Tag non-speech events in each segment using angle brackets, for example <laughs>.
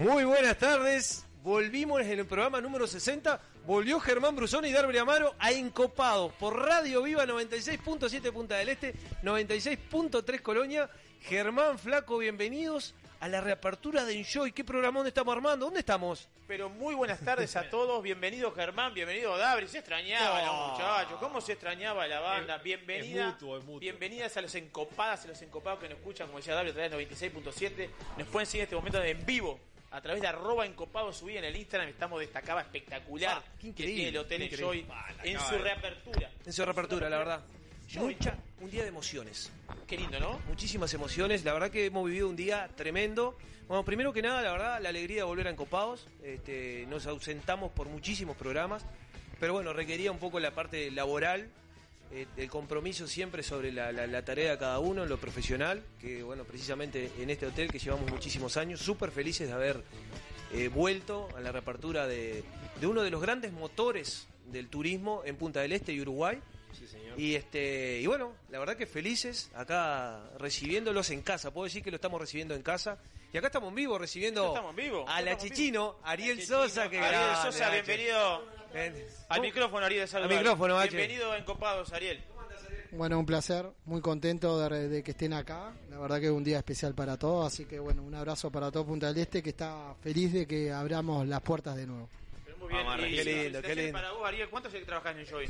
Muy buenas tardes. Volvimos en el programa número 60. Volvió Germán Brusón y Darby Amaro a Encopado por Radio Viva 96.7 Punta del Este, 96.3 Colonia. Germán Flaco, bienvenidos a la reapertura de Enjoy. ¿Qué programón estamos armando? ¿Dónde estamos? Pero muy buenas tardes a todos. Bienvenido Germán, bienvenido Dabri. Se extrañaba No. los muchachos. ¿Cómo se extrañaba la banda? Bienvenida. es mutuo, es mutuo. Bienvenidas a los encopadas, a los encopados que nos escuchan, como decía Dabri, a través de 96.7. Nos pueden seguir en este momento en vivo. A través de arroba encopado subí en el Instagram estamos destacaba espectacular Ah, qué que increíble, tiene el Hotel Enjoy. Ah, en su de- reapertura. En su reapertura, la verdad. Mucha, un día de emociones. Qué lindo, ¿no? Muchísimas emociones. La verdad que hemos vivido un día tremendo. Bueno, primero que nada, la verdad, la alegría de volver a Encopados. Este, nos ausentamos por muchísimos programas. Pero bueno, requería un poco la parte laboral. Eh, el compromiso siempre sobre la, la- la tarea de cada uno, lo profesional, que bueno, precisamente en este hotel que llevamos muchísimos años, súper felices de haber eh, vuelto a la reapertura de, de uno de los grandes motores del turismo en Punta del Este y Uruguay. Sí, señor. Y este y bueno, la verdad que felices acá recibiéndolos en casa. Puedo decir que lo estamos recibiendo en casa. Y acá estamos en vivo recibiendo Estamos en vivo, a la Chichino, Ariel Sosa, que Ariel Sosa, bienvenido Ven. Al ¿Cómo? micrófono, Ariel. de. Al micrófono, H. Bienvenido a Encopados, Ariel. Bueno, un placer, muy contento de, de que estén acá. La verdad que es un día especial para todos, así que bueno, un abrazo para todo Punta del Este que está feliz de que abramos las puertas de nuevo. Pero muy bien. Vamos, y qué lindo, qué lindo. Para vos, Ariel, ¿cuánto hace que trabajas en Enjoy?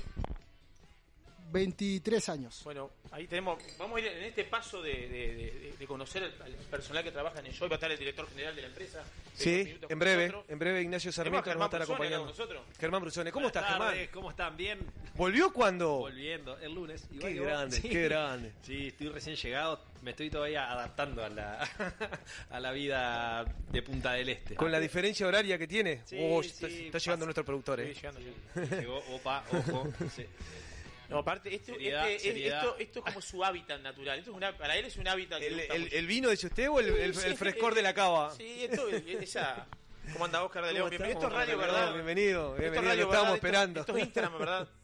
23 años. Bueno, ahí tenemos, vamos a ir en este paso de, de- de- de conocer al, al personal que trabaja en Enjoy, va a estar el director general de la empresa. Sí, en breve, nosotros. en breve Ignacio Sarmiento nos va a Germán estar acompañando. con nosotros. Germán Brusone, ¿cómo estás, Germán? ¿Cómo están? Bien. ¿Volvió cuando? Volviendo el lunes. igual Qué grande, <laughs> qué grande. Sí, estoy recién llegado. Me estoy todavía adaptando a la, <laughs> a la vida de Punta del Este. Con la diferencia horaria que tiene. Sí, Oh, sí, está, llegando nuestro productor, eh. Sí, llegando, llegando. Llegó, opa, ojo. <laughs> No, aparte, esto, Seriedad, este- es- seriedad. esto, esto es como su hábitat natural. Esto es una, para él es un hábitat que ¿El, gusta el- mucho. el vino dice usted o el, el- Sí, el frescor de la cava? Sí, esto es esa. ¿Cómo anda Oscar de ¿Cómo León? Bienvenido. Esto es radio, ¿verdad? bienvenido, Esto es bienvenido, radio, lo estábamos. Esto- esperando. Esto es Instagram, ¿verdad? <laughs>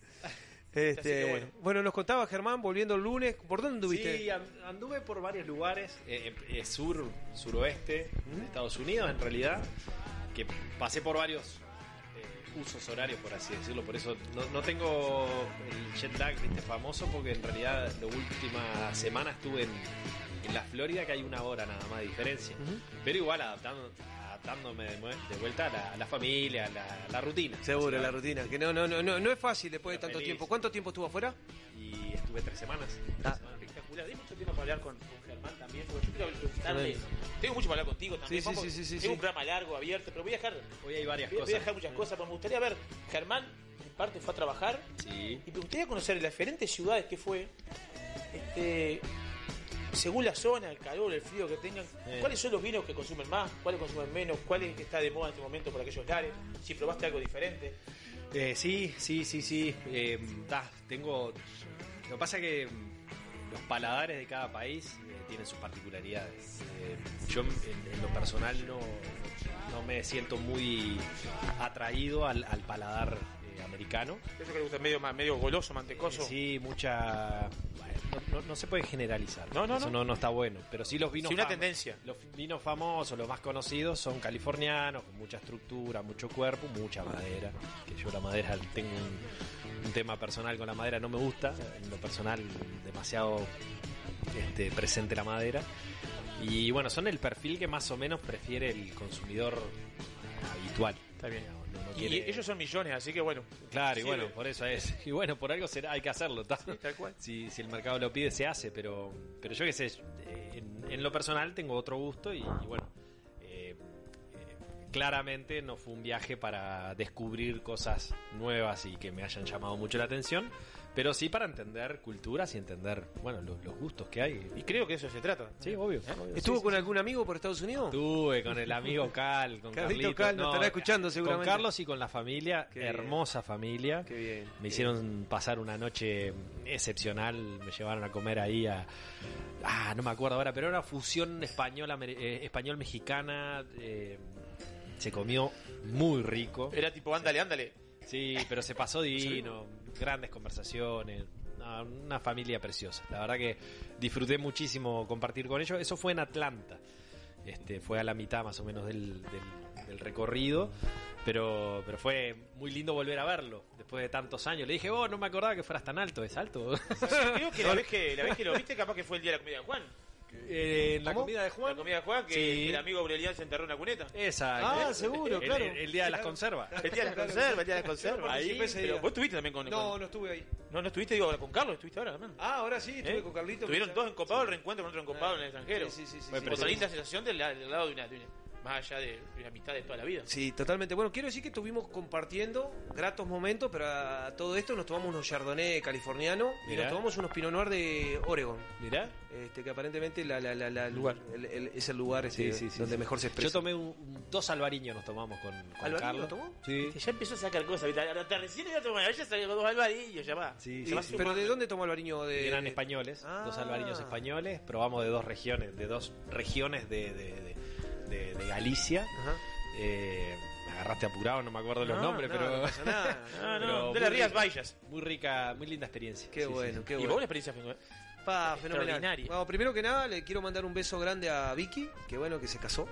Este, bueno. bueno. nos contaba Germán, volviendo el lunes, ¿por dónde anduviste? Sí, an- anduve por varios lugares, eh, eh, sur, suroeste de Estados Unidos en realidad, que pasé por varios eh, usos horarios, por así decirlo, por eso no, no tengo el jet lag ¿viste? famoso, porque en realidad la última semana estuve en, en la Florida, que hay una hora nada más de diferencia, pero igual adaptando, adaptándome de, de vuelta a la, a la familia, a la, a la rutina. Seguro, la rutina, que no, no, no, no, no es fácil después de tanto feliz. tiempo. ¿Cuánto tiempo estuvo afuera? Y estuve tres semanas. Ah. Tres semanas. Espectacular. Hay mucho tema para hablar con, con Germán también, porque yo quiero preguntarle. Tengo mucho para hablar contigo también. Sí, sí, sí, sí, sí, tengo un programa largo, abierto, pero voy a dejar, Hoy hay varias voy, voy a cosas. dejar muchas cosas, pero me gustaría ver. Germán, en parte, fue a trabajar. Sí. Y me gustaría conocer las diferentes ciudades que fue, este, según la zona, el calor, el frío que tengan, Eh. cuáles son los vinos que consumen más, cuáles consumen menos, cuál es que está de moda en este momento por aquellos lares, si probaste algo diferente. Eh, sí, sí, sí, sí. Eh, ta, tengo. Lo que pasa que mm, los paladares de cada país eh, tienen sus particularidades. Eh, yo, en, en lo personal, no, no me siento muy atraído al, al paladar eh, americano. Eso que le gusta medio, medio goloso, mantecoso. Sí, mucha. No, no- se puede generalizar. No, no, Eso no. no, no está bueno. Pero sí los vinos. Sí, una tendencia. Los vinos famosos, los más conocidos, son californianos, con mucha estructura, mucho cuerpo, mucha madera. Que yo la madera tengo un, un tema personal con la madera, no me gusta. En lo personal, demasiado este, presente la madera. Y bueno, son el perfil que más o menos prefiere el consumidor habitual. Está bien. Y ellos son millones, así que bueno. Claro, y Sirve. bueno, por eso es. <laughs> Y bueno, por algo será, hay que hacerlo, ¿tá? tal cual. Si, si el mercado lo pide, se hace, pero, pero yo qué sé, eh, en, en lo personal tengo otro gusto y, y bueno, eh, eh, claramente no fue un viaje para descubrir cosas nuevas y que me hayan llamado mucho la atención, pero sí para entender culturas y entender, bueno, los, los gustos que hay. Y creo que eso se trata. Sí, obvio. obvio. ¿Estuvo Sí, con algún amigo por Estados Unidos? Estuve con el amigo <laughs> Cal, con Carlito Carlito. Cal nos estará escuchando seguramente. Con Carlos y con la familia, Qué bien. hermosa familia. Qué bien. Me hicieron pasar una noche excepcional, me llevaron a comer ahí a... Ah, no me acuerdo ahora, pero era una fusión española, eh, español-mexicana. eh, se comió muy rico. Era tipo, ándale, ándale. Sí, pero se pasó <laughs> divino, grandes conversaciones, una familia preciosa. La verdad que disfruté muchísimo compartir con ellos. Eso fue en Atlanta. Este, fue a la mitad más o menos del, del- del recorrido. Pero, pero fue muy lindo volver a verlo después de tantos años. Le dije, oh, no me acordaba que fueras tan alto. ¿Es alto? Creo que la <laughs> vez que, la vez que lo viste, capaz que fue el día de la comida de Juan. Eh, en la comida de Juan. La comida de Juan, que Sí. el amigo Aurelian se enterró en la cuneta. Exacto. Ah, seguro, El- claro. El, el día de las conservas. El día de la conserva, el día de la conserva. Ahí, pero vos estuviste también con, No, con- no estuve ahí. no, no estuviste, digo, con Carlos, estuviste ahora también. Ah, ahora sí, estuve ¿Eh? con Carlito. Tuvieron dos encopados, el reencuentro con otro encopado en el extranjero. Sí, sí, sí. sí, sí. Por Pero la linda sensación del, del lado de una, de una- Más allá de, la mitad de toda la vida. Sí, totalmente. Bueno, quiero decir que estuvimos compartiendo gratos momentos, pero a todo esto nos tomamos unos Chardonnay californiano y Mirá. nos tomamos unos Pinot Noir de Oregon. Mirá. Este, que aparentemente la, la, la, la- Lugar. el- el- es el lugar este, Sí, sí, sí, donde sí. mejor se expresa. Yo tomé un, un- dos albariños nos tomamos con, con ¿Alvarillo Carlos. lo tomó? Sí. Ya empezó a sacar cosas. Ahora recién iba a tomar, ya salió con dos alvarillos, ya va. Sí, Y- sí, sí. ¿Pero de dónde tomó Alvariño? De... Eran españoles, Ah. dos albariños españoles. Probamos de dos regiones, de dos regiones de, de, de- de- de Galicia. Ajá. Eh, me agarraste apurado, no me acuerdo los No, nombres, no, pero no pasa nada. <laughs> Pero no, de muy las Rías. Baixas. muy rica, muy linda experiencia. Qué Sí, bueno, sí. qué Y bueno. vos una experiencia. Pa, fenomenal. Bueno, primero que nada le quiero mandar un beso grande a Vicky, que bueno que se casó.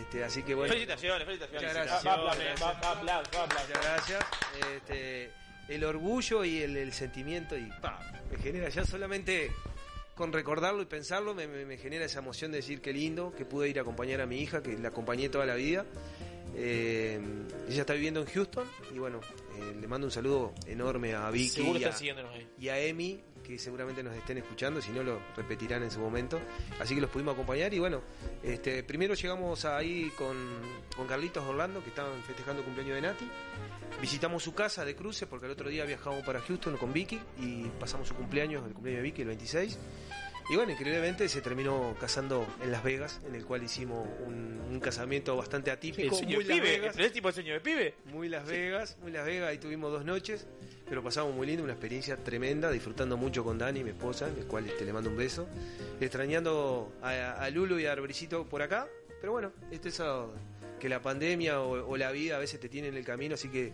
Este, así que bueno. Felicitaciones, felicitaciones. Muchas gracias. Muchas gracias. Este, el orgullo y el, el sentimiento y pa, me genera ya solamente con recordarlo y pensarlo me, me- me genera esa emoción de decir qué lindo que pude ir a acompañar a mi hija, que la acompañé toda la vida. Eh, ella está viviendo en Houston y bueno, eh, le mando un saludo enorme a Vicky y a, y a Emi, que seguramente nos estén escuchando, si no lo repetirán en su momento. Así que los pudimos acompañar y bueno, este, primero llegamos ahí con, con Carlitos Orlando, que estaban festejando el cumpleaños de Nati. Visitamos su casa de cruce porque el otro día viajamos para Houston con Vicky y pasamos su cumpleaños, el cumpleaños de Vicky, el 26. Y bueno, increíblemente se terminó casando en Las Vegas, en el cual hicimos un, un casamiento bastante atípico. muy de Las pibe, Vegas. ¿el tipo de sueño de pibe? Muy Las Vegas, muy Las Vegas, ahí tuvimos dos noches, pero pasamos muy lindo, una experiencia tremenda, disfrutando mucho con Dani, mi esposa, el cual este, le mando un beso, extrañando a, a Lulu y a Arboricito por acá, pero bueno, esto es algo que la pandemia o, o la vida a veces te tiene en el camino, así que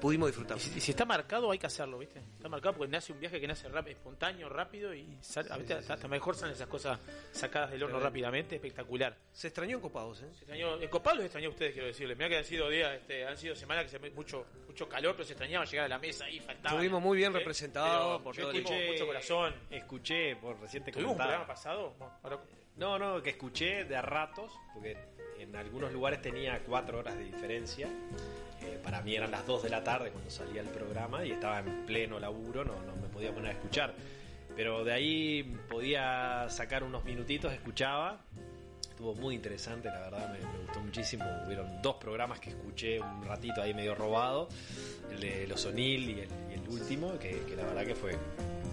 pudimos disfrutar. Y si, y si está marcado, hay que hacerlo, ¿viste? Está marcado porque nace un viaje que nace rápido, espontáneo, rápido y sale, a veces hasta, hasta mejor salen esas cosas sacadas del horno Pero- rápidamente, espectacular. Se extrañó en Copados, ¿eh? Se extrañó, el copado los extrañó a ustedes, quiero decirles. Mira que han sido días, este, han sido semanas que se mucho, mucho calor, pero se extrañaba llegar a la mesa y faltaba. Estuvimos muy bien representados Pero por yo todo el escuché mucho corazón. Escuché por reciente ¿Tuvimos un programa pasado? Bueno, ahora- No, no, que escuché de a ratos, porque en algunos lugares tenía cuatro horas de diferencia. Eh, para mí eran las 2 de la tarde cuando salía el programa y estaba en pleno laburo, no, no me podía poner a escuchar. Pero de ahí podía sacar unos minutitos, escuchaba. Estuvo muy interesante, la verdad, me, me gustó muchísimo. Hubieron dos programas que escuché un ratito ahí medio robado, el de Los O'Neill y el, y el último, que, que la verdad que fue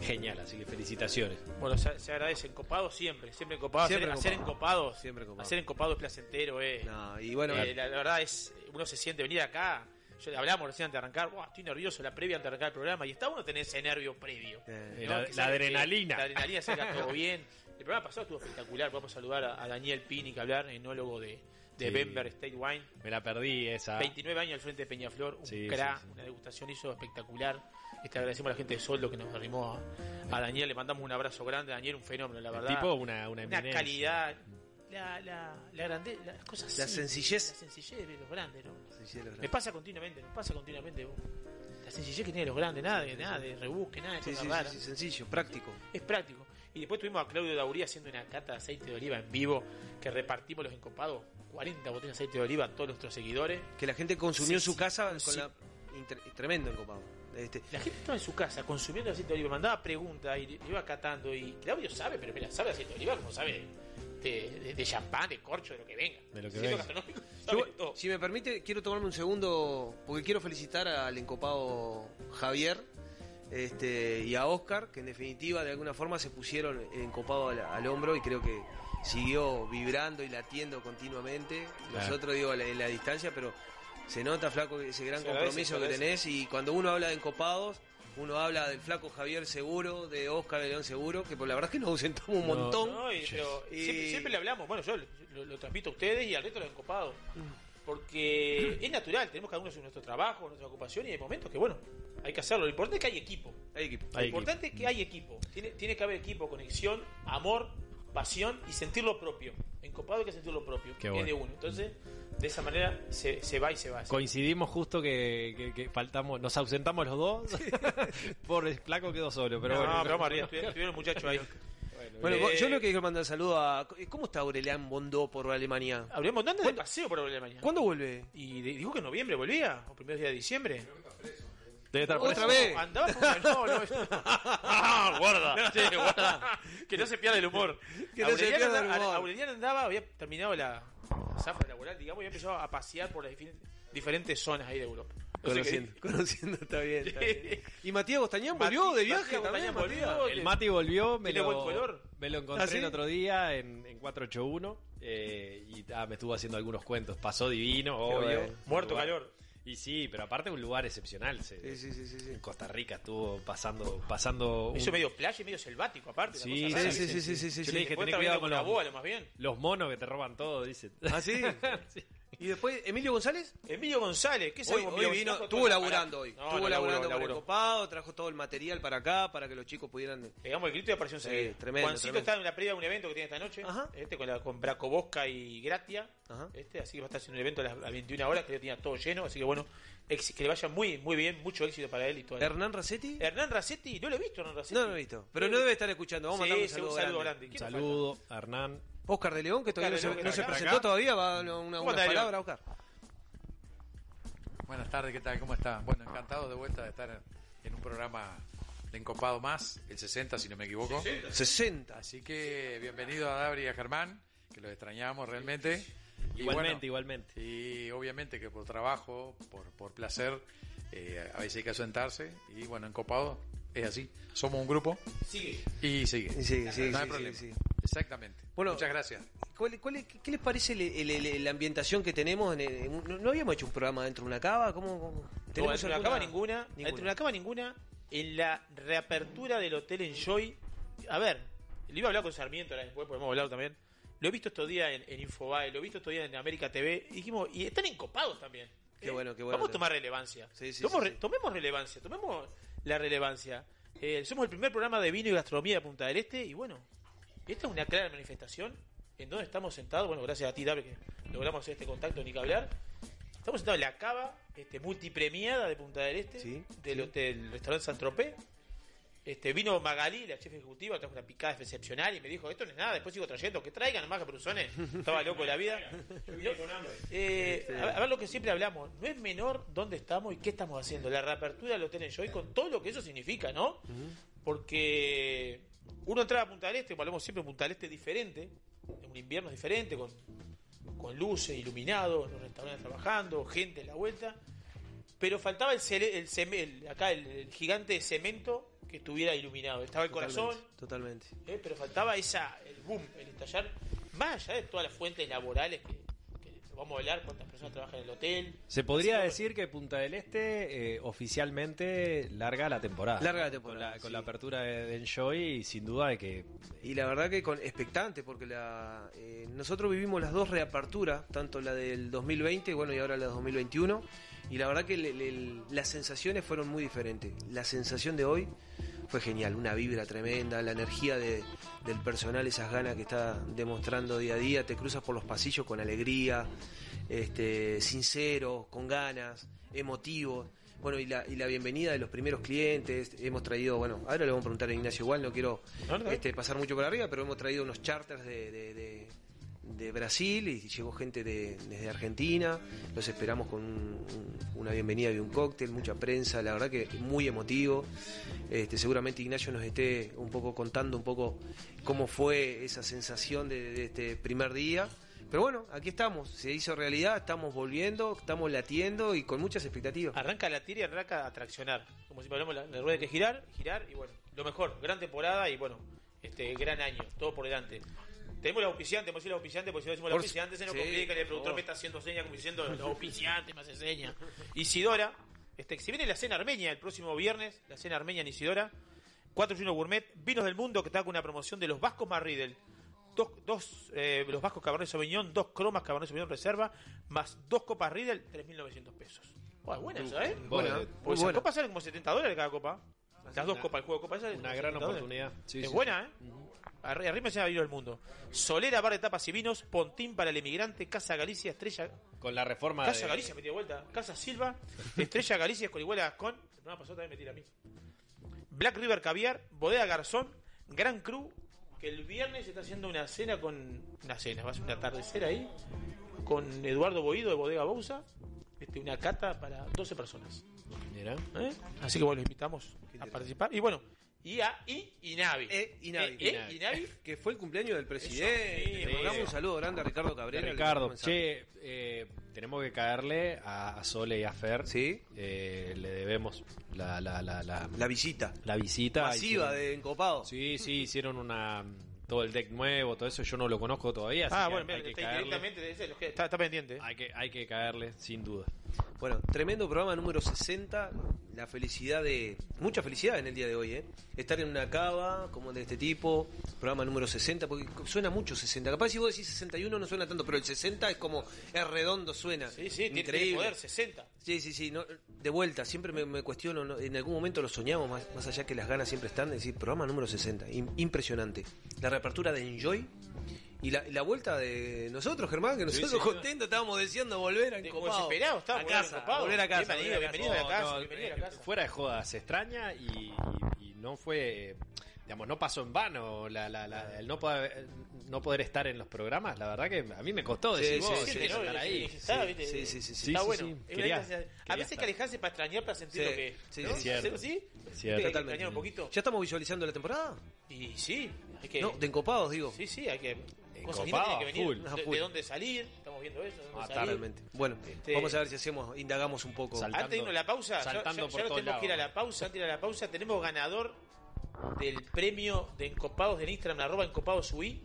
genial, así que felicitaciones. Bueno, se, se agradece encopado siempre, siempre encopado. Siempre hacer, hacer encopado. encopados, Siempre hacer encopado es placentero, eh. No, y bueno, Eh, la, la verdad es, uno se siente venir acá. Yo hablamos recién antes de arrancar, "Buah, estoy nervioso, la previa antes de arrancar el programa. Y está bueno tener ese nervio previo. eh, La- Que la adrenalina. que La adrenalina salga todo <laughs> bien. El programa pasado estuvo espectacular. Podemos saludar a, a Daniel Pini, que hablar, enólogo de, de Sí. Bember State Wine. Me la perdí esa. 29 años al frente de Peñaflor, un Sí, cra, sí, sí. una degustación hizo espectacular. Este, agradecemos a la gente de Soldo que nos arrimó a, a Daniel, le mandamos un abrazo grande. Daniel, un fenómeno, la El verdad. tipo una, una una calidad, la, la, la grandeza, las cosas La simples, sencillez. La sencillez de los grandes, ¿no? sí, sí, la Me pasa continuamente, nos pasa continuamente. vos. La sencillez que tienen los grandes, nada de, nada de rebusque, nada de Sí, cosas sí, raras. sí, sí, sencillo, práctico. Es práctico. Y después tuvimos a Claudio Daurí haciendo una cata de aceite de oliva en vivo, que repartimos los encopados, 40 botellas de aceite de oliva a todos nuestros seguidores. Que la gente consumió en Sí, su sí, casa con sí. la tremendo encopado. Este, La gente estaba en su casa consumiendo aceite de oliva, mandaba preguntas y iba catando. Y Claudio sabe, pero mira, sabe de aceite de oliva como sabe de, de, de champán, de corcho, de lo que venga. De lo que venga. Yo, si me permite, quiero tomarme un segundo, porque quiero felicitar al encopado Javier este, y a Oscar, que en definitiva de alguna forma se pusieron encopado al, al hombro y creo que siguió vibrando y latiendo continuamente. Claro. Nosotros digo en la distancia, pero se nota, flaco, ese gran Se compromiso que tenés y cuando uno habla de encopados... Uno habla del flaco Javier Seguro, de Oscar de León Seguro, que por la verdad es que nos ausentamos un No, montón. No, y- pero Y- siempre, siempre le hablamos. Bueno, yo lo, lo transmito a ustedes y al resto de los encopados. Mm. Porque es natural, tenemos cada uno nuestro trabajo, nuestra ocupación y hay momentos que, bueno, hay que hacerlo. Lo importante es que hay equipo. Hay equipo. Lo Hay importante es que hay equipo. Tiene, tiene que haber equipo, conexión, amor pasión y sentir lo propio. En copado hay que sentir lo propio, Qué es bueno. de uno. Entonces, de esa manera se, se va y se va. Coincidimos justo que, que- que faltamos, nos ausentamos los dos. <laughs> Por el flaco quedó solo, pero no, bueno. pero vamos arriba, estuvieron estuvieron los muchachos ahí. <laughs> Bueno, Eh, vos- yo lo que quiero mandar saludo a. ¿Cómo está Aurelian Bondó por Alemania? Habríamos dando de paseo por Alemania. ¿Cuándo vuelve? Y de- dijo que en noviembre volvía, o primeros días de diciembre. Debe estar Otra preso. vez. Andaba con no, no. <laughs> ah, guarda, <laughs> sí, guarda. Que no se pierda el humor. Que no se Aureliano pierda el andaba- humor. Aureliano andaba, había terminado la zafra laboral, digamos, y a pasear por las diferentes zonas ahí de Europa. No Conociendo, conociendo, está bien. está bien. ¿Y Matías Gostañán Mati- volvió de viaje? Gostañán volvió. El Mati volvió, me Tiene lo, buen color. me lo encontré ¿Ah, sí? el otro día en, en 481 eh, y ah, me estuvo haciendo algunos cuentos. Pasó divino, obvio. bueno. Muerto calor. Y sí, pero aparte un lugar excepcional. se- Sí, sí, sí, sí, sí. En Costa Rica estuvo pasando pasando un- Hizo medio playa y medio selvático, aparte. Sí, Sí, rara, sí, ¿viste? sí, sí, sí, sí, Yo sí. le dije, tenés cuidado con los, bola, más bien. los monos que te roban todo, dice. ¿Ah, sí? <laughs> Sí. ¿Y después Emilio González? Emilio González, ¿qué Hoy, sabemos? hoy vino, estuvo laburando hoy. No, estuvo no, laburando con el copado, trajo todo el material para acá, para que los chicos pudieran... Pegamos el grito y apareció Sí, enseguida. tremendo, Juancito tremendo. está en la previa de un evento que tiene esta noche. Ajá. Este con, la, con Braco Bosca y Gratia. Ajá. Este, así que va a estar haciendo un evento a las, a las 21 horas, que ya tenía todo lleno. Así que bueno, ex- que le vaya muy muy bien, mucho éxito para él y todo. ¿Hernán Racetti? Hernán Racetti, no lo he visto, Hernán Racetti. No, no lo he visto. Pero no debe estar escuchando. Vamos a Sí, mandarle un sí, saludo, un saludo grande. grande. ¿Quién nos Saludo, a Hernán. Oscar de León, que todavía no Oscar se, no presentó acá. todavía, va una, una, ¿Cómo una palabra, Oscar. Buenas tardes, ¿qué tal? ¿Cómo está? Bueno, encantado de vuelta de estar en un programa de Encopado Más, el 60 si no me equivoco. 60. Así que bienvenido a Dabri y a Germán, que los extrañamos realmente. Y Igualmente, bueno, igualmente. Y obviamente que por trabajo, por, por placer, eh, a veces hay que ausentarse. Y bueno, Encopado es así. Somos un grupo Sigue. y sigue. Y sigue, sigue, no hay problema. Exactamente. Bueno, Muchas gracias. ¿Cuál, cuál es- qué les parece el- el- el- la ambientación que tenemos? En el- en un- no, no habíamos hecho un programa dentro de una cava? ¿Cómo, cómo? No, ¿Tenemos dentro de una cama ninguna, Dentro de una cama ninguna. En la reapertura del Hotel Enjoy. A ver, le iba a hablar con Sarmiento ahora después, podemos hablar también. Lo he visto estos días en, en Infobae, lo he visto estos días en América TV. Y dijimos, y están encopados también. Qué bueno, qué bueno. Vamos a tomar relevancia. Sí, sí. Tomemos relevancia, tomemos la relevancia. Eh, somos el primer programa de vino y gastronomía de Punta del Este. Y bueno, esta es una clara manifestación en donde estamos sentados. Bueno, gracias a ti, David, que logramos hacer este contacto, ni que hablar. Estamos sentados en la cava este, multipremiada de Punta del Este, Sí, del sí. hotel restaurante San Tropez. Este, vino Magalí, la chef ejecutiva, trajo una picada excepcional y me dijo, esto no es nada, después sigo trayendo, que traigan nomás capruzones. Estaba loco de la vida. <laughs> Eh, a, ver, a ver lo que siempre hablamos, no es menor dónde estamos y qué estamos haciendo. La reapertura del Hotel Enjoy con todo lo que eso significa, ¿no? Porque uno entraba a Punta del Este, como hablamos siempre, Punta del Este es diferente, en un invierno diferente, con, con luces, iluminado, los restaurantes trabajando, gente en la vuelta. Pero faltaba el, acá el, el gigante de cemento que estuviera iluminado. Estaba el corazón, Totalmente. ¿eh? pero faltaba esa el boom, el estallar, más allá de todas las fuentes laborales que, que vamos a hablar, cuántas personas trabajan en el hotel. Se podría decir que Punta del Este eh, oficialmente larga la temporada. Larga la Con temporada, la, con la apertura de, de Enjoy y sin duda de que Y la verdad que con expectante, porque la, eh, nosotros vivimos las dos reaperturas, tanto la del 2020, bueno, y ahora la del 2021, y la verdad que le- le- las sensaciones fueron muy diferentes. La sensación de hoy fue genial, una vibra tremenda, la energía de- del personal, esas ganas que está demostrando día a día, te cruzas por los pasillos con alegría, este, sincero, con ganas, emotivos. Bueno, y la, y la bienvenida de los primeros clientes, hemos traído, bueno, ahora le vamos a preguntar a Ignacio igual, no quiero este, pasar mucho por arriba, pero hemos traído unos charters de, de- de- de Brasil y llegó gente de- desde Argentina. Los esperamos con un- un- una bienvenida y un cóctel, mucha prensa, la verdad que muy emotivo. Este, seguramente Ignacio nos esté un poco contando un poco cómo fue esa sensación de, este primer día. Pero bueno, aquí estamos, se hizo realidad, estamos volviendo, estamos latiendo y con muchas expectativas. Arranca la tira y arranca a traccionar. Como si hablamos, la, rueda que girar, girar y bueno, lo mejor, gran temporada y bueno, este gran año, todo por delante. Tenemos la auspiciante, vamos a decir la auspiciante, porque si no decimos la Por auspiciante se nos sí, complica, el por productor me está haciendo señas como diciendo la auspiciante me hace señas. Isidora, este, si viene la cena armenia el próximo viernes, la cena armenia en Isidora, 4 Gourmet, Vinos del Mundo que está con una promoción de los Vascos Marridel. Dos, dos eh, los Vascos Cabernet Sauvignon, dos cromas Cabernet Sauvignon Reserva, más dos copas Riedel, 3.900 pesos. Buah, buena esa, ¿eh? Buena, Bueno, Pues esas buena. copas salen como 70 dólares cada copa. Las dos copas, el juego de copa esa es Una gran oportunidad. Sí, es sí, buena, ¿eh? Se ha venido el mundo. Solera, bar de tapas y vinos, Pontín para el emigrante, Casa Galicia, Estrella. Con la reforma Casa de- Galicia metí de vuelta. Casa Silva, Estrella Galicia, Escorihuela con. El programa pasado también me tira a mí. Black River Caviar, Bodega Garzón, Gran Cru, que el viernes se está haciendo una cena con. Una cena, va a ser un atardecer ahí. Con Eduardo Boido de Bodega Bousa. Este, una cata para 12 personas. ¿eh? Así que bueno, los invitamos a participar. Y bueno, y a I y Navi. Eh, y Navi. Eh, eh, y Navi. Que fue el cumpleaños del presidente. sí, Le mandamos un saludo grande a Ricardo Cabrera. Ricardo, che, eh, tenemos que caerle a, a Sole y a Fer. Sí. Eh, le debemos la, la, la, la, mensaje. La visita. la visita. Masiva Hicieron- de Encopado. Sí, sí, hicieron una todo el deck nuevo, todo eso. Yo no lo conozco todavía. así Ah, que bueno, hay mira, que está caerle. directamente de ese, que- está, está pendiente. Hay que, hay que caerle, sin duda. Bueno, tremendo programa número 60. La felicidad de. Mucha felicidad en el día de hoy, ¿eh? Estar en una cava como de este tipo. Programa número 60, porque suena mucho 60. Capaz si vos decís 61 no suena tanto, pero el 60 es como. Es redondo, suena. Sí, sí, Increíble. tiene poder, 60. Sí, sí, sí. no, de vuelta, siempre me, me cuestiono. ¿no? En algún momento lo soñamos, más, más allá que las ganas siempre están. de decir, programa número 60. im- impresionante. La reapertura de Enjoy. Y la, vuelta de nosotros, Germán, que nosotros señor. contentos estábamos deseando volver a Encopado. desesperados, estábamos, a volver a casa, volver a casa. Bienvenido, volver a bienvenido a la casa, No, bienvenido a eh, casa. Fuera de joda, se extraña y, y- y no fue. Digamos, no pasó en vano la, la- la- el no poder, no poder estar en los programas. La verdad que a mí me costó Sí, decir, sí, vos, sí. Sí, sí, sí, sí. Está sí, bueno. sí. Quería- a veces hay que alejarse para extrañar, para sentir Sí, lo que. sí, ¿no? sí, cierto. ¿Sí? Cierto. Totalmente. extrañar un poquito. ¿Ya estamos visualizando la temporada? Y sí, hay que. No, de Encopados, digo. Sí, sí, hay que. Cosas lindas tienen que venir. full. De, dónde salir. Estamos viendo eso. de dónde Ah, salir. Totalmente. Bueno, Este- vamos a ver si hacemos, indagamos un poco. Saltando- Antes de irnos a la pausa, ya, saltando ya- ya tenemos que ir a la pausa. Antes de ir a la pausa, tenemos ganador del premio de Encopados del Instagram, arroba Encopados UI.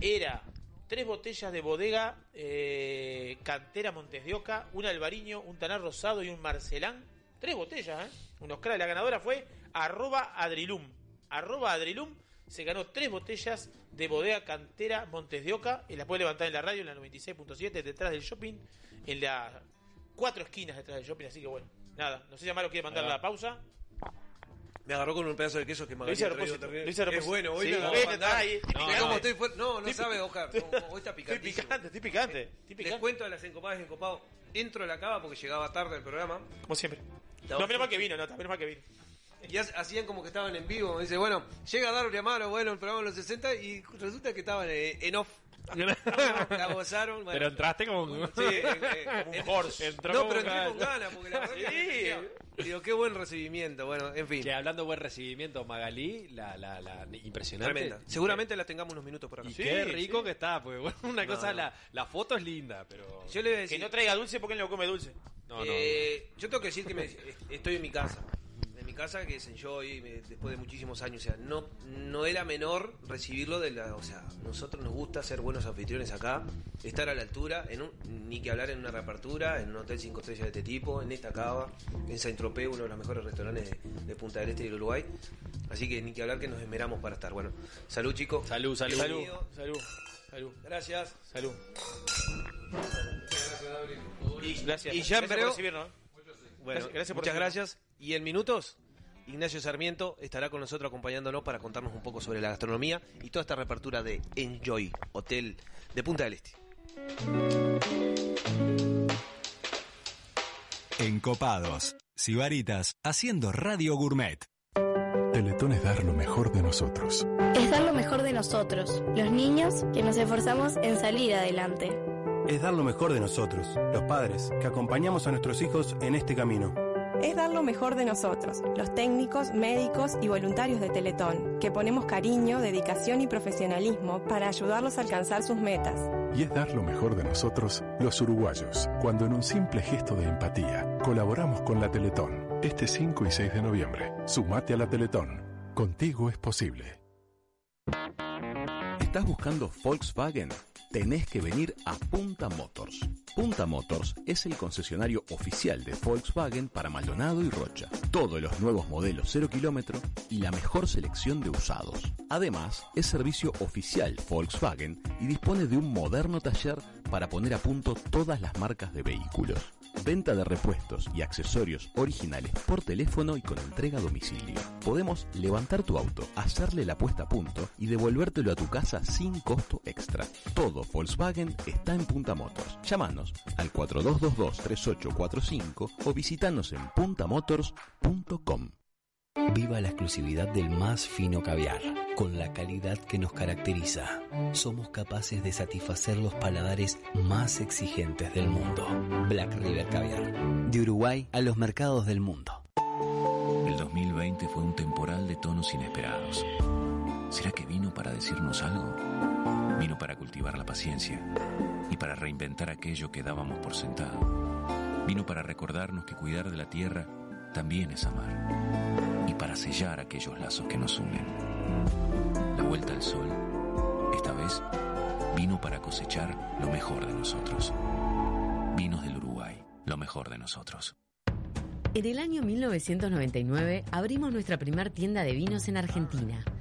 Era tres botellas de bodega eh, Cantera Montes de Oca, un albariño, un tanar rosado y un marcelán. Tres botellas, ¿eh? Unos cra- La ganadora fue arroba adrilum. Arroba adrilum se ganó tres botellas de bodega Cantera Montes de Oca. Y las puede levantar en la radio, en la 96.7, detrás del shopping, en las cuatro esquinas detrás del shopping. Así que bueno, nada. No sé si Amaro quiere mandar la pausa. Me agarró con un pedazo de queso que me Lo hice a propósito, lo hice a Es bueno, hoy Sí, bueno, a está mandar. estoy picante. cómo estoy fuerte. No, no Estoy sabe, Oscar. No, Hoy está Estoy picantísimo. picante, estoy picante. Estoy Les picante. cuento de las encopadas encopados. Entro a la cava porque llegaba tarde el programa. Como siempre. No, menos mal que vino, no, menos mal que vino. Y ha- hacían como que estaban en vivo. Me dice, bueno, llega Darby Amaro, bueno, el programa de los 60 y resulta que estaban eh, en off. <laughs> La gozaron. bueno. Pero entraste como un... Sí, eh, eh, <laughs> un eh, horse. Entró No, pero entré con ganas, porque la verdad Sí. digo, qué buen recibimiento. Bueno, en fin, Que hablando de buen recibimiento, Magalí, la, la, la impresionante. tremenda. Seguramente la tengamos unos minutos por acá. Y Sí, qué rico sí. que está, porque <laughs> bueno, una No, cosa, no. La, la foto es linda, pero... Yo le voy a Que no traiga dulce porque él no come dulce. No, no. eh, yo tengo que decir que me- estoy en mi casa. En mi casa, que es Enjoy, me- después de muchísimos años. O sea, no, no era menor recibirlo de la. O sea, nosotros nos gusta ser buenos anfitriones acá, estar a la altura, en un, ni que hablar en una reapertura, en un hotel 5 estrellas de este tipo, en esta cava, en Saint Tropez, uno de los mejores restaurantes de, de Punta del Este y del Uruguay. Así que ni que hablar que nos esmeramos para estar. Bueno, salud, chicos. Salud, salud. Salud, salud, salud, Gracias. salud. Y, gracias. y ya gracias en breve- recibirnos. Bueno, Gracias- gracias por muchas gracias. Y en minutos, Ignacio Sarmiento estará con nosotros acompañándonos para contarnos un poco sobre la gastronomía y toda esta reapertura de Enjoy, hotel de Punta del Este. Encopados, Sibaritas, haciendo Radio Gourmet. Teletón es dar lo mejor de nosotros. Es dar lo mejor de nosotros, los niños que nos esforzamos en salir adelante. Es dar lo mejor de nosotros, los padres, que acompañamos a nuestros hijos en este camino. Es dar lo mejor de nosotros, los técnicos, médicos y voluntarios de Teletón, que ponemos cariño, dedicación y profesionalismo para ayudarlos a alcanzar sus metas. Y es dar lo mejor de nosotros, los uruguayos, cuando en un simple gesto de empatía colaboramos con la Teletón. Este 5 y 6 de noviembre, sumate a la Teletón. Contigo es posible. ¿Estás buscando Volkswagen? Tenés que venir a Punta Motors. Punta Motors es el concesionario oficial de Volkswagen para Maldonado y Rocha. Todos los nuevos modelos 0 kilómetro y la mejor selección de usados. Además, es servicio oficial Volkswagen y dispone de un moderno taller para poner a punto todas las marcas de vehículos. Venta de repuestos y accesorios originales por teléfono y con entrega a domicilio. Podemos levantar tu auto, hacerle la puesta a punto y devolvértelo a tu casa sin costo extra. Todo Volkswagen está en Punta Motors. Llámanos al 4222-3845 o visitanos en puntamotors.com. Viva la exclusividad del más fino caviar, con la calidad que nos caracteriza. Somos capaces de satisfacer los paladares más exigentes del mundo. Black River Caviar, de Uruguay a los mercados del mundo. El 2020 fue un temporal de tonos inesperados. ¿Será que vino para decirnos algo? Vino para cultivar la paciencia y para reinventar aquello que dábamos por sentado. Vino para recordarnos que cuidar de la tierra también es amar y para sellar aquellos lazos que nos unen. La vuelta al sol, esta vez, vino para cosechar lo mejor de nosotros. Vinos del Uruguay, lo mejor de nosotros. En el año 1999 abrimos nuestra primera tienda de vinos en Argentina.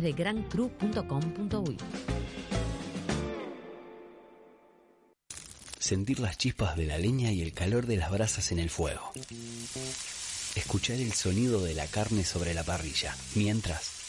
de grancru.com.uy. Sentir las chispas de la leña y el calor de las brasas en el fuego. Escuchar el sonido de la carne sobre la parrilla, mientras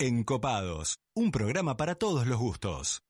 Encopados, un programa para todos los gustos.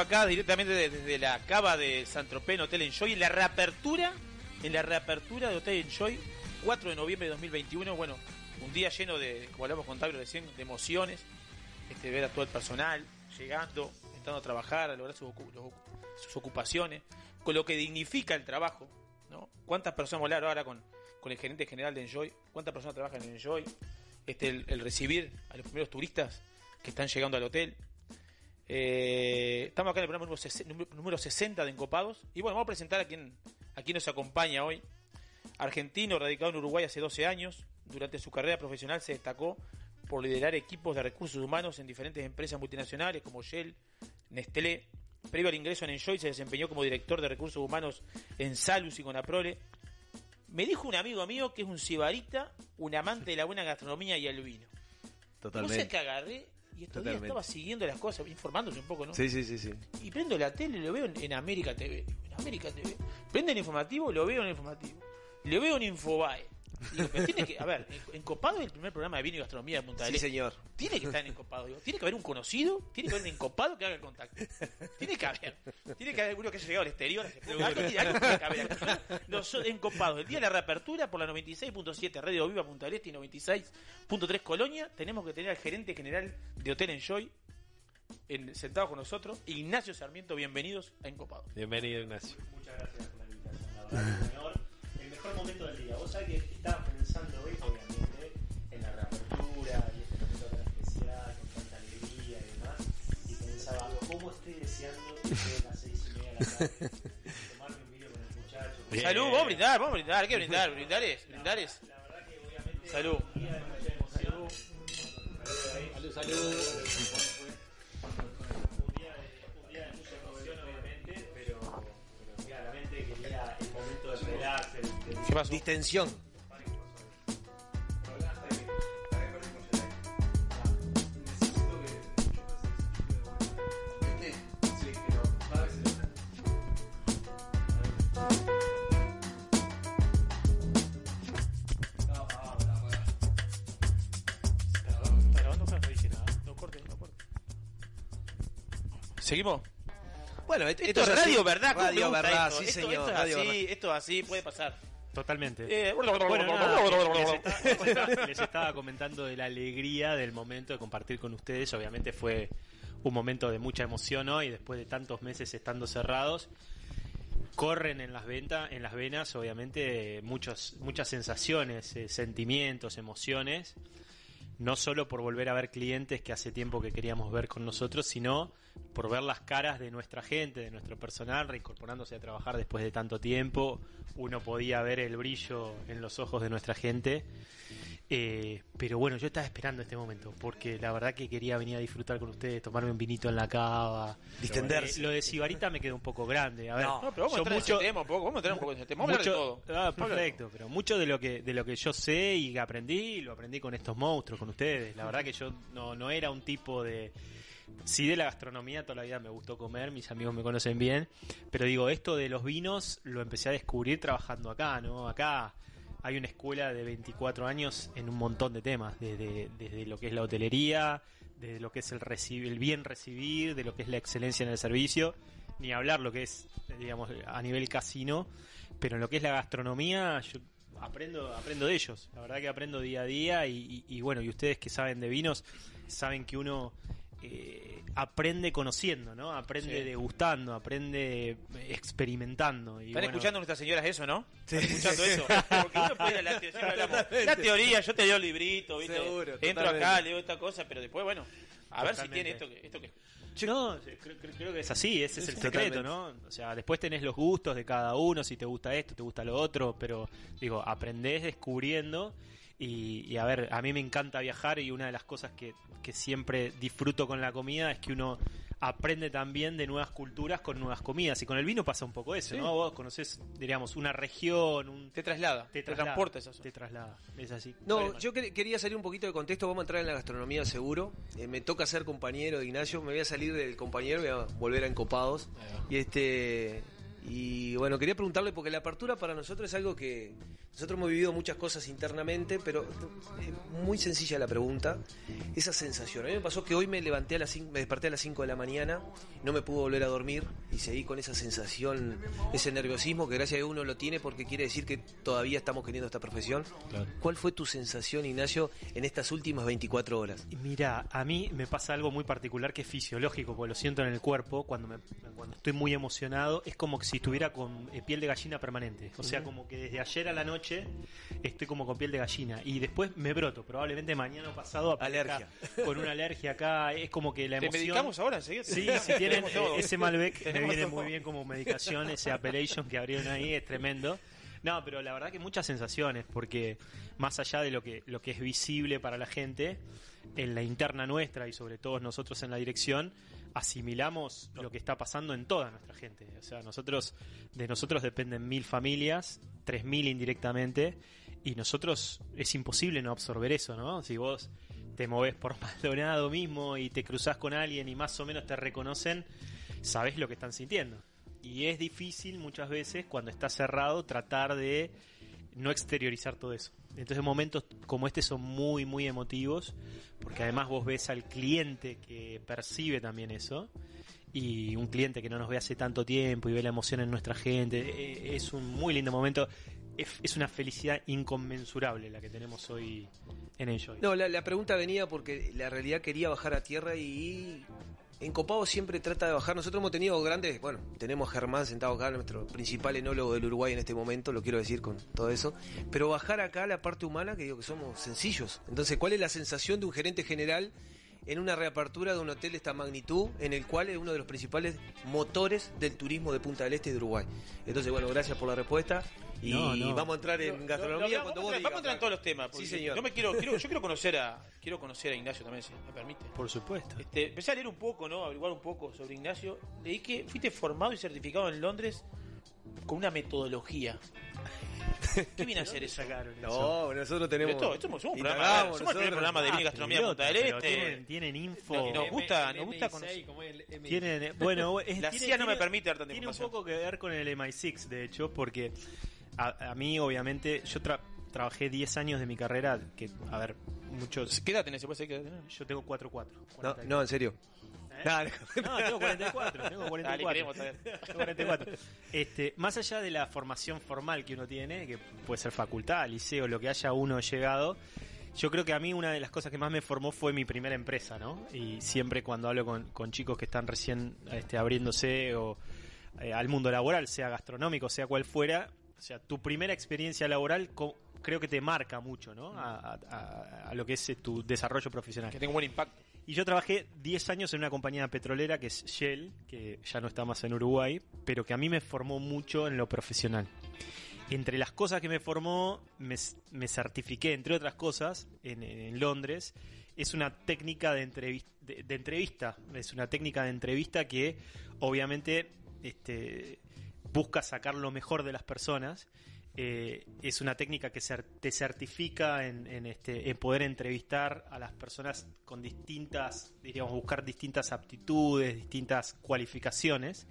Acá directamente de- desde la cava de San Tropez Hotel Enjoy, en la reapertura, en la reapertura de Hotel Enjoy, 4 de noviembre de 2021, bueno, un día lleno de, como hablamos con Tablo recién, de emociones, este, ver a todo el personal llegando, entrando a trabajar, a lograr sus, los sus ocupaciones, con lo que dignifica el trabajo, ¿no? ¿Cuántas personas volaron ahora con, con el gerente general de Enjoy? ¿Cuántas personas trabajan en Enjoy? Este, el recibir a los primeros turistas que están llegando al hotel. Eh, estamos acá en el programa número, número 60 de Encopados. Y bueno, vamos a presentar a quien, a quien nos acompaña hoy. Argentino, radicado en Uruguay hace 12 años. Durante su carrera profesional se destacó por liderar equipos de recursos humanos en diferentes empresas multinacionales como Shell, Nestlé. Previo al ingreso en Enjoy se desempeñó como director de recursos humanos en Salus y Conaprole. Me dijo un amigo mío que es un cibarita, un amante de la buena gastronomía y el vino. Totalmente. No sé que agarré y estos días Totalmente. estaba siguiendo las cosas, informándose un poco, ¿no? Sí, sí, sí, sí. Y prendo la tele y lo veo en, en América TV. En América TV. Prende el informativo, lo veo en el informativo. Lo veo en Infobae. Digo, pero tiene que, a ver, En- Encopado es el primer programa de vino y gastronomía de Punta del Sí, Este. señor. Tiene que estar en Encopado. Digo. Tiene que haber un conocido, tiene que haber un encopado que haga el contacto. Tiene que haber. Tiene que haber alguno que haya llegado al exterior. Algo tiene- algo tiene que haber. Los Encopados, el día de la reapertura por la 96.7 Radio Viva Punta del Este y 96.3 Colonia, tenemos que tener al gerente general de Hotel Enjoy en, sentado con nosotros, Ignacio Sarmiento. Bienvenidos a Encopado. Bienvenido, Ignacio. Muchas gracias por la invitación, la verdad momento del día. Vos sabés que estaba pensando hoy, obviamente, en la reapertura y este momento tan especial, con tanta alegría y demás, y pensaba, ¿cómo estoy deseando que lleguen las seis y media de la tarde? Tomarme un vino con el muchacho. Salud, vamos a brindar, vamos a brindar, ¿qué brindar? Brindar es, brindar es. La verdad que obviamente Salud. un día de mucha emoción. Salud, salud. Un ¿Qué pasó? Distensión. ¿Seguimos? Bueno, esto, Esto es así. radio, ¿verdad? ¿Cómo me Radio, verdad, esto? sí, Esto- señor. Esto es radio, así, verdad. esto es así, puede pasar. Totalmente. Eh, Bueno, les estaba comentando de la alegría del momento de compartir con ustedes. Obviamente fue un momento de mucha emoción hoy, después de tantos meses estando cerrados. Corren en las ventas, en las venas, obviamente, muchos, muchas sensaciones, eh, sentimientos, emociones. No solo por volver a ver clientes que hace tiempo que queríamos ver con nosotros, sino por ver las caras de nuestra gente, de nuestro personal, reincorporándose a trabajar después de tanto tiempo. Uno podía ver el brillo en los ojos de nuestra gente. Eh, pero bueno, yo estaba esperando este momento, porque la verdad que quería venir a disfrutar con ustedes, tomarme un vinito en la cava. Distenderse. Eh, lo de Sibarita me quedó un poco grande. A ver, No, pero vamos a yo mucho- tema vamos a entrar un poco en ese tema. Vamos a hablar de mucho- todo. ah, perfecto, pero mucho de lo que de lo que yo sé y que aprendí, lo aprendí con estos monstruos, con ustedes. La verdad que yo no, no era un tipo de... Sí de la gastronomía toda la vida me gustó comer, mis amigos me conocen bien, pero digo, esto de los vinos lo empecé a descubrir trabajando acá, ¿no? Acá hay una escuela de 24 años en un montón de temas, desde, desde lo que es la hotelería, desde lo que es el, reci- el bien recibir, de lo que es la excelencia en el servicio, ni hablar lo que es, digamos, a nivel casino, pero en lo que es la gastronomía, yo aprendo, aprendo de ellos, la verdad que aprendo día a día y, y- y bueno, y ustedes que saben de vinos, saben que uno eh, aprende conociendo, ¿no? Aprende Sí. degustando, aprende experimentando. Y Están bueno, escuchando nuestras señoras eso, ¿no? ¿Están escuchando eso? <laughs> Porque uno puede la, teoría, yo te leo el librito, ¿viste? Seguro, Entro totalmente. acá, leo esta cosa, pero después, bueno, a ver si tiene esto que, esto que No, creo, que es así, ese es el Sí, secreto. ¿no? O sea, después tenés los gustos de cada uno, si te gusta esto, te gusta lo otro, pero digo, aprendés descubriendo y, y a ver, a mí me encanta viajar y una de las cosas que, que siempre disfruto con la comida es que uno aprende también de nuevas culturas con nuevas comidas y con el vino pasa un poco eso, Sí. ¿no? Vos conocés, diríamos, una región, un... te traslada, te, transporta esa zona. Te traslada, es así. No, yo quer- quería salir un poquito de contexto, vamos a entrar en la gastronomía seguro. Eh, me toca ser compañero de Ignacio, me voy a salir del compañero, voy a volver a Encopados. Y este y bueno, quería preguntarle porque la apertura para nosotros es algo que Nosotros hemos vivido muchas cosas internamente, pero eh, muy sencilla la pregunta. Esa sensación. A mí me pasó que hoy me levanté a las cin- me desperté a las 5 de la mañana, no me pude volver a dormir y seguí con esa sensación, ese nerviosismo que gracias a Dios uno lo tiene porque quiere decir que todavía estamos queriendo esta profesión. ¿Cuál fue tu sensación, Ignacio, en estas últimas 24 horas? Mira, a mí me pasa algo muy particular que es fisiológico, porque lo siento en el cuerpo, cuando, me, cuando estoy muy emocionado, es como que si estuviera con eh, piel de gallina permanente. O sea, como que desde ayer a la noche estoy como con piel de gallina. Y después me broto, probablemente mañana o pasado Alergia. con una alergia acá. Es como que la ¿Te emoción... medicamos ahora enseguida? Sí, <laughs> si tienen ese Malbec, me viene todo. muy bien como medicación, ese Appellation que abrieron ahí, es tremendo. No, pero la verdad que muchas sensaciones, porque más allá de lo que, lo que es visible para la gente, en la interna nuestra y sobre todo nosotros en la dirección, asimilamos lo que está pasando en toda nuestra gente. O sea, nosotros, de nosotros dependen mil familias, tres mil indirectamente, y nosotros es imposible no absorber eso, ¿no? Si vos te moves por <laughs> Maldonado mismo y te cruzás con alguien y más o menos te reconocen, sabés lo que están sintiendo. Y es difícil muchas veces cuando está cerrado tratar de no exteriorizar todo eso. Entonces momentos como este son muy, muy emotivos, porque además vos ves al cliente que percibe también eso, y un cliente que no nos ve hace tanto tiempo y ve la emoción en nuestra gente, eh, es un muy lindo momento, es, es una felicidad inconmensurable la que tenemos hoy en Enjoy. No, la, la pregunta venía porque la realidad quería bajar a tierra y en Copado siempre trata de bajar. Nosotros hemos tenido grandes, bueno, tenemos a Germán sentado acá, nuestro principal enólogo del Uruguay en este momento, lo quiero decir con todo eso, pero bajar acá la parte humana, que digo que somos sencillos. Entonces, ¿cuál es la sensación de un gerente general en una reapertura de un hotel de esta magnitud, en el cual es uno de los principales motores del turismo de Punta del Este y de Uruguay? Entonces, bueno, gracias por la respuesta y No, no. vamos a entrar en Lo- gastronomía lo- cuando vamos, vos a entrar- vamos a digas, entrar en todos los temas. Sí, señor. Yo me quiero, quiero- yo quiero conocer a quiero conocer a Ignacio también, si me permite. Por supuesto. Este, empecé a leer un poco, ¿no? A averiguar un poco sobre Ignacio. Leí que fuiste formado y certificado en Londres con una metodología. <laughs> ¿Qué viene a hacer eso? No, nosotros tenemos. Esto, esto somos un programa, Indagamos, somos el primer programa de Ah, gastronomía de Punta del Este. tienen- tienen info. No, nos gusta, nos gusta M6, conocer. como el M6. Tienen, eh, bueno, <laughs> es- La tiene- CIA no me permite dar tanta Tiene un poco que ver con el MI6, de hecho, porque a, a mí, obviamente, yo tra- trabajé 10 años de mi carrera, que, a ver, muchos... ¿Qué edad tenés? ¿Se puede saber qué edad tenés? Yo tengo 4-4. No, no, en serio. Nah, no. No, tengo 44, tengo 44. Dale, queremos. <laughs> Tengo 44. Este, más allá de la formación formal que uno tiene, que puede ser facultad, liceo, lo que haya uno llegado, yo creo que a mí una de las cosas que más me formó fue mi primera empresa, ¿no? Y siempre cuando hablo con, con chicos que están recién este, abriéndose o eh, al mundo laboral, sea gastronómico, sea cual fuera, o sea, tu primera experiencia laboral creo que te marca mucho, ¿no? A, a- a- a lo que es eh, tu desarrollo profesional. Que tenga un buen impacto. Y yo trabajé 10 años en una compañía petrolera que es Shell, que ya no está más en Uruguay, pero que a mí me formó mucho en lo profesional. Entre las cosas que me formó, me, me certifiqué, entre otras cosas, en, en Londres. Es una técnica de, entrevis- de- de entrevista. Es una técnica de entrevista que obviamente este, busca sacar lo mejor de las personas. Eh, es una técnica que te certifica este, en poder entrevistar a las personas con distintas, diríamos, buscar distintas aptitudes, distintas cualificaciones,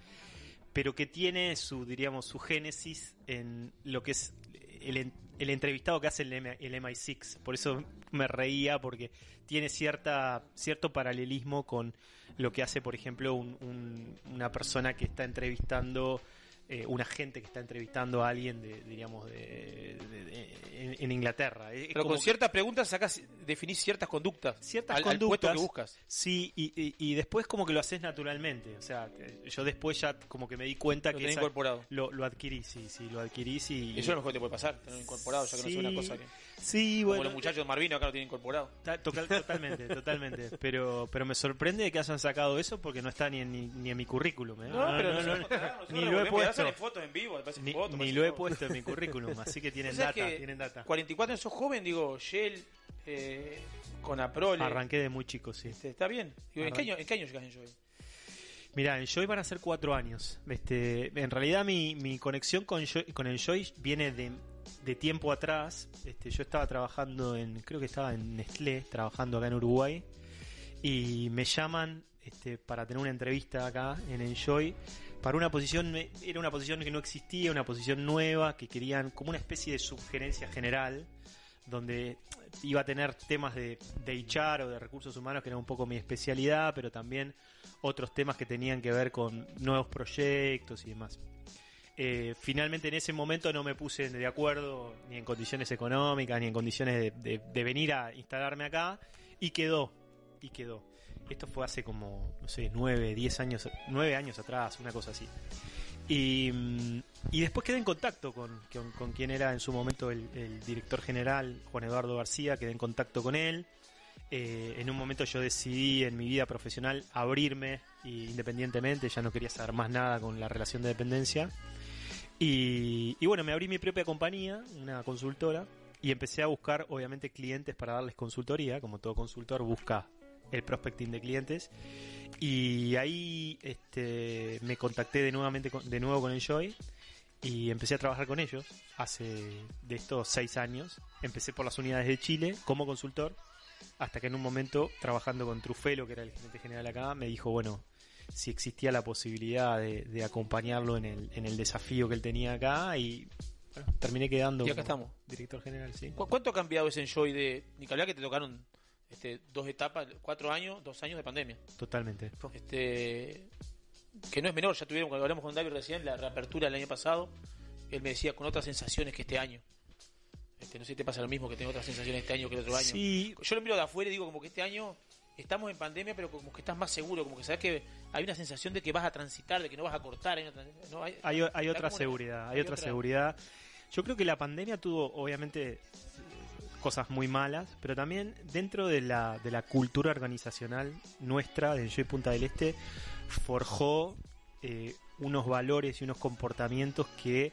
pero que tiene su, diríamos, su génesis en lo que es el, en- el entrevistado que hace el, M- el MI6. Por eso me reía, porque tiene cierta, cierto paralelismo con lo que hace, por ejemplo, un- un- una persona que está entrevistando eh, un agente que está entrevistando a alguien de, diríamos, de, de- de- en, en Inglaterra. Es Pero con ciertas preguntas sacas, definís ciertas conductas. ciertas al, al conductas puesto que buscas. Sí, y, y- y después como que lo haces naturalmente. O sea, yo después ya como que me di cuenta Lo que esa- incorporado. Lo, lo adquirí, sí, sí, lo adquirí, sí. Eso es lo mejor que te puede pasar, tenerlo incorporado, ya que no es una Sí, cosa que. Sí, Como bueno. los muchachos de Marvino acá lo tienen incorporado. Ta- total- totalmente, <laughs> totalmente. Pero, pero me sorprende que hayan sacado eso porque no está ni en, ni, ni en mi currículum. ¿eh? No, pero nosotros- nosotros ni lo he puesto. fotos en vivo, Ni, fotos, ni aparecen lo he puesto en mi currículum, así que tienen data, que tienen data. 44 años, sos joven, digo, Shell, eh, con Aprole. Arranqué de muy chico, sí. Este, Está bien. Digo, ¿en, qué año, ¿En qué año llegas en Shell? Mira, en Joy van a ser cuatro años. Este, en realidad mi, mi conexión con, Joy- con el Joy viene de, de tiempo atrás. Este, yo estaba trabajando en, creo que estaba en Nestlé, trabajando acá en Uruguay, y me llaman este, para tener una entrevista acá en Enjoy para una posición, era una posición que no existía, una posición nueva, que querían como una especie de subgerencia general, donde iba a tener temas de, de HR o de recursos humanos, que era un poco mi especialidad, pero también otros temas que tenían que ver con nuevos proyectos y demás. Eh, finalmente en ese momento no me puse de acuerdo ni en condiciones económicas ni en condiciones de, venir a instalarme acá y quedó, y quedó. Esto fue hace como, no sé, nueve, diez años, nueve años atrás, una cosa así. Y, mm, y después quedé en contacto con, con, con quien era en su momento el, director general, Juan Eduardo García, quedé en contacto con él. Eh, en un momento yo decidí en mi vida profesional abrirme independientemente, ya no quería saber más nada con la relación de dependencia. Y, bueno, me abrí mi propia compañía, una consultora, y empecé a buscar, obviamente, clientes para darles consultoría, como todo consultor busca el prospecting de clientes. Y ahí este, me contacté de, nuevamente con- de nuevo con Enjoy y empecé a trabajar con ellos hace de estos seis años. Empecé por las unidades de Chile como consultor, hasta que en un momento, trabajando con Trufelo, que era el gerente general acá, me dijo, bueno, si existía la posibilidad de, de acompañarlo en el, en el desafío que él tenía acá y bueno, terminé quedando Y acá estamos. director general, sí. ¿Cu- ¿Cuánto ha cambiado ese Enjoy de Nicolás que te tocaron este, dos etapas, cuatro años, dos años de pandemia? Totalmente. Este, que no es menor, ya tuvieron, cuando hablamos con David recién, la reapertura del año pasado, él me decía con otras sensaciones que este año. Este, no sé si te pasa lo mismo que tengo otras sensaciones este año que el otro año. Sí. Yo lo miro de afuera y digo como que este año estamos en pandemia, pero como que estás más seguro, como que sabes que hay una sensación de que vas a transitar, de que no vas a cortar. hay una no, hay, otra una- seguridad, hay, otra, seguridad. Yo creo que la pandemia tuvo, obviamente, cosas muy malas, pero también dentro de la, de la cultura organizacional nuestra de Enjoy Punta del Este, forjó eh, unos valores y unos comportamientos que,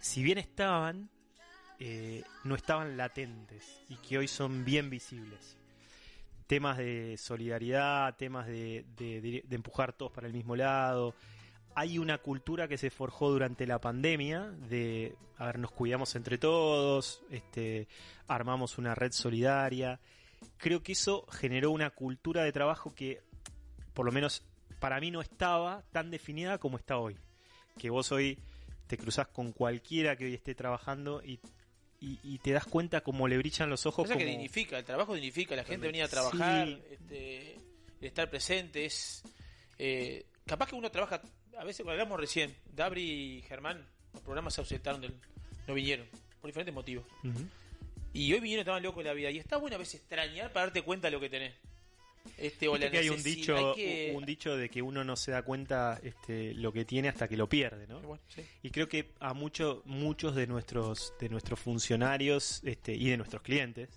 si bien estaban, eh, no estaban latentes y que hoy son bien visibles temas de solidaridad, temas de, de- empujar todos para el mismo lado. Hay una cultura que se forjó durante la pandemia de, a ver, nos cuidamos entre todos, este, armamos una red solidaria. Creo que eso generó una cultura de trabajo que, por lo menos para mí, no estaba tan definida como está hoy. Que vos hoy te cruzás con cualquiera que hoy esté trabajando y, y- y te das cuenta como le brillan los ojos. Pasa que como- dignifica, el trabajo dignifica, la gente venía a Sí. trabajar, este, el estar presente es... eh, capaz que uno trabaja, a veces cuando hablamos recién, Dabri y Germán, los programas se ausentaron, del, no vinieron, por diferentes motivos. Y hoy vinieron, estaban locos de la vida. Y está bueno a veces extrañar para darte cuenta de lo que tenés. Este, o Viste la que hay un necesi- dicho, hay que- un dicho de que uno no se da cuenta este, lo que tiene hasta que lo pierde, ¿no? Y creo que a muchos muchos de nuestros de nuestros funcionarios este, y de nuestros clientes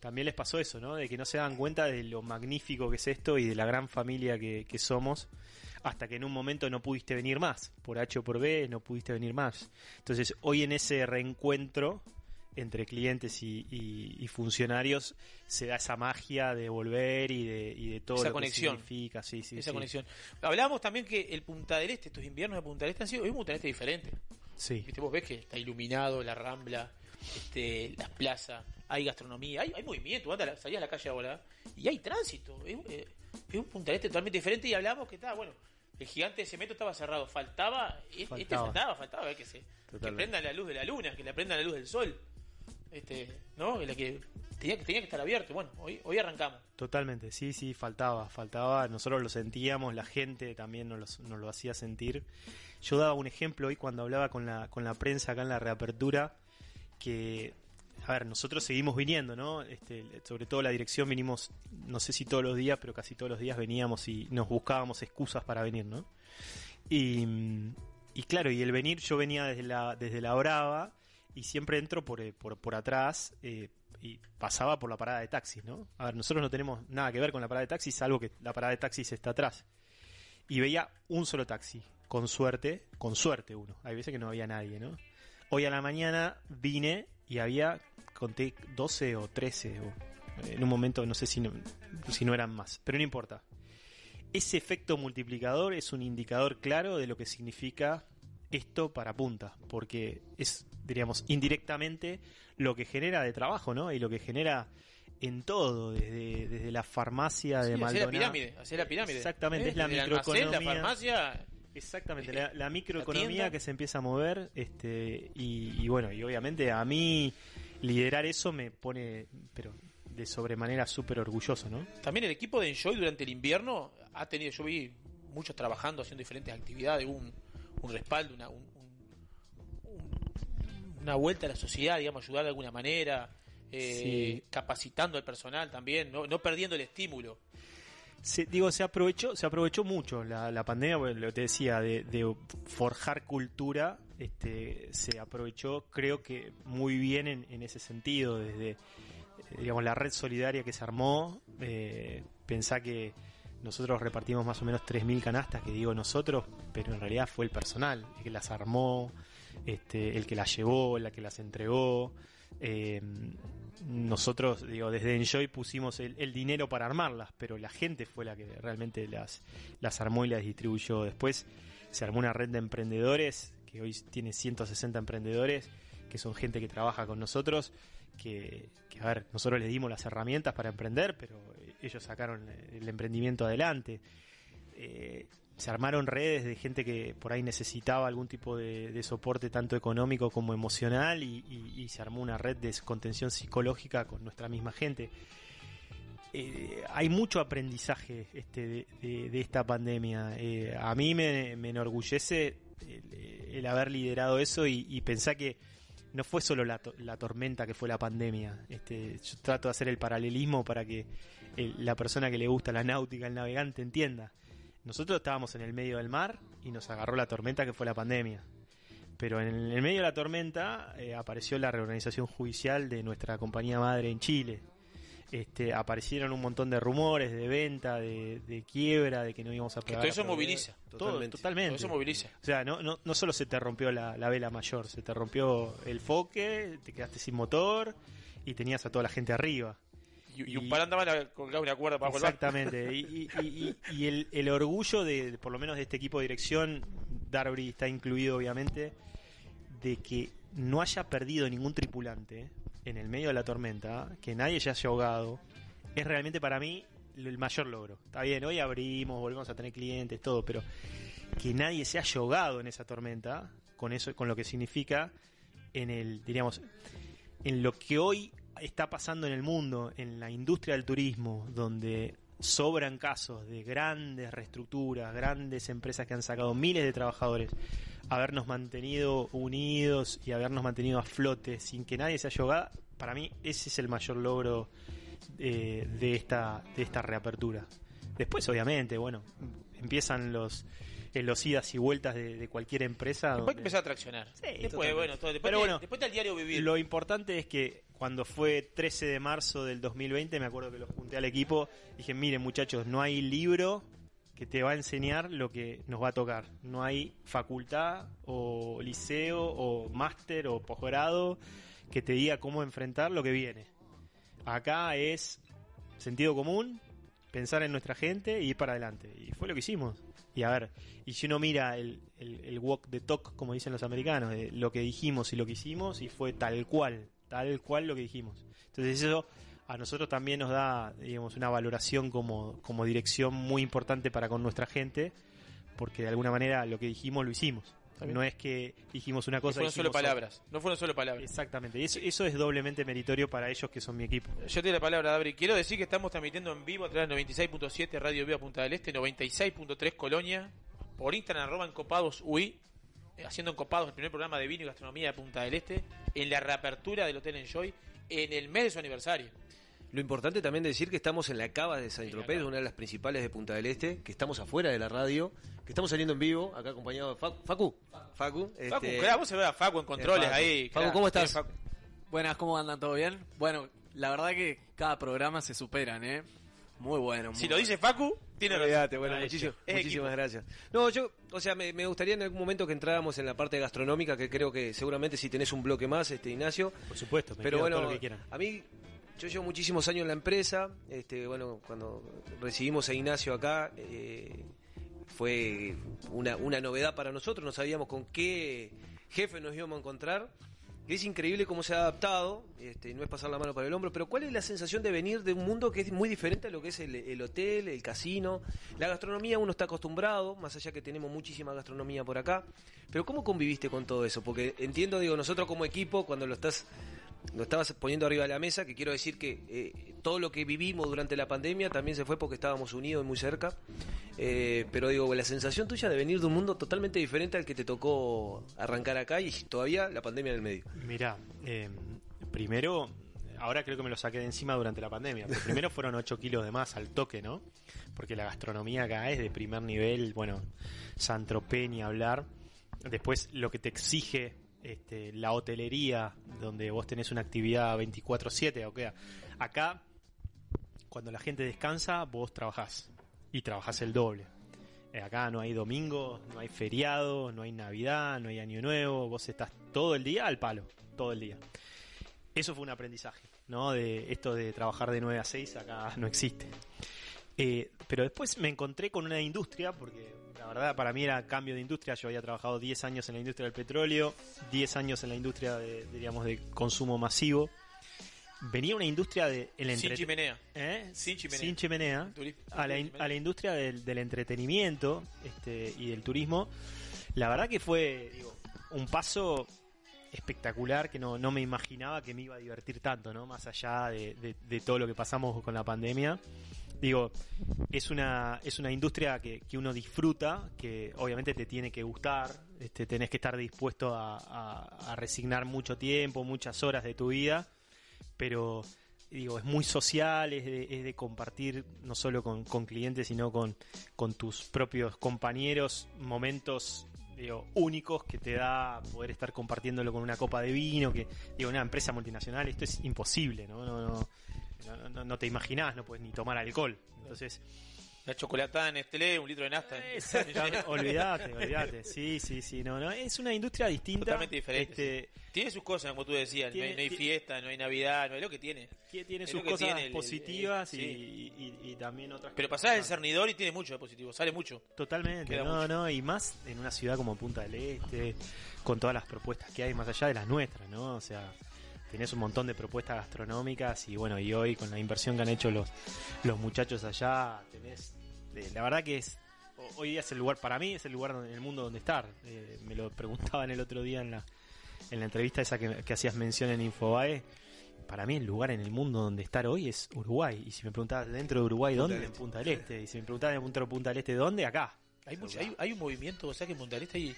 también les pasó eso, ¿no? De que no se dan cuenta de lo magnífico que es esto y de la gran familia que, que somos hasta que en un momento no pudiste venir más, por H o por B no pudiste venir más. Entonces hoy en ese reencuentro entre clientes y, y- y funcionarios se da esa magia de volver y de, y de todo esa lo conexión. que significa. Sí, sí, esa sí. conexión. Hablábamos también que el Punta del Este, estos inviernos de Punta del Este han sido, es un Punta del Este diferente. Sí. Viste, vos ves que está iluminado, la rambla, este, las plazas, hay gastronomía, hay, hay movimiento, anda, salías a la calle ahora y hay tránsito. Es, un- eh, es un Punta del Este totalmente diferente y hablamos que está, bueno, el gigante de cemento estaba cerrado, faltaba, e- este Faltaba. faltaba, faltaba, que se que prendan la luz de la luna, que le prendan la luz del sol. Este, ¿no? La que tenía, que estar abierto. Bueno, hoy, hoy arrancamos. Totalmente, sí, sí, faltaba, faltaba, nosotros lo sentíamos, la gente también nos, nos lo hacía sentir. Yo daba un ejemplo hoy cuando hablaba con la, con la prensa acá en la reapertura, que, a ver, nosotros seguimos viniendo, ¿no? Este, sobre todo la dirección vinimos, no sé si todos los días, pero casi todos los días veníamos y nos buscábamos excusas para venir, ¿no? Y, y claro, y el venir, yo venía desde la, desde la Brava y siempre entro por, eh, por, por atrás eh, y pasaba por la parada de taxis, ¿no? A ver, nosotros no tenemos nada que ver con la parada de taxis, salvo que la parada de taxis está atrás. Y veía un solo taxi, con suerte, con suerte uno. Hay veces que no había nadie, ¿no? Hoy a la mañana vine y había, conté 12 o 13, o, en un momento no sé si si no eran más, pero no importa. Ese efecto multiplicador es un indicador claro de lo que significa esto para punta, porque es, diríamos, indirectamente lo que genera de trabajo, ¿no? Y lo que genera en todo, desde, desde la farmacia de Sí, hacer la Maldonado. pirámide, hacer la pirámide. Exactamente, ¿Eh? es la Desde el almacén, microeconomía. la farmacia Exactamente, Eh, la, la microeconomía que se empieza a mover, este, y, y bueno, y obviamente a mí liderar eso me pone, pero de sobremanera súper orgulloso, ¿no? También el equipo de Enjoy durante el invierno ha tenido, yo vi muchos trabajando, haciendo diferentes actividades, un, un respaldo, una, un- un- una vuelta a la sociedad, digamos, ayudar de alguna manera, eh, Sí. capacitando al personal también, no, no perdiendo el estímulo. Se, digo, se aprovechó, se aprovechó mucho la, la pandemia, porque lo que te decía, de, de forjar cultura, este, se aprovechó, creo que muy bien en, en ese sentido, desde, eh, digamos, la red solidaria que se armó, eh, pensá que nosotros repartimos más o menos 3.000 canastas, que digo nosotros, pero en realidad fue el personal, el que las armó, este, el que las llevó, el que las entregó, eh, nosotros, digo, desde Enjoy pusimos el, el dinero para armarlas, pero la gente fue la que realmente las, las armó y las distribuyó. Después se armó una red de emprendedores, que hoy tiene 160 emprendedores, que son gente que trabaja con nosotros, que, que, a ver, nosotros les dimos las herramientas para emprender, pero ellos sacaron el emprendimiento adelante. Eh, se armaron redes de gente que por ahí necesitaba algún tipo de, soporte tanto económico como emocional y, se armó una red de contención psicológica con nuestra misma gente. Eh, hay mucho aprendizaje este, de, esta pandemia. Eh, a mí me, me enorgullece el, el haber liderado eso y, y pensar que no fue solo la, to- la tormenta que fue la pandemia. Este, yo trato de hacer el paralelismo para que el- la persona que le gusta la náutica, el navegante, entienda. Nosotros estábamos en el medio del mar y nos agarró la tormenta que fue la pandemia. Pero en el medio de la tormenta eh, apareció la reorganización judicial de nuestra compañía madre en Chile. Este, aparecieron un montón de rumores de venta, de, de quiebra, de que no íbamos a Que pagar. todo eso moviliza. Todo, Totalmente. totalmente. Todo eso moviliza. O sea, no, no, no solo se te rompió la, la vela mayor, se te rompió el foque, te quedaste sin motor y tenías a toda la gente arriba. Y, y un par andaba colgado una cuerda para Exactamente. Y, y- y- y- y el, el orgullo de, por lo menos de este equipo de dirección, Darby está incluido obviamente, de que no haya perdido ningún tripulante en el medio de la tormenta, que nadie se haya ahogado, es realmente para mí el mayor logro. Está bien, hoy abrimos, volvemos a tener clientes, todo, pero que nadie se haya ahogado en esa tormenta, con eso, con lo que significa en el, diríamos, en lo que hoy está pasando en el mundo, en la industria del turismo, donde sobran casos de grandes reestructuras, grandes empresas que han sacado miles de trabajadores, habernos mantenido unidos y habernos mantenido a flote sin que nadie se haya ahogado, para mí ese es el mayor logro eh, de esta de esta reapertura. Después, obviamente, bueno, empiezan los eh, los idas y vueltas de, de cualquier empresa. Después donde- empezó a traccionar. después, totalmente. bueno, todo, después, Pero bueno, después del diario vivir. Lo importante es que cuando fue 13 de marzo del 2020, me acuerdo que los junté al equipo, dije, miren muchachos, no hay libro que te va a enseñar lo que nos va a tocar. No hay facultad o liceo o máster o posgrado que te diga cómo enfrentar lo que viene. Acá es sentido común, pensar en nuestra gente y ir para adelante. Y fue lo que hicimos. Y a ver, y si uno mira el, el, el walk the talk, como dicen los americanos, de lo que dijimos y lo que hicimos, y fue tal cual, tal cual lo que dijimos. Entonces eso a nosotros también nos da, digamos, una valoración como, como dirección muy importante para con nuestra gente, porque de alguna manera lo que dijimos lo hicimos. No es que dijimos una No cosa fueron y solo palabras. No fueron solo palabras. Exactamente. Eso, eso es doblemente meritorio para ellos que son mi equipo. Yo te doy la palabra, Dabri. Quiero decir que estamos transmitiendo en vivo a través del 96.7 Radio Viva Punta del Este, 96.3 Colonia, por Instagram, arroba encopados UI, eh, haciendo encopados el primer programa de vino y gastronomía de Punta del Este, en la reapertura del Hotel Enjoy, en el mes de su aniversario. Lo importante también de decir que estamos en la cava de San Tropez, una de las principales de Punta del Este, que estamos afuera de la radio, que estamos saliendo en vivo, acá acompañado de Facu. Facu, Facu, Facu, este- claro, vos se ve a Facu en controles Facu. ahí. Facu, claro. ¿cómo estás? Eh, Facu. Buenas, ¿cómo andan? ¿Todo bien? Bueno, la verdad que cada programa se superan, ¿eh? Muy bueno. Si muy lo dice Facu, tiene razón. Olvídate, bueno, Ah, muchísimo- muchísimas equipo. gracias. No, yo, o sea, me, me gustaría en algún momento que entráramos en la parte gastronómica, que creo que seguramente si tenés un bloque más, este Ignacio. Por supuesto, me Pero bueno, todo lo que quieran. a mí, yo llevo muchísimos años en la empresa. Este, bueno, cuando recibimos a Ignacio acá, eh, fue una, novedad para nosotros. No sabíamos con qué jefe nos íbamos a encontrar. es increíble cómo se ha adaptado, este, no es pasar la mano para el hombro, pero ¿cuál es la sensación de venir de un mundo que es muy diferente a lo que es el hotel, el casino? La gastronomía uno está acostumbrado, más allá que tenemos muchísima gastronomía por acá, pero ¿cómo conviviste con todo eso? Porque entiendo, digo, nosotros como equipo, cuando lo estás lo estabas poniendo arriba de la mesa, que quiero decir que eh, todo lo que vivimos durante la pandemia también se fue porque estábamos unidos y muy cerca. Eh, pero digo, la sensación tuya de venir de un mundo totalmente diferente al que te tocó arrancar acá y todavía la pandemia en el medio. Mira, eh, primero, ahora creo que me lo saqué de encima durante la pandemia. Pero primero fueron 8 kilos de más al toque, ¿no? Porque la gastronomía acá es de primer nivel, bueno, Santropé ni hablar. Después lo que te exige este, la hotelería, donde vos tenés una actividad 24/7, o sea, acá cuando la gente descansa, vos trabajás y trabajás el doble. Eh, acá no hay domingo, no hay feriado, no hay Navidad, no hay Año Nuevo, vos estás todo el día al palo, todo el día. Eso fue un aprendizaje, ¿no? De esto de trabajar de 9 a 6 acá no existe. Eh, pero después me encontré con una industria, porque la verdad para mí era cambio de industria. Yo había trabajado 10 años en la industria del petróleo, 10 años en la industria de, diríamos, de consumo masivo. Venía una industria de el Sin chimenea. ¿Eh? Sin chimenea. Sin chimenea. Turismo. A la, in- a la industria del, del entretenimiento este, y del turismo. La verdad que fue digo, un paso espectacular que no, no me imaginaba que me iba a divertir tanto, ¿no? Más allá de, de- de todo lo que pasamos con la pandemia. Digo, es una, es una industria que, que uno disfruta, que obviamente te tiene que gustar, este, tenés que estar dispuesto a, resignar mucho tiempo, muchas horas de tu vida, pero digo, es muy social, es de, es de compartir no solo con, con clientes, sino con, con tus propios compañeros momentos digo, únicos que te da poder estar compartiéndolo con una copa de vino, que digo, una empresa multinacional, esto es imposible, ¿no? No, no, no, no- no te imaginás, no puedes ni tomar alcohol. Entonces, La chocolatada en Nestlé, un litro de nafta. <laughs> Olvídate, olvídate. Sí, sí, sí, no, no, es una industria distinta. Totalmente diferente. Este, sí. Tiene sus cosas, como tú decías. Tiene- no, hay, no hay fiesta, no hay Navidad, no hay lo que tiene. tiene Es sus cosas tiene el- positivas el- y, sí. y- y también otras Pero pasás el cernidor y tiene mucho de positivo, sale mucho. Totalmente, Queda no, mucho. no, y más en una ciudad como Punta del Este, con todas las propuestas que hay más allá de las nuestras, ¿no? O sea, tenés un montón de propuestas gastronómicas y bueno, y hoy con la inversión que han hecho los, los muchachos allá, tenés, eh, la verdad que es, ho- hoy día es el lugar, para mí es el lugar donde- en el mundo donde estar. Eh, me lo preguntaban el otro día en la, en la entrevista esa que, que hacías mención en Infobae. Para mí el lugar en el mundo donde estar hoy es Uruguay. Y si me preguntabas dentro de Uruguay, Punta ¿dónde? En Este. Punta del Este. Y si me preguntabas dentro de Punta del Este, ¿dónde? Acá. Hay, mucho, hay, hay un movimiento, o sea que en Punta del Este hay-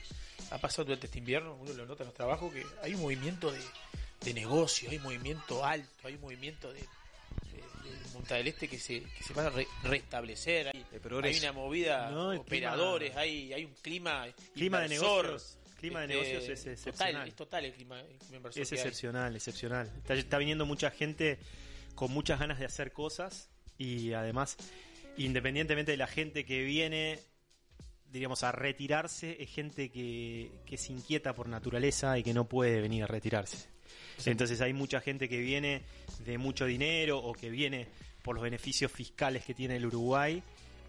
ha pasado durante este invierno, uno lo nota en los trabajos, que hay un movimiento de, de negocio, hay movimiento alto, hay un movimiento de, de- de Punta del Este que se, que se va a re- restablecer, hay, una movida, No, operadores, clima- hay, hay un clima Clima de negocios. Clima de este, negocios es total, excepcional. es total el clima, el clima inversor Es que hay. excepcional, excepcional. Está, está viniendo mucha gente con muchas ganas de hacer cosas y además, independientemente de la gente que viene, diríamos, a retirarse, es gente que, que se inquieta por naturaleza y que no puede venir a retirarse. Entonces hay mucha gente que viene de mucho dinero o que viene por los beneficios fiscales que tiene el Uruguay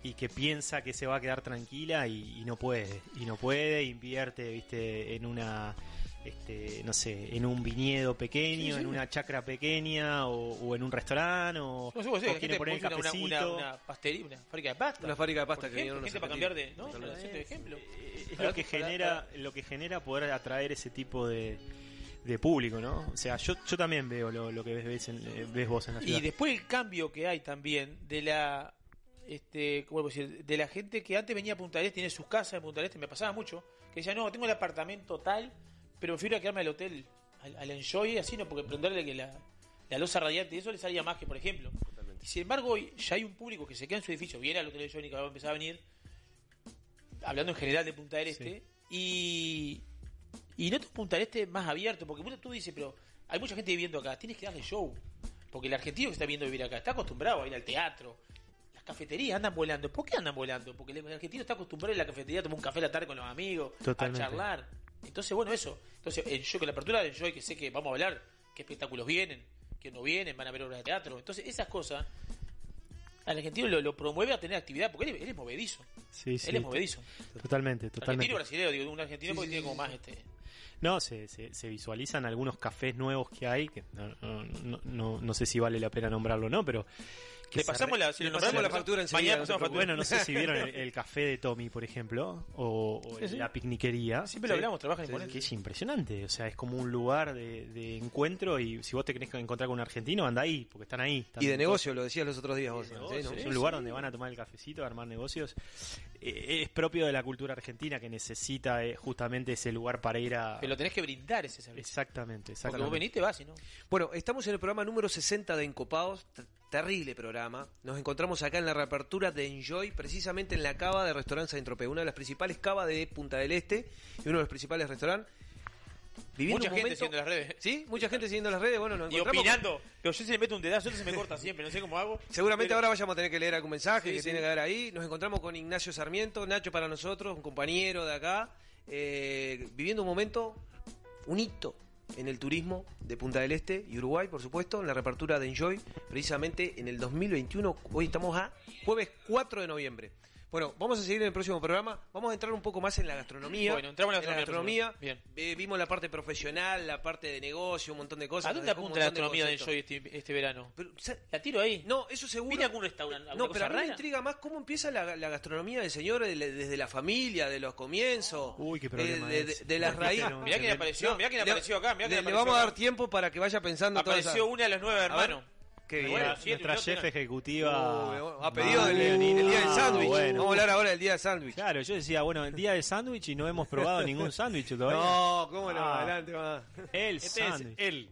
y que piensa que se va a quedar tranquila y, y no puede y no puede invierte viste en una este, no sé en un viñedo pequeño Sí, sí. en una chacra pequeña o, o en un restaurante o, No vos o quiere poner el pone una, una, cafecito una pastería, una fábrica de pasta. Una fábrica de pasta que ejemplo, gente para cambiar de, ¿no? Para hacerte de ejemplo. es lo que genera lo que genera poder atraer ese tipo de, de público no o sea yo, yo también veo lo, lo que ves, ves, en- eh, ves vos en la ciudad Y después el cambio que hay también de la este, ¿cómo puedo decir? de la gente que antes venía a Punta del Este, tiene sus casas en Punta del Este, me pasaba mucho, que decía, no, tengo el apartamento tal, pero prefiero quedarme al hotel, al, al enjoy, así no, porque prenderle que la, la losa radiante y eso le salía más que, por ejemplo. Y sin embargo, hoy ya hay un público que se queda en su edificio, viene al hotel enjoy y que va a empezar a venir, hablando en general de Punta del Este, y, y noto Punta del Este más abierto, porque tú dices, pero hay mucha gente viviendo acá, tienes que darle show. Porque el argentino que está viendo vivir acá está acostumbrado a ir al teatro. Las cafeterías andan volando. ¿Por qué andan volando? Porque el argentino está acostumbrado a ir a la cafetería a tomar un café a la tarde con los amigos, Totalmente. a charlar. Entonces, bueno, eso. Entonces, el show, con la apertura del show, que sé que vamos a hablar, qué espectáculos vienen, qué no vienen, van a ver obras de teatro. Entonces, esas cosas, al argentino lo, lo promueve a tener actividad, porque él, es- él es movedizo. Sí, sí, él es movedizo. totalmente Argentino totalmente brasileño, digo, un argentino porque tiene como más este. No, se, se, se visualizan algunos cafés nuevos que hay, que no, no, no- no- no sé si vale la pena nombrarlo o no, pero... que Le pasamos la- si le pasamos la factura enseguida, Mañana pasamos preocupe. Bueno, no sé si vieron el, <laughs> el café de Tommy, por ejemplo, o, o Sí, sí. la picniquería. Siempre lo hablamos, trabajan en. Que es impresionante, o sea, es como un lugar de, de encuentro y si vos te querés encontrar con un argentino, anda ahí, porque están ahí. están Y de negocio, lo decías los otros días vos. es un lugar donde van a tomar el cafecito, a armar negocios. Eh, es propio de la cultura argentina que necesita eh, justamente ese lugar para ir a... Pero lo tenés que brindar ese servicio. Exactamente, Porque exactamente. vos venís, te vas, y no. Bueno, estamos en el programa número 60 de Encopados. Terrible programa. Nos encontramos acá en la reapertura de Enjoy, precisamente en la cava de Restaurante Saint Tropez, una de las principales cavas de Punta del Este y uno de los principales restaurantes. Viviendo Mucha gente momento- siguiendo las redes. Sí, mucha gente siguiendo las redes. Bueno, nos Y opinando. Pero yo si le meto un dedazo, se me corta siempre, no sé cómo hago. Seguramente Pero- ahora vayamos a tener que leer algún mensaje Sí, que sí. tiene que haber ahí. Nos encontramos con Ignacio Sarmiento, Nacho para nosotros, un compañero de acá, eh, viviendo un momento, un hito en el turismo de Punta del Este y Uruguay, por supuesto, en la reapertura de Enjoy, precisamente en el 2021. Hoy estamos a jueves 4 de noviembre. Bueno, vamos a seguir en el próximo programa. Vamos a entrar un poco más en la gastronomía. Bueno, entramos en la En la gastronomía. gastronomía. Bien. Eh, vimos la parte profesional, la parte de negocio, un montón de cosas. ¿A dónde apunta la de gastronomía de este, este verano? Pero, La tiro ahí. No, eso seguro. ¿Vine a algún restaurante? No, pero a cosa mí me intriga más cómo empieza la, la gastronomía del señor de- desde la familia, de los comienzos. Uy, qué problema de, de- ese. de las Mirá raíces. quién Mirá quién apareció, mirá quién apareció acá, mirá le, quién le apareció vamos a dar tiempo para que vaya pensando toda Apareció esa- una de las nueve hermanos. Qué bien. Nuestra chef ejecutiva. Uh, a pedido del, del día del Ah, sándwich. bueno. Vamos a hablar ahora del día del sándwich. Claro, yo decía, bueno, el día del sándwich y no hemos probado ningún sándwich todavía. No, cómo no, Ah. adelante, va. El Este es sándwich. él.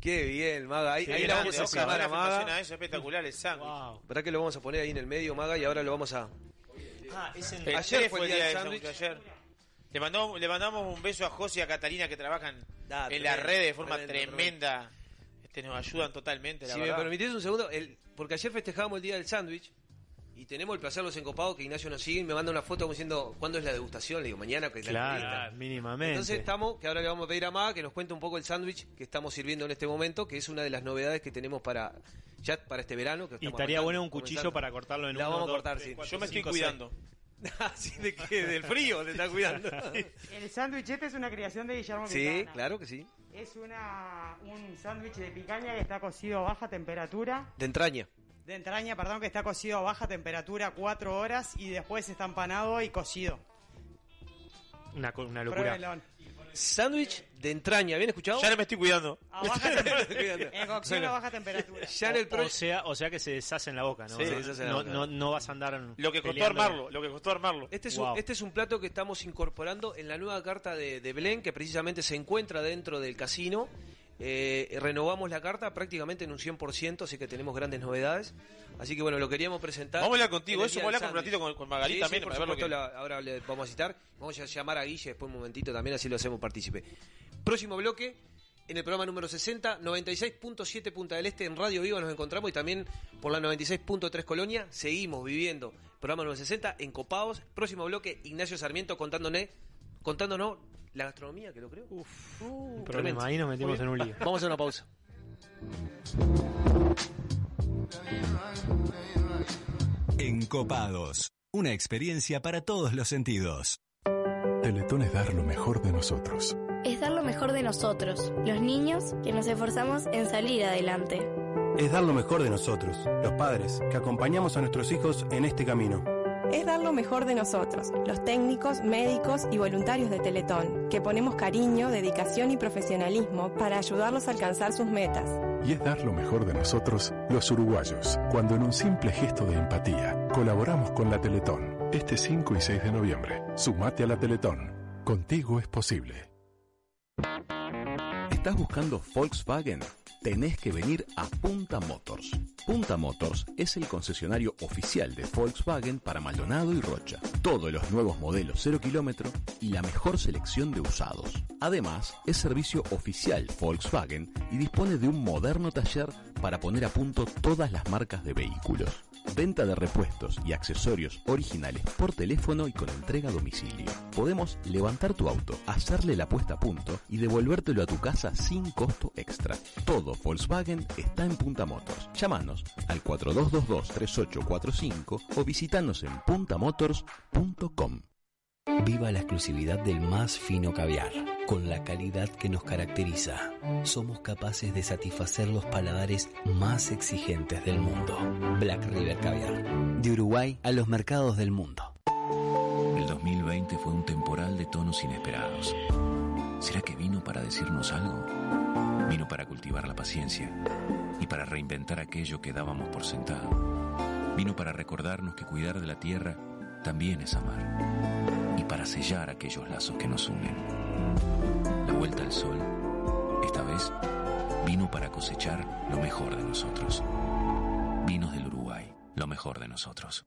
Qué bien, Maga. Ahí, Qué ahí bien, la vamos a a Maga. a eso espectacular, el sándwich. Wow. ¿Verdad que lo vamos a poner ahí en el medio, Maga? Y ahora lo vamos a. Ah, es en- El Ayer fue el día del sándwich. Ayer. Le mandamos, le mandamos un beso a José y a Catalina que trabajan Ah, en tremendo, las redes de forma tremendo, tremenda. Este, nos ayudan totalmente, la Si me permitís un segundo, el, porque ayer festejábamos el día del sándwich y tenemos el placer los encopados que Ignacio nos sigue y me manda una foto como diciendo ¿cuándo es la degustación? Le digo, mañana que es la Claro, entrevista. mínimamente. Entonces estamos, que ahora le vamos a pedir a Maga que nos cuente un poco el sándwich que estamos sirviendo en este momento, que es una de las novedades que tenemos para ya para este verano. Que y estaría bueno un cuchillo comenzando. para cortarlo en La uno, vamos a dos, cortar, tres, sí. cuatro, Yo me estoy cuidando. <laughs> Así de que del frío te está cuidando. El sándwich este es una creación de Guillermo sí, claro que sí. Es una, un sándwich de picaña que está cocido a baja temperatura. De entraña. De entraña, perdón, que está cocido a baja temperatura cuatro horas y después está empanado y cocido. Una, una locura. Pruébenlo. Sándwich de entraña, ¿bien escuchado? Ya no me estoy cuidando. A baja <laughs> temperatura. En cocción a baja temperatura. <laughs> Ya en el O, pro- o sea, o sea que se deshace en la boca, ¿no? Sí, no, se deshace en la no, boca. no- no vas a andar Lo que costó peleando. armarlo, lo que costó armarlo. Este es, Wow. un, este es un plato que estamos incorporando en la nueva carta de, de Belén, que precisamente se encuentra dentro del casino. Eh, renovamos la carta prácticamente en un 100%, así que tenemos grandes novedades. Así que bueno, lo queríamos presentar. Vamos a hablar contigo, eso, vamos a hablar un ratito con- con Magalí Sí, también sí, por supuesto, que- la- ahora le vamos a citar. Vamos a llamar a Guille después un momentito también, así lo hacemos partícipe. Próximo bloque, en el programa número 60, 96.7 Punta del Este en Radio Viva nos encontramos y también por la 96.3 Colonia seguimos viviendo. Programa número 60 en Copados. Próximo bloque, Ignacio Sarmiento contándonos, contándonos la gastronomía, que lo creo. Uf, Un problema, ahí nos metimos en un lío. Vamos a hacer una pausa. Encopados. Una experiencia para todos los sentidos. Teletón es dar lo mejor de nosotros. Es dar lo mejor de nosotros, los niños que nos esforzamos en salir adelante. Es dar lo mejor de nosotros, los padres, que acompañamos a nuestros hijos en este camino. Es dar lo mejor de nosotros, los técnicos, médicos y voluntarios de Teletón, que ponemos cariño, dedicación y profesionalismo para ayudarlos a alcanzar sus metas. Y es dar lo mejor de nosotros, los uruguayos, cuando en un simple gesto de empatía colaboramos con la Teletón. Este 5 y 6 de noviembre, sumate a la Teletón. Contigo es posible. ¿Estás buscando Volkswagen? Tenés que venir a Punta Motors. Punta Motors es el concesionario oficial de Volkswagen para Maldonado y Rocha. Todos los nuevos modelos 0 kilómetro y la mejor selección de usados. Además, es servicio oficial Volkswagen y dispone de un moderno taller para poner a punto todas las marcas de vehículos. Venta de repuestos y accesorios originales por teléfono y con entrega a domicilio. Podemos levantar tu auto, hacerle la puesta a punto y devolvértelo a tu casa sin costo extra. Todo Volkswagen está en Punta Motors. Llámanos al 4222-3845 o visitanos en puntamotors.com. Viva la exclusividad del más fino caviar, con la calidad que nos caracteriza. Somos capaces de satisfacer los paladares más exigentes del mundo. Black River Caviar. De Uruguay a los mercados del mundo. El 2020 fue un temporal de tonos inesperados. ¿Será que vino para decirnos algo? Vino para cultivar la paciencia y para reinventar aquello que dábamos por sentado. Vino para recordarnos que cuidar de la tierra también es amar y para sellar aquellos lazos que nos unen. La vuelta al sol, esta vez, vino para cosechar lo mejor de nosotros. Vinos del Uruguay, lo mejor de nosotros.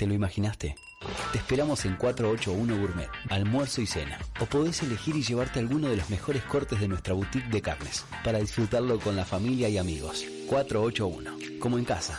¿Te lo imaginaste? Te esperamos en 481 Gourmet, almuerzo y cena. O podés elegir y llevarte alguno de los mejores cortes de nuestra boutique de carnes, para disfrutarlo con la familia y amigos. 481, como en casa.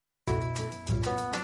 Bueno,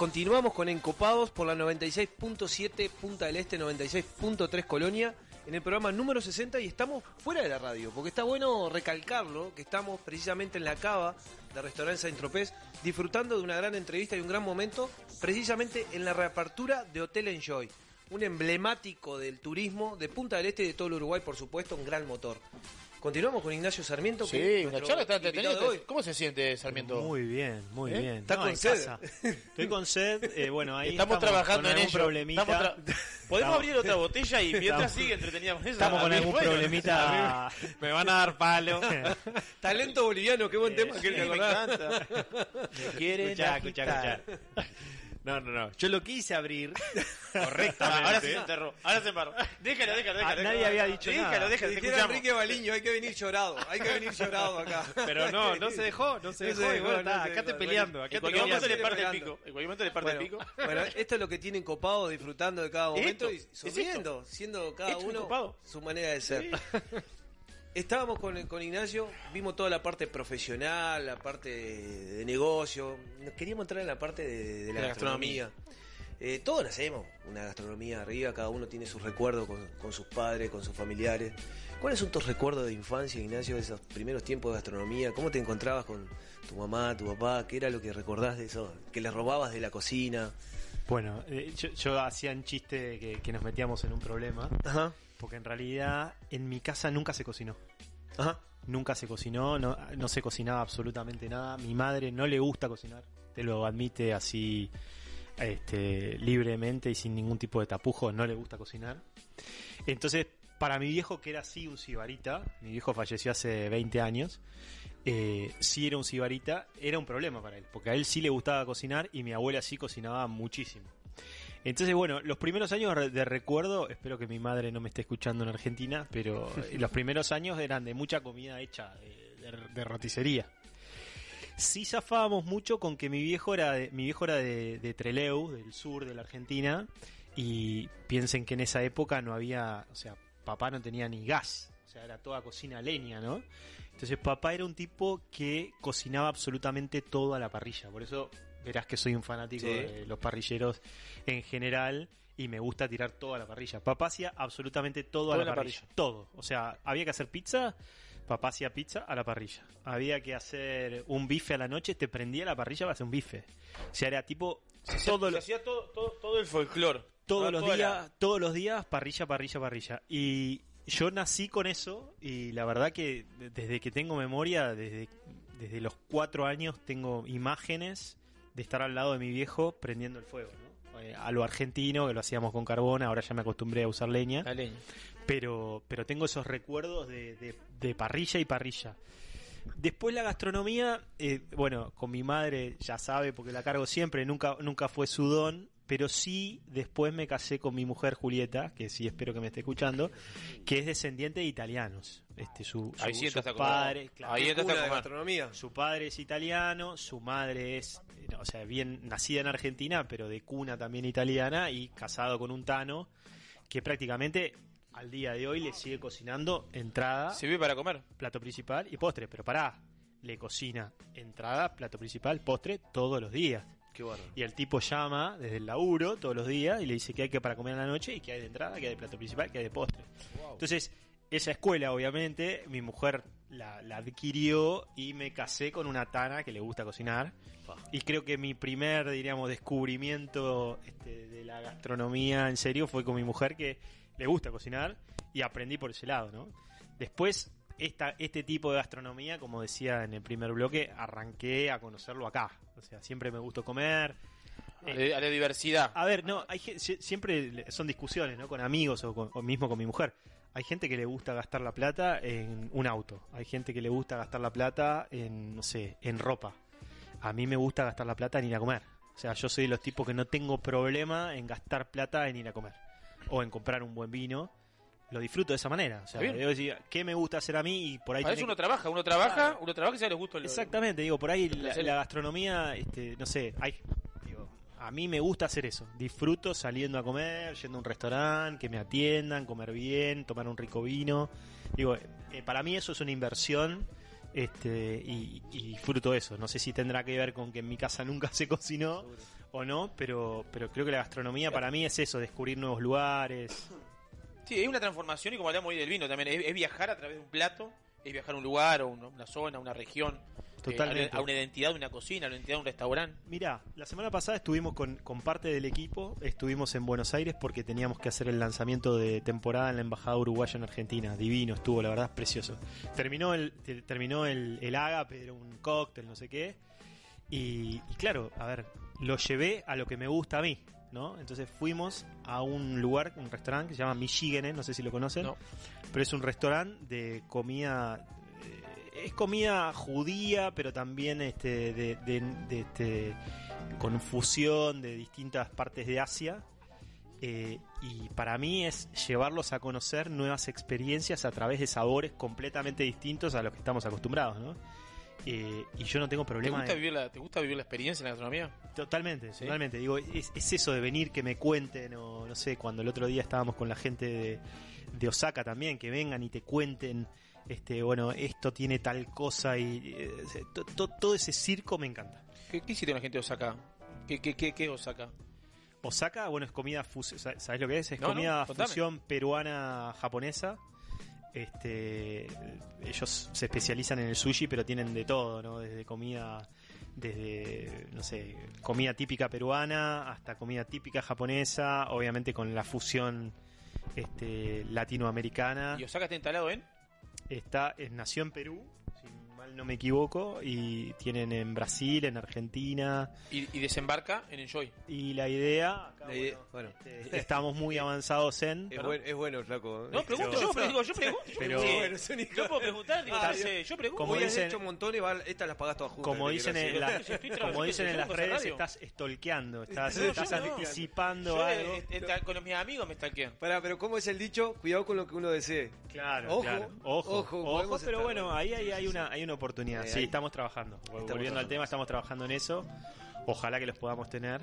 continuamos con Encopados por la 96.7 Punta del Este, 96.3 Colonia, en el programa número 60 y estamos fuera de la radio, porque está bueno recalcarlo, que estamos precisamente en la cava de Restaurante Saint Tropez, disfrutando de una gran entrevista y un gran momento, precisamente en la reapertura de Hotel Enjoy, un emblemático del turismo de Punta del Este y de todo el Uruguay, por supuesto, un gran motor. Continuamos con Ignacio Sarmiento. Sí, una charla está entretenida. hoy. ¿Cómo se siente, Sarmiento? Muy bien, muy ¿Eh? bien. Está No, con en sed. casa. Estoy con sed. eh, bueno, ahí Estamos trabajando con en algún ello. problemita. Estamos tra- Podemos Estamos- abrir otra botella y mientras Estamos- sigue entretenida con eso. Estamos con algún bueno. problemita. Me van a dar palo. <laughs> Talento boliviano, qué buen tema sí, que me encanta. Me quieren Escuchá, escuchá, escuchá. No, no, no. Yo lo quise abrir correctamente. Ahora se enterró. Ahora se embarró. Déjalo, déjalo, Ah, déjalo. nadie había dicho déjalo, nada. Déjalo, te escuchamos. Enrique Baliño, hay que venir llorado, hay que venir llorado acá. Pero no, no se dejó, no se dejó. y bueno, está, acá estoy peleando. Acá En cualquier momento le parte el pico. En cualquier momento le parte el Bueno, pico. bueno, esto es lo que tienen copado, disfrutando de cada momento Esto, y es sonriendo, siendo cada uno su manera de ser. <laughs> Estábamos con, con Ignacio, vimos toda la parte profesional, la parte de, de negocio, nos queríamos entrar en la parte de, de la De gastronomía. Eh, todos nacemos una gastronomía arriba, cada uno tiene sus recuerdos con, con sus padres, con sus familiares. ¿Cuáles son tus recuerdos de infancia, Ignacio, de esos primeros tiempos de gastronomía? ¿Cómo te encontrabas con tu mamá, tu papá? ¿Qué era lo que recordás de eso? ¿Que le robabas de la cocina? Bueno, eh, yo, yo hacía un chiste que, que nos metíamos en un problema. Ajá. Porque en realidad en mi casa nunca se cocinó. Ajá. Nunca se cocinó, no, no se cocinaba absolutamente nada. Mi madre no le gusta cocinar, te lo admite así este, libremente y sin ningún tipo de tapujo, no le gusta cocinar. Entonces, para mi viejo, que era así un sibarita, mi viejo falleció hace 20 años, eh, sí era un sibarita, era un problema para él, porque a él sí le gustaba cocinar y mi abuela sí cocinaba muchísimo. Entonces, bueno, los primeros años de recuerdo, espero que mi madre no me esté escuchando en Argentina, pero eh, los primeros años eran de mucha comida hecha, de, de- de roticería. Sí zafábamos mucho con que mi viejo era de, mi viejo era de, de Trelew, del sur de la Argentina, y piensen que en esa época no había, o sea, papá no tenía ni gas, o sea, era toda cocina leña, ¿no? Entonces papá era un tipo que cocinaba absolutamente todo a la parrilla, por eso verás que soy un fanático Sí. de los parrilleros en general y me gusta tirar todo a la parrilla. Papá hacía absolutamente todo, a la, parrilla. Todo. O sea, había que hacer pizza, papá hacía pizza a la parrilla. Había que hacer un bife a la noche, te prendía la parrilla para hacer un bife. O sea, era tipo todo Se lo- hacía todo, todo, todo el folclore. todos Toda- los toda días, la- todos los días parrilla, parrilla, parrilla. Y yo nací con eso y la verdad que desde que tengo memoria, desde, desde los cuatro años tengo imágenes de estar al lado de mi viejo prendiendo el fuego, ¿no? Eh, a lo argentino, que lo hacíamos con carbón, ahora ya me acostumbré a usar leña. La leña. Pero, pero tengo esos recuerdos de, de- de parrilla y parrilla. Después la gastronomía, eh, bueno, con mi madre ya sabe porque la cargo siempre, nunca, nunca fue su don, pero sí después me casé con mi mujer Julieta, que sí espero que me esté escuchando, que es descendiente de italianos. Este, su, Ahí su- sí su padre, claro, Ahí Cuna de gastronomía. su padre es italiano, su madre es, eh, o sea, bien nacida en Argentina, pero de cuna también italiana y casado con un tano que prácticamente al día de hoy le sigue cocinando entrada, Sirve para comer. plato principal y postre, pero pará, le cocina entrada, plato principal, postre todos los días. Qué. Y el tipo llama desde el laburo todos los días y le dice que hay que para comer a la noche y que hay de entrada, que hay de plato principal, que hay de postre. Entonces, esa escuela, obviamente, mi mujer la, la adquirió y me casé con una tana que le gusta cocinar. Y creo que mi primer, diríamos, descubrimiento este, de la gastronomía en serio fue con mi mujer que le gusta cocinar y aprendí por ese lado, ¿no? Después, esta, este tipo de gastronomía, como decía en el primer bloque, arranqué a conocerlo acá. O sea, siempre me gustó comer. A la, a la diversidad. A ver, no, hay siempre son discusiones, ¿no? Con amigos o, con- o mismo con mi mujer. Hay gente que le gusta gastar la plata en un auto. Hay gente que le gusta gastar la plata en, no sé, en ropa. A mí me gusta gastar la plata en ir a comer. O sea, yo soy de los tipos que no tengo problema en gastar plata en ir a comer. O en comprar un buen vino. Lo disfruto de esa manera. O sea, decía, ¿qué me gusta hacer a mí? Y por ahí Para eso uno que- trabaja, uno trabaja, uno trabaja y sabe los gustos. Exactamente, digo, por ahí la gastronomía, este, no sé, hay, digo, a mí me gusta hacer eso. Disfruto saliendo a comer, yendo a un restaurante, que me atiendan, comer bien, tomar un rico vino. Digo, eh, para mí eso es una inversión Este, y, y disfruto eso. No sé si tendrá que ver con que en mi casa <laughs> nunca se cocinó o no, pero, pero creo que la gastronomía para mí es eso, descubrir nuevos lugares. <coughs> Sí, es una transformación y como hablamos hoy del vino también, es, es viajar a través de un plato, es viajar a un lugar o una, zona, una región, eh, Totalmente. a, a una identidad de una cocina, a una identidad de un restaurante. Mira, la semana pasada estuvimos con, con parte del equipo, estuvimos en Buenos Aires porque teníamos que hacer el lanzamiento de temporada en la Embajada Uruguaya en Argentina. Divino estuvo, la verdad es precioso. Terminó el, te- terminó el, el ágape, era un cóctel, no sé qué. Y, y claro, a ver, lo llevé a lo que me gusta a mí, ¿no? Entonces fuimos a un lugar, un restaurante que se llama Michigene, no sé si lo conocen. Pero es un restaurante de comida eh, es comida judía, pero también este, de, de- de este, con fusión de distintas partes de Asia. Eh, y para mí es llevarlos a conocer nuevas experiencias a través de sabores completamente distintos a los que estamos acostumbrados, ¿no? Eh, y yo no tengo ¿Te problema gusta, en- vivir la, ¿Te gusta vivir la experiencia en la gastronomía? Totalmente, totalmente. Digo, es, es eso de venir, que me cuenten, o no sé, cuando el otro día estábamos con la gente de, de Osaka también, que vengan y te cuenten, este, bueno, esto tiene tal cosa y eh, to- to- todo ese circo me encanta. ¿Qué, qué hiciste con la gente de Osaka? ¿Qué, qué, qué, qué Osaka? Osaka, bueno, es comida fusión, ¿sabes lo que es? Es No, no, comida contame. fusión peruana-japonesa. Este, ellos se especializan en el sushi, pero tienen de todo, ¿no? Desde comida, desde, no sé, comida típica peruana hasta comida típica japonesa, obviamente con la fusión este, latinoamericana. ¿Y Osaka está instalado en? Está, es- nació en Perú, mal no me equivoco, y tienen en Brasil, en Argentina. Y, y desembarca en Enjoy. Y la idea, acá, La idea- bueno. este, estamos muy avanzados en. Es, buen- es bueno, flaco. No, pregunto yo, pero digo, yo pregunto. Yo, Pero- pregunto. Bueno, yo puedo preguntar, digo, Ah, yo pregunto. como dicen- hecho montones, estas las pagas todas juntas. Como dicen, en, la- <laughs> como dicen en las redes, estás estolqueando, estás, No, anticipando algo. eh, eh, con los- mis amigos me stalkean. Pará, pero ¿cómo es el dicho? Cuidado con lo que uno desee. Claro, Ojo, claro. Ojo, ojo, pero estar- bueno, ahí hay, hay una, hay una oportunidad. Eh, sí, ahí- estamos trabajando. Volviendo al tema, estamos trabajando en eso. Ojalá que los podamos tener,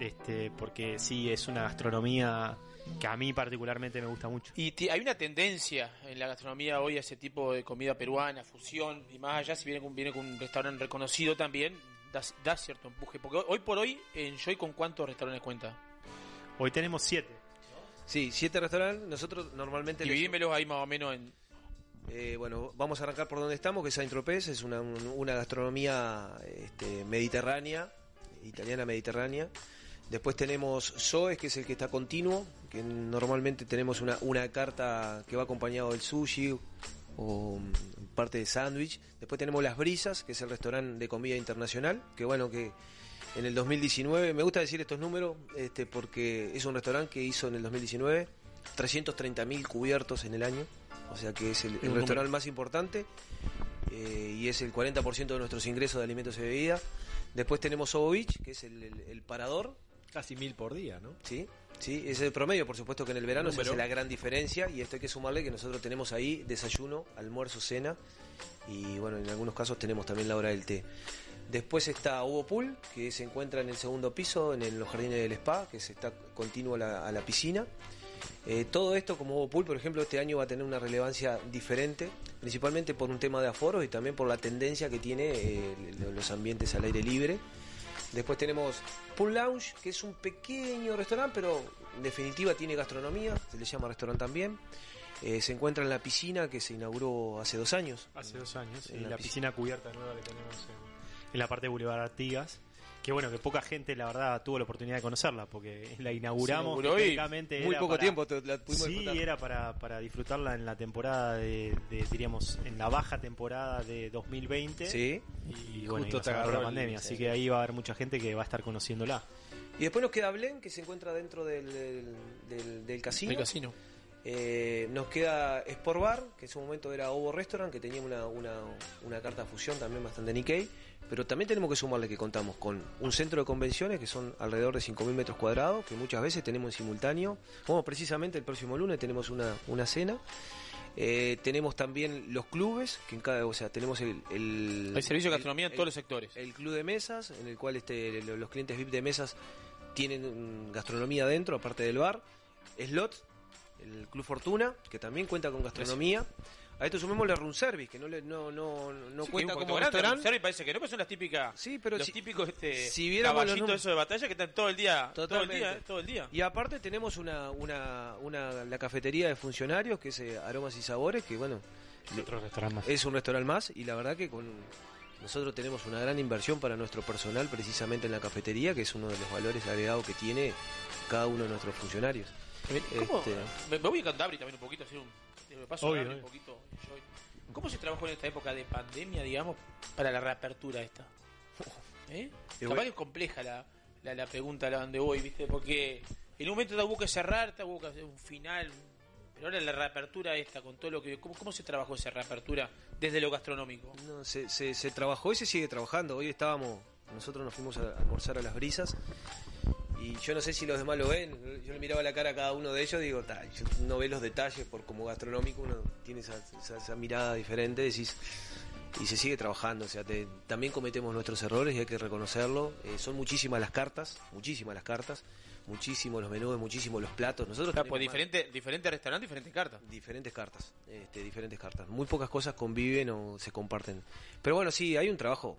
este, porque sí, es una gastronomía que a mí particularmente me gusta mucho. Y hay una tendencia en la gastronomía hoy a ese tipo de comida peruana, fusión, y más allá, si viene con, viene con un restaurante reconocido también, da, da cierto empuje. Porque hoy, por hoy, Enjoy con cuántos restaurantes cuenta. Hoy tenemos siete. Sí, siete restaurantes. Nosotros normalmente... les- Dividímelos ahí más o menos en... Eh, bueno, vamos a arrancar por donde estamos, que es Saint Tropez, es una, un- una gastronomía este, mediterránea, italiana mediterránea. Después tenemos Soes, que es el que está continuo, que normalmente tenemos una, una carta que va acompañado del sushi o mm, parte de sándwich. Después tenemos Las Brisas, que es el restaurante de comida internacional, que bueno, que en el 2019, me gusta decir estos números, este, porque es un restaurante que hizo en el 2019 330.000 cubiertos en el año, o sea que es el, el restaurante más importante eh, y es el 40% de nuestros ingresos de alimentos y bebidas. Después tenemos Sobo Beach, que es el, el- el parador. Casi mil por día, ¿no? Sí, sí, es el promedio, por supuesto que en el verano se hace la gran diferencia y esto hay que sumarle que nosotros tenemos ahí desayuno, almuerzo, cena y bueno, en algunos casos tenemos también la hora del té. Después está Hugo Pool, que se encuentra en el segundo piso, en el- los jardines del spa, que se está continuo a la, a la piscina. Eh, todo esto, como Pool, por ejemplo, este año va a tener una relevancia diferente, principalmente por un tema de aforos y también por la tendencia que tiene eh, lo- los ambientes al aire libre. Después tenemos Pool Lounge, que es un pequeño restaurante, pero en definitiva tiene gastronomía, se le llama restaurante también. Eh, se encuentra en la piscina que se inauguró hace dos años. Hace dos años, En en la la, piscina. piscina cubierta nueva que tenemos en, en la parte de Boulevard Artigas. Que bueno, que poca gente, la verdad, tuvo la oportunidad de conocerla, porque la inauguramos y históricamente, muy era poco para- tiempo te- la pudimos Sí, disfrutar. era para, para disfrutarla en la temporada de, de, diríamos, en la baja temporada de 2020. Sí. Y bueno, Justo y nos agarró la el- pandemia, sí. así que ahí va a haber mucha gente que va a estar conociéndola. Y después nos queda Blen, que se encuentra dentro del, del, del- del casino. Del casino. Eh, nos queda Sport Bar, que en su momento era Ovo Restaurant, que tenía una, una, una carta de fusión también bastante Nikkei. Pero también tenemos que sumarle que contamos con un centro de convenciones que son alrededor de 5.000 metros cuadrados, que muchas veces tenemos en simultáneo. Como precisamente el próximo lunes tenemos una, una cena. Eh, tenemos también los clubes, que en cada, o sea, tenemos el, el- servicio de el- gastronomía en todos los sectores. El club de mesas, en el cual este, lo- los clientes VIP de mesas tienen mm, gastronomía dentro, aparte del bar. Slot, el Club Fortuna, que también cuenta con gastronomía. A esto sumémosle room service, que no le, no, no, no Sí, cuenta como restaurante. Room parece que no, pero son las típicas. Sí, pero los si- típicos este, si caballitos esos de batalla que están todo el día, todo el Totalmente. día, eh, todo el día. Y aparte tenemos una, una, una, la cafetería de funcionarios, que es eh, Aromas y Sabores, que bueno, le- Otro restaurante más. es un restaurante más y la verdad que con nosotros tenemos una gran inversión para nuestro personal precisamente en la cafetería, que es uno de los valores agregados que tiene cada uno de nuestros funcionarios. ¿Cómo? Este, Me, voy a contar también un poquito, hacer un, me paso Obvio, hablarle un obvio. poquito. yo- ¿Cómo se trabajó en esta época de pandemia, digamos, para la reapertura esta? <laughs> ¿Eh? Capaz bueno. que es compleja la, la, la pregunta a la donde voy, ¿viste? Porque en un momento te hubo que cerrar, te hubo que hacer un final. Pero ahora la reapertura esta, con todo lo que... ¿Cómo, cómo se trabajó esa reapertura desde lo gastronómico? No, se, se, se trabajó y se sigue trabajando. Hoy estábamos, nosotros nos fuimos a almorzar a las brisas y yo no sé si los demás lo ven. Yo le miraba la cara a cada uno de ellos, digo, "Ta, yo- no ve los detalles por como gastronómico, uno tiene esa, esa- esa mirada diferente, decís, y se sigue trabajando. O sea, te- también cometemos nuestros errores y hay que reconocerlo. Eh, son muchísimas las cartas, muchísimas las cartas, muchísimos los menús, muchísimos los platos. Nosotros Claro, tenemos pues más- diferente, diferente restaurante, diferentes cartas. diferentes cartas, este, diferentes cartas. Muy pocas cosas conviven o se comparten. Pero bueno, sí, hay un trabajo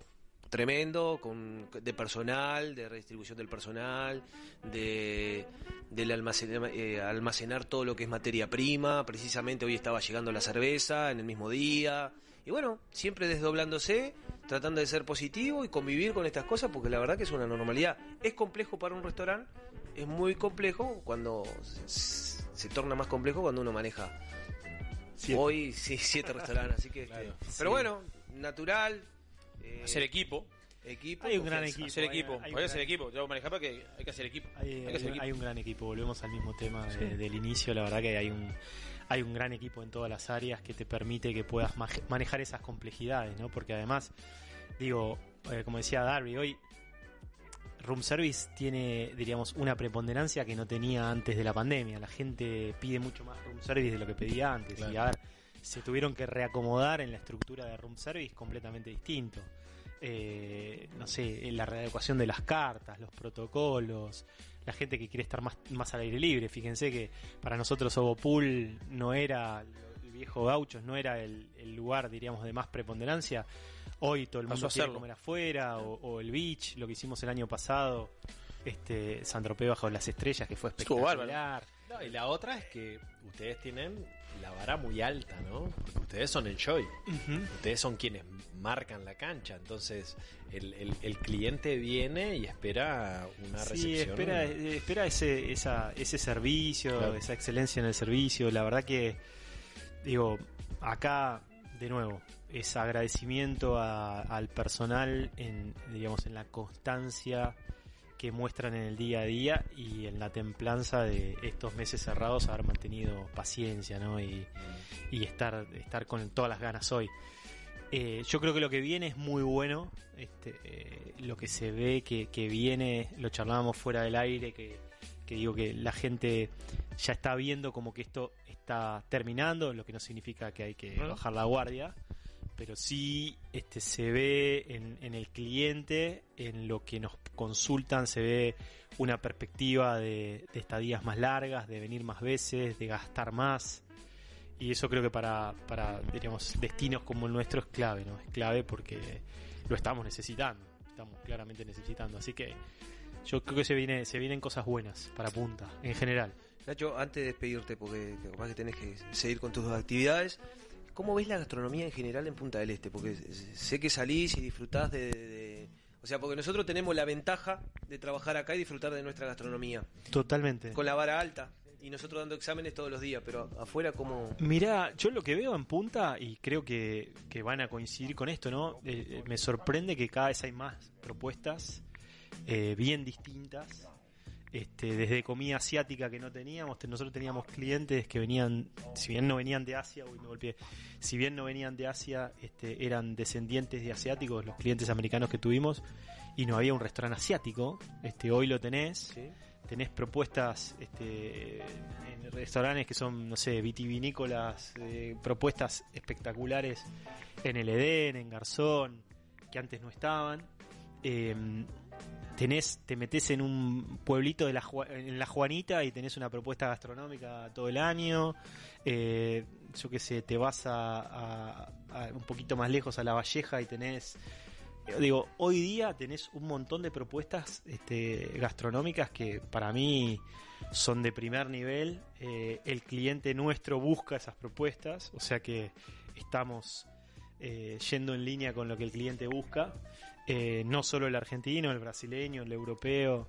tremendo con, de personal, de redistribución del personal, de del almacenar, eh, almacenar todo lo que es materia prima. Precisamente hoy estaba llegando la cerveza en el mismo día. Y bueno, siempre desdoblándose, tratando de ser positivo y convivir con estas cosas, porque la verdad que es una normalidad. Es complejo para un restaurante, es muy complejo cuando se, se torna más complejo cuando uno maneja Hoy sí, siete restaurantes, así que... este. Pero bueno, natural. Eh, Hacer equipo. Equipo. Hay un gran equipo. Hacer equipo. hay Hay que gran- hacer equipo. Yo hago manejar porque hay que hacer equipo. Hay, Hay que hacer equipo. hay un gran equipo, volvemos al mismo tema de- del inicio, la verdad que hay un hay un gran equipo en todas las áreas que te permite que puedas manejar esas complejidades, ¿no? Porque además, digo, eh, como decía Darby, hoy Room Service tiene, diríamos, una preponderancia que no tenía antes de la pandemia. La gente pide mucho más Room Service de lo que pedía antes. Y a ver, se tuvieron que reacomodar en la estructura de Room Service completamente distinto. Eh, no sé, la readecuación de las cartas, los protocolos, la gente que quiere estar más, más al aire libre. Fíjense que para nosotros Obopool no era, el viejo Gauchos no era el, el lugar, diríamos, de más preponderancia. Hoy todo el mundo quiere serlo. comer afuera, o, o el beach, lo que hicimos el año pasado, este San Tropez bajo las estrellas, que fue espectacular. No, y la otra es que ustedes tienen la vara muy alta, ¿no? Porque ustedes son el show. Ustedes son quienes marcan la cancha. Entonces, el, el- el cliente viene y espera una Sí, recepción. espera, espera ese, esa, ese servicio, Claro. esa excelencia en el servicio. La verdad que, digo, acá, de nuevo, es agradecimiento a- al personal en, digamos, en la constancia que muestran en el día a día y en la templanza de estos meses cerrados haber mantenido paciencia ¿no? y, y estar, estar con todas las ganas hoy. Eh, yo creo que lo que viene es muy bueno. Este, eh, lo que se ve que, que viene, lo charlábamos fuera del aire, que, que digo que la gente ya está viendo como que esto está terminando, lo que no significa que hay que bajar la guardia, pero sí este, se ve en, en el cliente, en lo que nos consultan, se ve una perspectiva de, de estadías más largas, de venir más veces, de gastar más. Y eso creo que para, para diríamos, destinos como el nuestro es clave, ¿no? Es clave porque lo estamos necesitando, estamos claramente necesitando. Así que yo creo que se viene, se vienen cosas buenas para Punta, en general. Nacho, antes de despedirte, porque capaz que tenés que seguir con tus actividades, ¿cómo ves la gastronomía en general en Punta del Este? Porque sé que salís y disfrutás de, de- O sea, porque nosotros tenemos la ventaja de trabajar acá y disfrutar de nuestra gastronomía. Totalmente. Con la vara alta. Y nosotros dando exámenes todos los días, pero afuera como... Mirá, yo lo que veo en punta, y creo que, que van a coincidir con esto, ¿no? Eh, eh, me sorprende que cada vez hay más propuestas eh, bien distintas. Este, desde comida asiática que no teníamos, te- nosotros teníamos clientes que venían, si bien no venían de Asia, uy, me golpeé, si bien no venían de Asia, este, eran descendientes de asiáticos, los clientes americanos que tuvimos, y no había un restaurante asiático, este, hoy lo tenés, tenés propuestas este, en restaurantes que son, no sé, vitivinícolas, eh, propuestas espectaculares en el Edén, en Garzón, que antes no estaban. Eh, tenés, te metes en un pueblito de la, en la Juanita y tenés una propuesta gastronómica todo el año. Eh, yo qué sé, te vas a, un poquito más lejos a La Valleja y tenés Digo, hoy día tenés un montón de propuestas este, gastronómicas que para mí son de primer nivel. Eh, el cliente nuestro busca esas propuestas, o sea que estamos eh, yendo en línea con lo que el cliente busca. Eh, no solo el argentino, el brasileño, el europeo.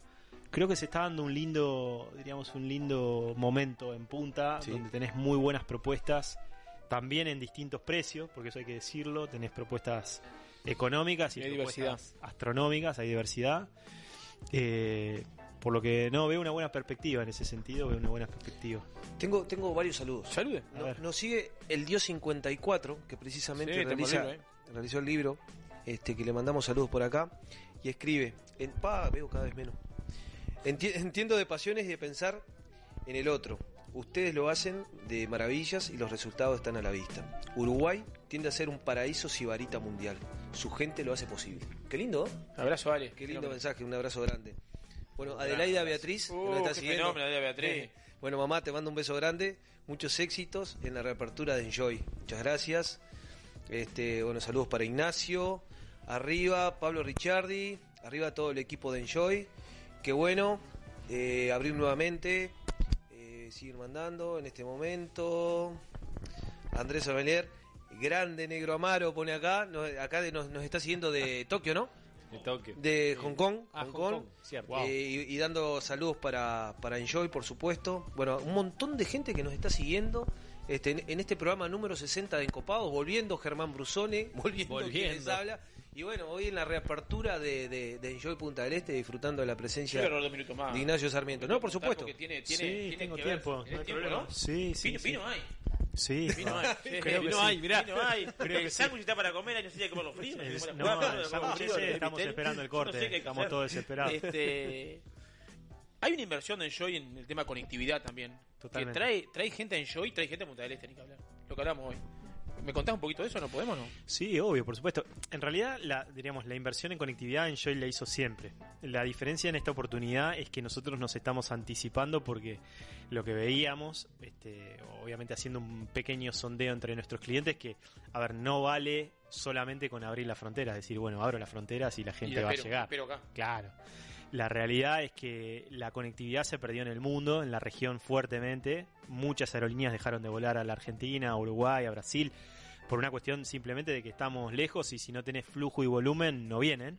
Creo que se está dando un lindo, diríamos, un lindo momento en punta, donde tenés muy buenas propuestas, también en distintos precios, porque eso hay que decirlo, tenés propuestas económicas y hay propuestas astronómicas, hay diversidad. Eh, por lo que no, veo una buena perspectiva en ese sentido, veo una buena perspectiva. Tengo, tengo varios saludos. Salude. No- nos sigue el Dios 54, que precisamente Sí, realiza- eh. realizó el libro, este, que le mandamos saludos por acá, y escribe, en, pa, veo cada vez menos. Enti- entiendo de pasiones y de pensar en el otro. Ustedes lo hacen de maravillas y los resultados están a la vista. Uruguay tiende a ser un paraíso sibarita mundial. Su gente lo hace posible. Qué lindo. Abrazo, Ale. Qué lindo mensaje, un abrazo grande. Bueno, Un Adelaida. Beatriz, Uh, nos está qué siguiendo. fenómeno, Adelaida Beatriz. <laughs> Bueno, mamá, te mando un beso grande. Muchos éxitos en la reapertura de Enjoy. Muchas gracias. Este, bueno, saludos para Ignacio. Arriba, Pablo Ricciardi. Arriba todo el equipo de Enjoy. Qué bueno. Eh, abrir nuevamente. Eh, siguen mandando en este momento. Andrés Ormelier. Grande Negro Amaro pone acá. Nos- acá de- nos, nos está siguiendo de Tokio, ¿no? De Tokio. De Hong Kong. Ah, Hong Hong Kong. Kong, cierto. Eh, y, y dando saludos para, para Enjoy, por supuesto. Bueno, un montón de gente que nos está siguiendo. Este, en, en este programa número 60 de Encopados, volviendo Germán Brusone, <laughs> volviendo, quien les Volviendo. habla. Y bueno, hoy en la reapertura de, de, de Enjoy Punta del Este, disfrutando de la presencia más. de Ignacio Sarmiento. No, por supuesto. Tiene, tiene, Sí, tiene tengo que tiempo, ver. ¿Tenés no hay tiempo, problema. no? Sí, sí, sí. vino hay. Sí, Vino hay. Sí, creo vino sí. hay, mirá. Vino hay. Creo el sándwich está para comer y no sé si hay que comerlo frío. El- si hay que no, comerlo el frío, sándwich frío, ese el estamos esperando el corte, estamos todos desesperados. Este, hay una inversión en Enjoy en el tema conectividad también. Totalmente. Que trae, trae gente a Enjoy y trae gente a Punta del Este, ni que hablar. Lo que hablamos hoy. ¿Me contás un poquito de eso? ¿No podemos no? Sí, obvio, por supuesto. En realidad, la, diríamos, la inversión en conectividad en Joy la hizo siempre. La diferencia en esta oportunidad es que nosotros nos estamos anticipando porque lo que veíamos, este, obviamente haciendo un pequeño sondeo entre nuestros clientes, que, a ver, no vale solamente con abrir la frontera, es decir, bueno, abro las fronteras y la gente la va espero, a llegar. acá. Claro. La realidad es que la conectividad se perdió en el mundo, en la región fuertemente. Muchas aerolíneas dejaron de volar a la Argentina, a Uruguay, a Brasil, por una cuestión simplemente de que estamos lejos y si no tenés flujo y volumen no vienen.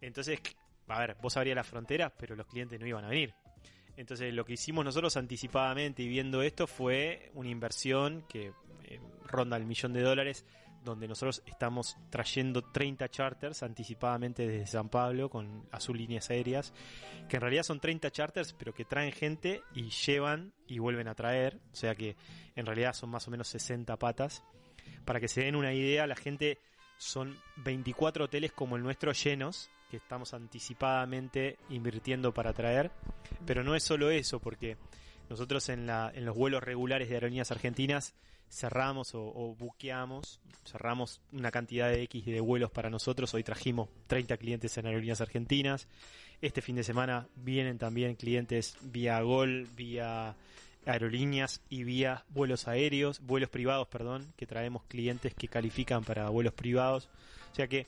Entonces, a ver, vos abrías las fronteras, pero los clientes no iban a venir. Entonces, lo que hicimos nosotros anticipadamente y viendo esto fue una inversión que eh, ronda el millón de dólares, donde nosotros estamos trayendo 30 charters anticipadamente desde San Pablo con Azul Líneas Aéreas, que en realidad son 30 charters, pero que traen gente y llevan y vuelven a traer, o sea que en realidad son más o menos 60 patas. Para que se den una idea, la gente son 24 hoteles como el nuestro llenos, que estamos anticipadamente invirtiendo para traer. Pero no es solo eso, porque nosotros en, la, en los vuelos regulares de aerolíneas argentinas cerramos o, o buqueamos, cerramos una cantidad de X de vuelos para nosotros. Hoy trajimos 30 clientes en aerolíneas argentinas. Este fin de semana vienen también clientes vía Gol, vía aerolíneas y vía vuelos aéreos, vuelos privados, perdón, que traemos clientes que califican para vuelos privados. O sea que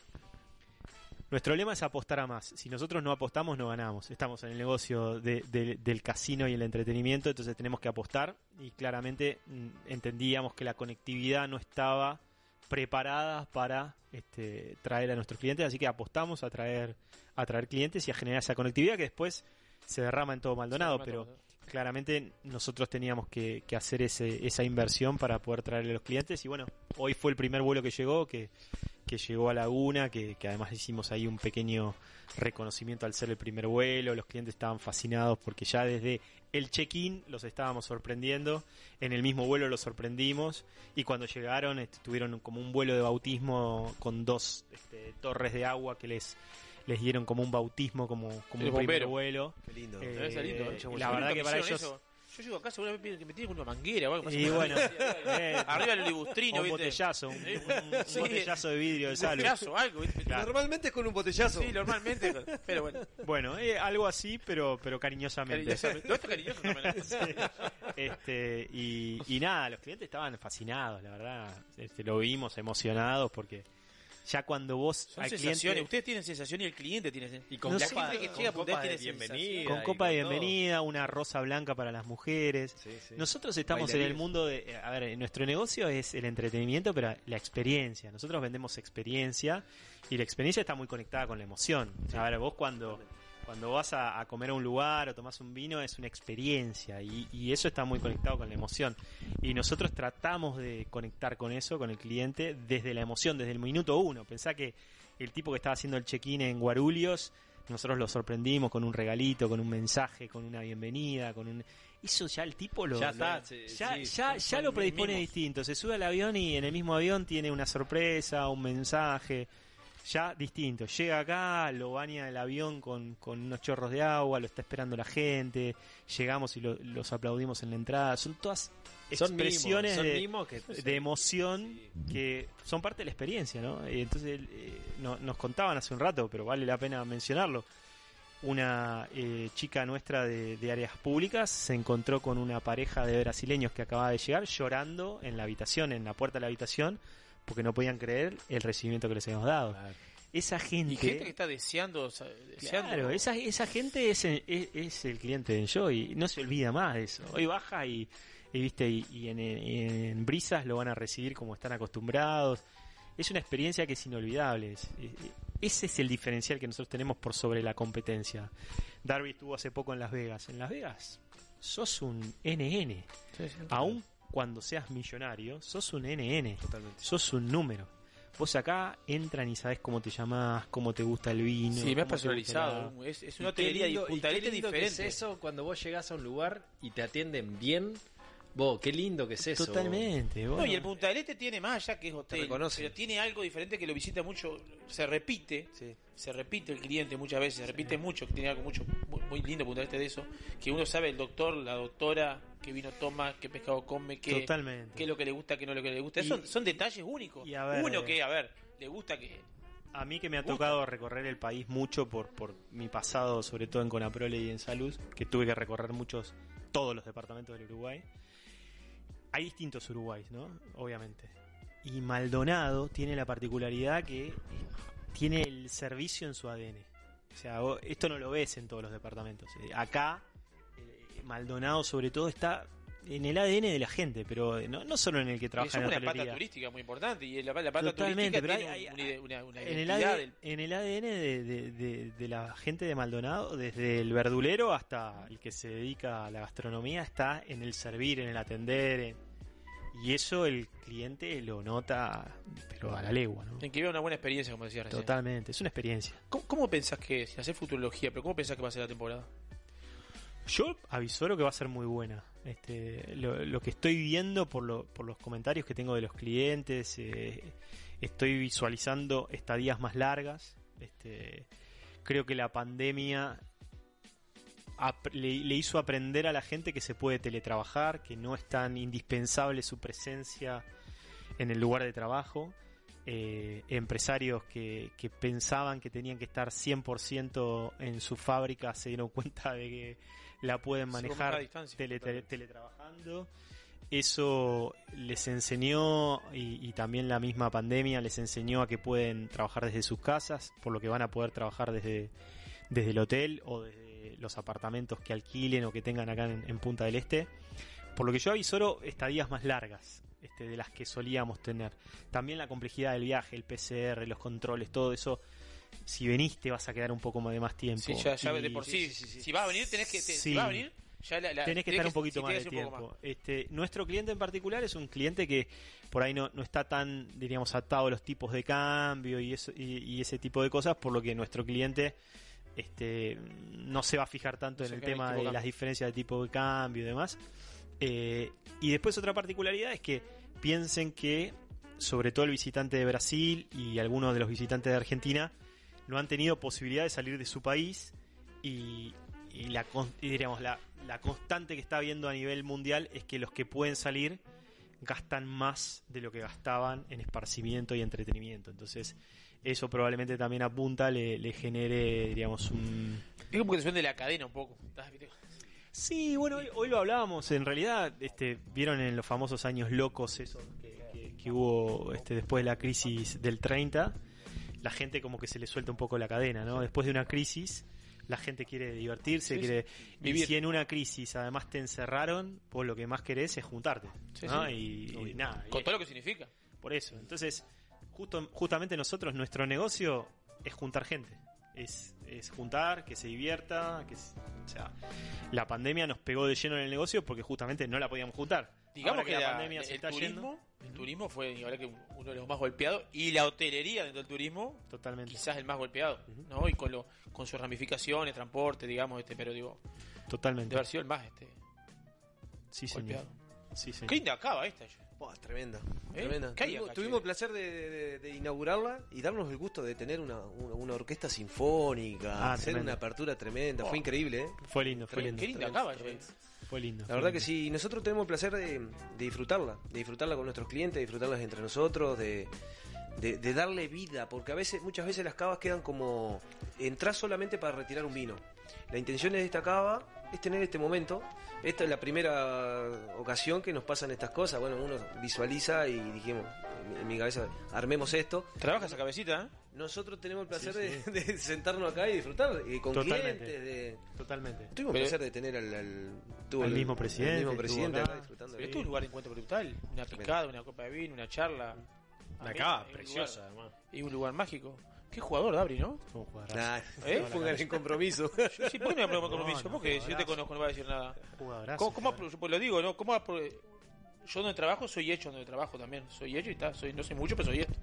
nuestro lema es apostar a más. Si nosotros no apostamos, no ganamos. Estamos en el negocio de- de- del casino y el entretenimiento, entonces tenemos que apostar. Y claramente mm, entendíamos que la conectividad no estaba preparada para este, traer a nuestros clientes, así que apostamos a traer, a traer clientes y a generar esa conectividad que después se derrama en todo Maldonado, pero claramente nosotros teníamos que, que hacer ese, esa inversión para poder traerle a los clientes y bueno, hoy fue el primer vuelo que llegó, que, que llegó a Laguna, que, que además hicimos ahí un pequeño reconocimiento al ser el primer vuelo, los clientes estaban fascinados porque ya desde el check-in los estábamos sorprendiendo, en el mismo vuelo los sorprendimos y cuando llegaron este, tuvieron como un vuelo de bautismo con dos este, torres de agua que les les dieron como un bautismo como, como El un primer vuelo Qué lindo. Eh, lindo, ¿eh? la verdad que para ellos eso. Yo llego acá seguramente piden que me tienen con una manguera o algo. Y bueno, <laughs> eh, arriba el libustrino, un ¿viste? botellazo, un, un- un sí. <laughs> botellazo de vidrio de Un salud. botellazo, algo, ¿viste? Claro. Normalmente es con un botellazo. Sí, normalmente, pero bueno. Bueno, eh, algo así, pero pero cariñosamente. Cariñosamente. No, esto es cariñoso también. <laughs> Sí. Este, y, y nada, los clientes estaban fascinados, la verdad. Este, lo vimos emocionados porque ya cuando vos Son al sensaciones. cliente Ustedes tienen sensación y el cliente tiene sensación. Y con la gente que con llega a Punta copa de bienvenida. con copa de bienvenida, una rosa blanca para las mujeres. Nosotros estamos en el mundo de, a ver, nuestro negocio es el entretenimiento, pero la experiencia. Nosotros vendemos experiencia y la experiencia está muy conectada con la emoción. A ver, vos cuando cuando vas a, a comer a un lugar o tomás un vino es una experiencia y, y eso está muy conectado con la emoción. Y nosotros tratamos de conectar con eso, con el cliente, desde la emoción, desde el minuto uno. Pensá que el tipo que estaba haciendo el check-in en Guarulhos, nosotros lo sorprendimos con un regalito, con un mensaje, con una bienvenida, con un... Eso ya el tipo lo... Ya lo- está, sí, ya, sí, ya, lo predispone distinto. Se sube al avión y en el mismo avión tiene una sorpresa, un mensaje, ya distinto. Llega acá, lo baña el avión con, con unos chorros de agua, lo está esperando la gente, llegamos y lo- los aplaudimos en la entrada. Son todas Son mimos, expresiones son de, mimos que- de emoción que son parte de la experiencia, ¿no? Y entonces eh, no- nos contaban hace un rato, pero vale la pena mencionarlo. Una eh, chica nuestra de, de áreas públicas se encontró con una pareja de brasileños que acababa de llegar llorando en la habitación, en la puerta de la habitación, porque no podían creer el recibimiento que les habíamos dado. Esa gente, Y gente que está deseando. o sea, deseando Claro, esa, esa gente es, es, es el cliente de Enjoy, no se olvida más de eso. Hoy baja y, y, viste y, y en, en brisas lo van a recibir como están acostumbrados. Es una experiencia que es inolvidable. Es- es- ese es el diferencial que nosotros tenemos por sobre la competencia. Darby estuvo hace poco en Las Vegas. En Las Vegas sos un NN. Aún cuando seas millonario, sos un NN. Sos un número. Vos acá entran y sabes cómo te llamás, cómo te gusta el vino. Sí, me has personalizado. la- Es, es Y una qué hotelería lindo- y y Punta qué del lindo que diferente. es eso cuando vos llegás a un lugar y te atienden bien. Vos, qué lindo que es eso. Totalmente. No, y el Punta del Este tiene más allá que es hotel, reconoce. pero tiene algo diferente que lo visita mucho, se repite, se repite el cliente muchas veces, se repite mucho, que tiene algo mucho muy, muy lindo Punta del Este de eso, que uno sabe el doctor, la doctora, qué vino toma, qué pescado come, qué, Totalmente. qué es lo que le gusta, qué no es lo que le gusta. Y- son, son detalles únicos. y a ver, uno eh, que, a ver, le gusta que... A mí que me ha tocado recorrer el país mucho por, por mi pasado, sobre todo en Conaprole y en Salud, que tuve que recorrer muchos, todos los departamentos del Uruguay. Hay distintos Uruguays, ¿no? Obviamente. Y Maldonado tiene la particularidad que tiene el servicio en su ADN. O sea, esto no lo ves en todos los departamentos. Eh, Acá, eh, Maldonado sobre todo está en el ADN de la gente, pero no, no solo en el que trabaja en la una pata turística muy importante y la, la pata Totalmente, turística pero tiene hay- un- hay- una, una- una en el, ADN, del- en el ADN de, de- de- de la gente de Maldonado, desde el verdulero hasta el que se dedica a la gastronomía, está en el servir, en el atender. en- y eso el cliente lo nota, pero a la legua. ¿no? En que vea una buena experiencia, como decías recién. Totalmente, es una experiencia. ¿Cómo, cómo pensás que, sin hacer futurología, pero cómo pensás que va a ser la temporada? Yo avisoro que va a ser muy buena. Este, lo, que estoy viendo por, lo- por los comentarios que tengo de los clientes, eh, estoy visualizando estadías más largas. Este, creo que la pandemia le hizo aprender a la gente que se puede teletrabajar, que no es tan indispensable su presencia en el lugar de trabajo. Eh, empresarios que, que pensaban que tenían que estar 100% en su fábrica se dieron cuenta de que la pueden manejar tele- tele- teletrabajando. Eso les enseñó y, y también la misma pandemia les enseñó a que pueden trabajar desde sus casas, por lo que van a poder trabajar desde, desde el hotel o desde los apartamentos que alquilen o que tengan acá en, en Punta del Este. Por lo que yo avisoro estadías más largas este, de las que solíamos tener. También la complejidad del viaje, el PCR, los controles, todo eso. Si venís te vas a quedar un poco más de más tiempo. Sí, ya, ya Y- de por sí, si vas a venir, tenés que. te- Sí. Si vas a venir, ya la, la- tenés que tenés estar un poquito sí, más de tenés que tiempo. Este, nuestro cliente en particular es un cliente que por ahí no, no está tan, diríamos, atado a los tipos de cambio y, eso, y, y ese tipo de cosas, por lo que nuestro cliente este, no se va a fijar tanto No en el tema de las diferencias de tipo de cambio y demás. Eh, y después otra particularidad es que piensen que, sobre todo el visitante de Brasil y algunos de los visitantes de Argentina, no han tenido posibilidad de salir de su país y, y la, y diríamos, la, la constante que está habiendo a nivel mundial es que los que pueden salir gastan más de lo que gastaban en esparcimiento y entretenimiento. Entonces, eso probablemente también apunta, le, le genere, diríamos, un... Es como que de la cadena un poco. ¿Estás, viste? Sí, bueno, hoy, hoy lo hablábamos. En realidad, este, vieron en los famosos años locos esos que, que- que hubo este, después de la crisis del 30, la gente como que se le suelta un poco la cadena, ¿no? Después de una crisis, la gente quiere divertirse, Sí, quiere sí. y Vivir. si en una crisis además te encerraron, pues lo que más querés es juntarte, Sí, ¿no? sí. Y, y nada. Con y- todo lo que significa. por eso. Entonces, justo, justamente nosotros, nuestro negocio es juntar gente. Es, es juntar, que se divierta, que o sea, la pandemia nos pegó de lleno en el negocio porque justamente no la podíamos juntar. Digamos que, la la- pandemia se el, está turismo, yendo. el turismo fue que uno de los más golpeados y la hotelería dentro del turismo Totalmente. quizás el más golpeado, ¿no? Y con lo con sus ramificaciones, transporte, digamos, este, pero digo, Totalmente. debe haber sido el más este Sí, señor. golpeado. Sí, señor. Qué linda acaba esta. Buah, tremenda. ¿Eh? tremenda. ¿Qué hay Tuvimos, acá, tuvimos el placer de, de- de inaugurarla y darnos el gusto de tener una, una, una orquesta sinfónica, Ah, hacer tremendo. una apertura tremenda. Oh. Fue increíble, ¿eh? Fue lindo, fue lindo. Qué linda acaba. Fue lindo. La verdad que sí, nosotros tenemos el placer de, de disfrutarla, de disfrutarla con nuestros clientes, de disfrutarlas entre nosotros, de, de, de darle vida, porque a veces, muchas veces las cavas quedan como entrar solamente para retirar un vino. La intención de esta cava es tener este momento. Esta es la primera ocasión que nos pasan estas cosas. Bueno, uno visualiza y dijimos, en mi- cabeza, armemos esto. Trabaja esa cabecita, ¿eh? Nosotros tenemos el placer Sí, de, <laughs> de sentarnos acá y disfrutar, y con Totalmente. clientes, de... Totalmente. Tuvimos el placer de tener al, al, tuvo Al el- mismo presidente, el mismo presidente acá. acá disfrutando. Pero esto es un lugar de encuentro brutal, una picada, una copa de vino, una charla. Una un preciosa, lugar- además. Y un lugar mágico. Qué jugador, Dabri, ¿no? Fue un jugadorazo. Nah, ¿Eh? pongan en compromiso. <laughs> Sí, ¿por qué no me pongo compromiso? No, no, Porque si yo te conozco no va a decir nada. Jugadorazo, ¿Cómo, cómo pues lo digo, ¿no? ¿Cómo yo donde trabajo soy hecho donde trabajo también. Soy hecho y está. Soy, no soy mucho, pero soy esto.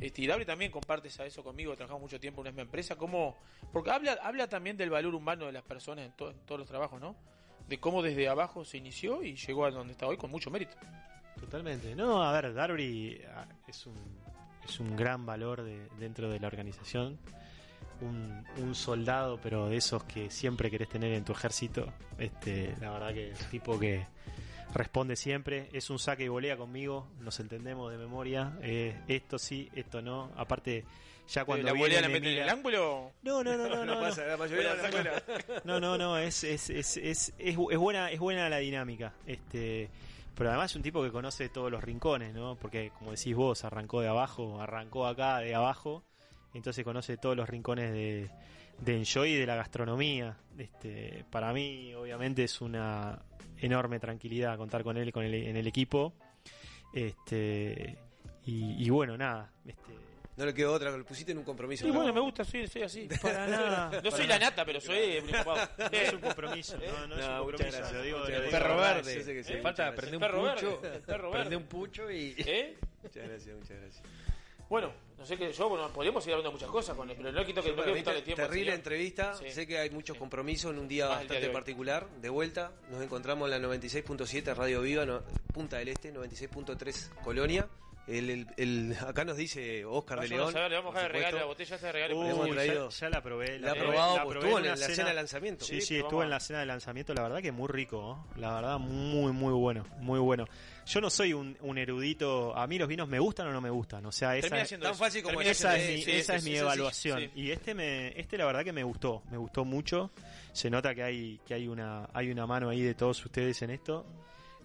Este, y Dabri también comparte eso conmigo. Trabajamos mucho tiempo en una misma empresa. ¿Cómo? Porque habla, habla también del valor humano de las personas en, to- en todos los trabajos, ¿no? De cómo desde abajo se inició y llegó a donde está hoy con mucho mérito. Totalmente. No, a ver, Darby ah, es un, es un gran valor de- dentro de la organización. Un, un soldado, pero de esos que siempre querés tener en tu ejército. Este, la verdad que es un tipo que responde siempre. Es un saque y volea conmigo. Nos entendemos de memoria. Eh, esto sí, esto no. Aparte, ya cuando ¿La volea la me mete en el ángulo? No, no, no, no, <laughs> no. no. pasa, la. No, no, no, es, es, es, es, es, es buena, es buena la dinámica. Este, pero además es un tipo que conoce todos los rincones, ¿no? Porque como decís vos, arrancó de abajo, arrancó acá de abajo, entonces conoce todos los rincones de, de Enjoy y de la gastronomía. Este, para mí, obviamente, es una enorme tranquilidad contar con él con el, en el equipo. Este, y, y bueno, nada. Este, No le quedó otra, lo pusiste en un compromiso. Sí, ¿no? bueno, me gusta, soy, soy así. <laughs> Para nada. No soy la nata, pero soy no es un compromiso, no, no, es No, un muchas compromiso. gracias, lo digo, lo gracias. digo Perro verde. Sí, Eh, muchas Falta prender un Perro verde, pucho. el perro Prender verde. un pucho y. <laughs> ¿Eh? Muchas gracias, muchas gracias. Bueno, no sé qué, yo, bueno, podríamos seguir hablando de muchas cosas con él, pero no quito que no quitarle tiempo. terrible entrevista. Sí. Sé que hay muchos compromisos en un día Más el día bastante particular. De vuelta, nos encontramos en la 96.7 Radio Viva, no- Punta del Este, 96.3 Colonia. El, el- el- acá nos dice Oscar de León. a ver, le vamos a dejar de regalo la botella, de regalo. Hemos traído- ya, ya la probé. La ha probé- probado, la probé estuvo en la cena de lanzamiento. Sí, Sí, estuvo vamos en la cena de lanzamiento. La verdad que muy rico. ¿no? La verdad, muy, muy bueno. Muy bueno. Yo no soy un, un erudito. A mí los vinos me gustan o no me gustan. O sea, esa, tan fácil como esa es mi. Sí, esa es mi evaluación. sí. Y este, me, este la verdad que me gustó. Me gustó mucho. Se nota que hay, que hay, una, hay una mano ahí de todos ustedes en esto.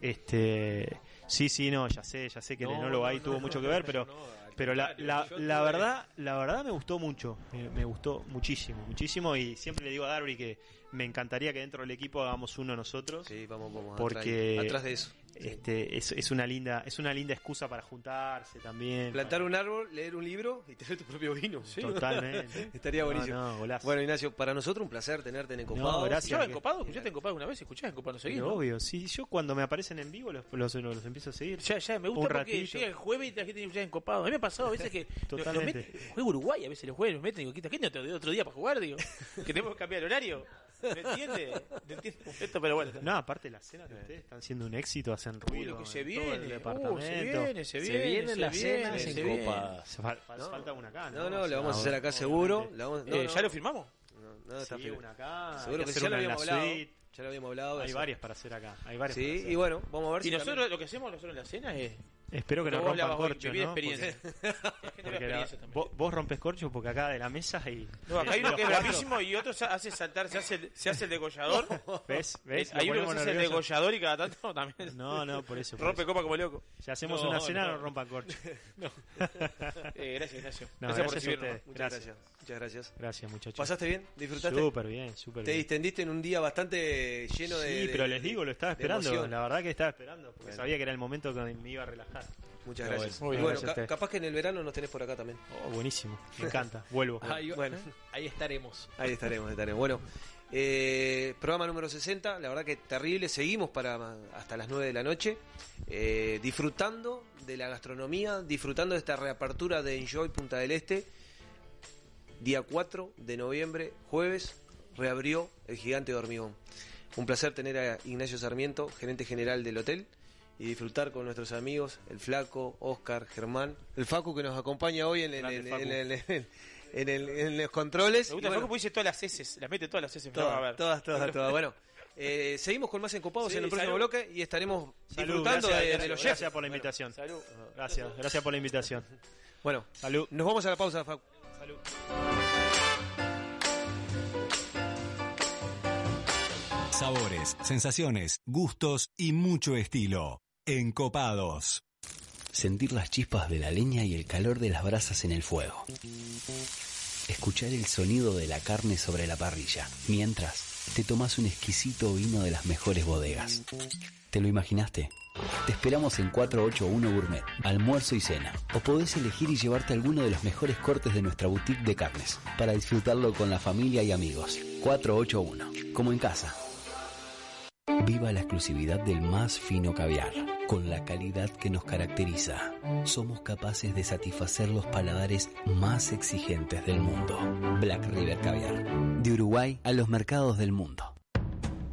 Este, sí, sí, no, ya sé, ya sé que el enólogo ahí tuvo mucho que ver, pero, pero la, la, la verdad, la verdad me gustó mucho, me, me gustó muchísimo, muchísimo y siempre le digo a Darby que me encantaría que dentro del equipo hagamos uno nosotros. Sí, vamos, vamos. Porque atrás, atrás de eso. Sí. Este, es, es una linda, es una linda excusa para juntarse también. Plantar un árbol, leer un libro y tener tu propio vino. Totalmente. <laughs> Estaría No, buenísimo. no, golazo. bueno, Ignacio, para nosotros un placer tenerte en Encopado. No, gracias. ¿Escuchabas que- Encopado? ¿Escuchaste Encopado una vez? ¿Escuchás Encopado? ¿Seguís? Obvio, sí, yo cuando me aparecen en vivo los, los, los empiezo a seguir. Ya, ya, me gusta Un porque ratito. llega el jueves y la gente escuchar Encopado. A mí me ha pasado a veces que <laughs> Totalmente. meten- juega Uruguay, a veces los jueves los meten y digo, ¿qué qué no te dio otro día para jugar? Digo, <laughs> que tenemos que cambiar el horario. ¿Me entiendes? Esto, pero bueno. No, aparte las cenas de ustedes están siendo un éxito, hacen Uy, ruido. lo que se en todo viene, el uh, se viene, se Se viene, vienen se las viene, cenas se en viene. copa. Se fal- fal- No. falta una acá, ¿no? No, no, sea, vamos a hacer acá obviamente. seguro. le vamos- no, Eh, no. ¿Ya lo firmamos? No, está Sí, una acá, Seguro que hacer ya lo la habíamos hablado. suite. Ya lo habíamos hablado. Hay varias para hacer acá. Hay varias Sí, para hacer. y bueno, vamos a ver Y si nosotros también- lo que hacemos nosotros en la cena es. Espero que no rompan corcho, ¿no? experiencia. Porque- <laughs> porque la- vos, vos rompes corcho porque acá de la mesa hay... No, acá hay <laughs> uno que es bravísimo y otro se hace saltar, se hace, el- se hace el degollador. <laughs> ¿Ves? ¿Ves? Hay uno que se hace el degollador y cada tanto también. No, no, por eso. por Rompe eso. copa como loco. Si hacemos No, una cena, no, no. rompan corcho. No. Eh, gracias, Ignacio. Gracias por gracias, a recibirnos. Muchas gracias. gracias. Muchas gracias. Gracias, muchachos. ¿Pasaste bien? ¿Disfrutaste? Súper bien, súper Te bien. distendiste en un día bastante lleno de. Sí, de- pero les digo, lo estaba esperando. La verdad que estaba esperando, porque Bueno. sabía que era el momento que me iba a relajar. Muchas Pero gracias. bueno, Y bueno, gracias ca- capaz que en el verano nos tenés por acá también. Oh, buenísimo, me encanta. Vuelvo. Ahí, Bueno. ahí estaremos. Ahí estaremos, estaremos. Bueno, eh, programa número 60, la verdad que terrible. Seguimos para hasta las 9 de la noche, eh, disfrutando de la gastronomía, disfrutando de esta reapertura de Enjoy Punta del Este. Día 4 de noviembre, jueves, reabrió el gigante de hormigón. Un placer tener a Ignacio Sarmiento, gerente general del hotel, y disfrutar con nuestros amigos, el Flaco, Oscar, Germán, el Facu que nos acompaña hoy en, Grande en- en- en- en el- en los controles. Me gusta bueno, Facu porque dice todas las heces, las mete todas las heces. Todas, va a ver. todas, todas, todas. Bueno, eh, seguimos con más encopados Sí, en el próximo salud. bloque y estaremos Salud, disfrutando gracias, de, de gracias, los gracias chefs. por la invitación. Gracias, gracias por la invitación. Bueno, salud. Nos vamos a la pausa, Facu. Salud. Sabores, sensaciones, gustos y mucho estilo. Encopados. Sentir las chispas de la leña y el calor de las brasas en el fuego. Escuchar el sonido de la carne sobre la parrilla, mientras te tomas un exquisito vino de las mejores bodegas. ¿Te lo imaginaste? Te esperamos en 481 Gourmet, almuerzo y cena. O podés elegir y llevarte alguno de los mejores cortes de nuestra boutique de carnes, para disfrutarlo con la familia y amigos. 481, como en casa. Viva la exclusividad del más fino caviar, con la calidad que nos caracteriza. Somos capaces de satisfacer los paladares más exigentes del mundo. Black River Caviar, de Uruguay a los mercados del mundo.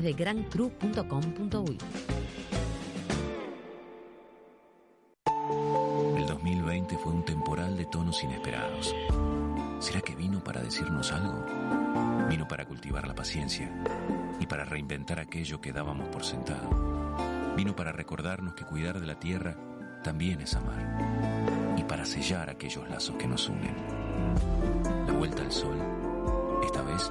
de grandcru.com.uy. El 2020 fue un temporal de tonos inesperados. ¿Será que vino para decirnos algo? Vino para cultivar la paciencia y para reinventar aquello que dábamos por sentado. Vino para recordarnos que cuidar de la tierra también es amar y para sellar aquellos lazos que nos unen. La vuelta al sol, esta vez,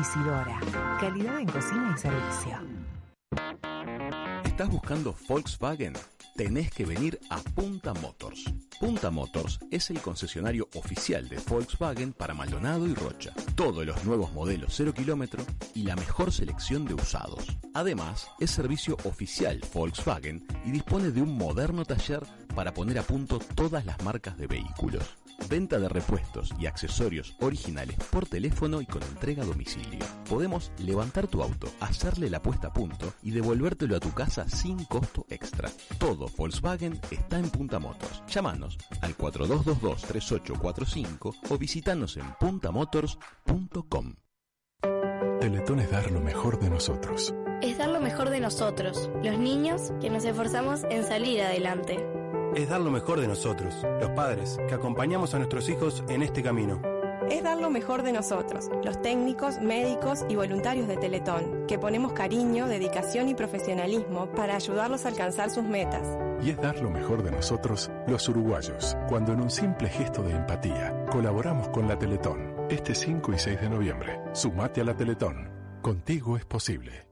Isidora, calidad en cocina y servicio. ¿Estás buscando Volkswagen? Tenés que venir a Punta Motors. Punta Motors es el concesionario oficial de Volkswagen para Maldonado y Rocha. Todos los nuevos modelos 0 kilómetro y la mejor selección de usados. Además, es servicio oficial Volkswagen y dispone de un moderno taller para poner a punto todas las marcas de vehículos. Venta de repuestos y accesorios originales por teléfono y con entrega a domicilio. Podemos levantar tu auto, hacerle la puesta a punto y devolvértelo a tu casa sin costo extra. Todo Volkswagen está en Punta Motors. Llámanos al 4222-3845 o visitanos en puntamotors.com. Teletón es dar lo mejor de nosotros. Es dar lo mejor de nosotros, los niños que nos esforzamos en salir adelante. Es dar lo mejor de nosotros, los padres, que acompañamos a nuestros hijos en este camino. Es dar lo mejor de nosotros, los técnicos, médicos y voluntarios de Teletón, que ponemos cariño, dedicación y profesionalismo para ayudarlos a alcanzar sus metas. Y es dar lo mejor de nosotros, los uruguayos, cuando en un simple gesto de empatía colaboramos con la Teletón. Este 5 y 6 de noviembre, sumate a la Teletón. Contigo es posible.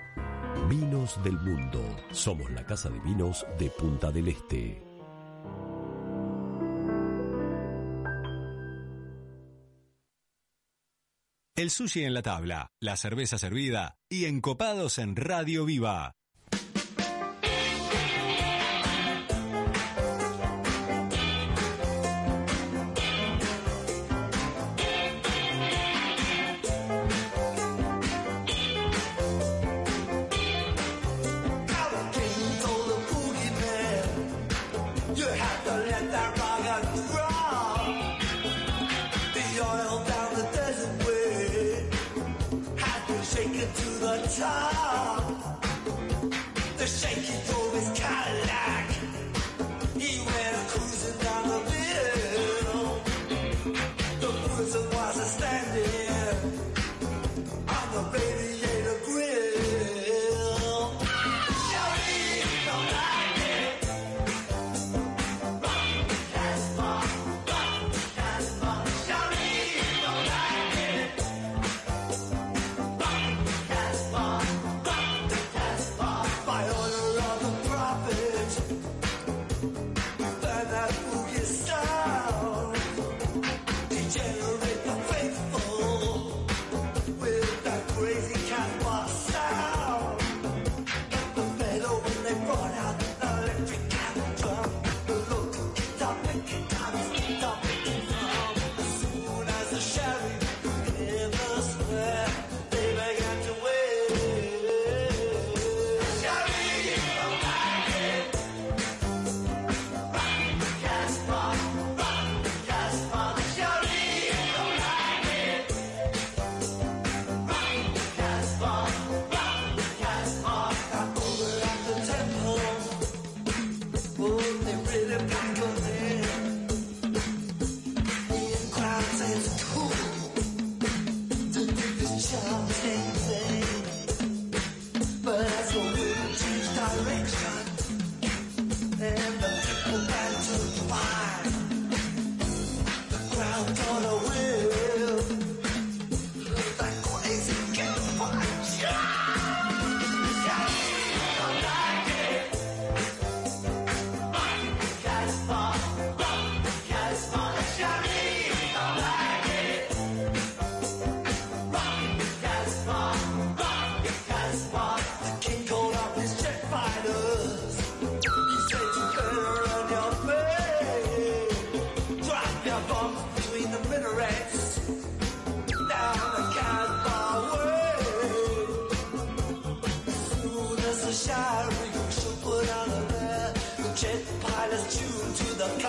Vinos del Mundo. Somos la casa de vinos de Punta del Este. El sushi en la tabla, la cerveza servida y encopados en Radio Viva.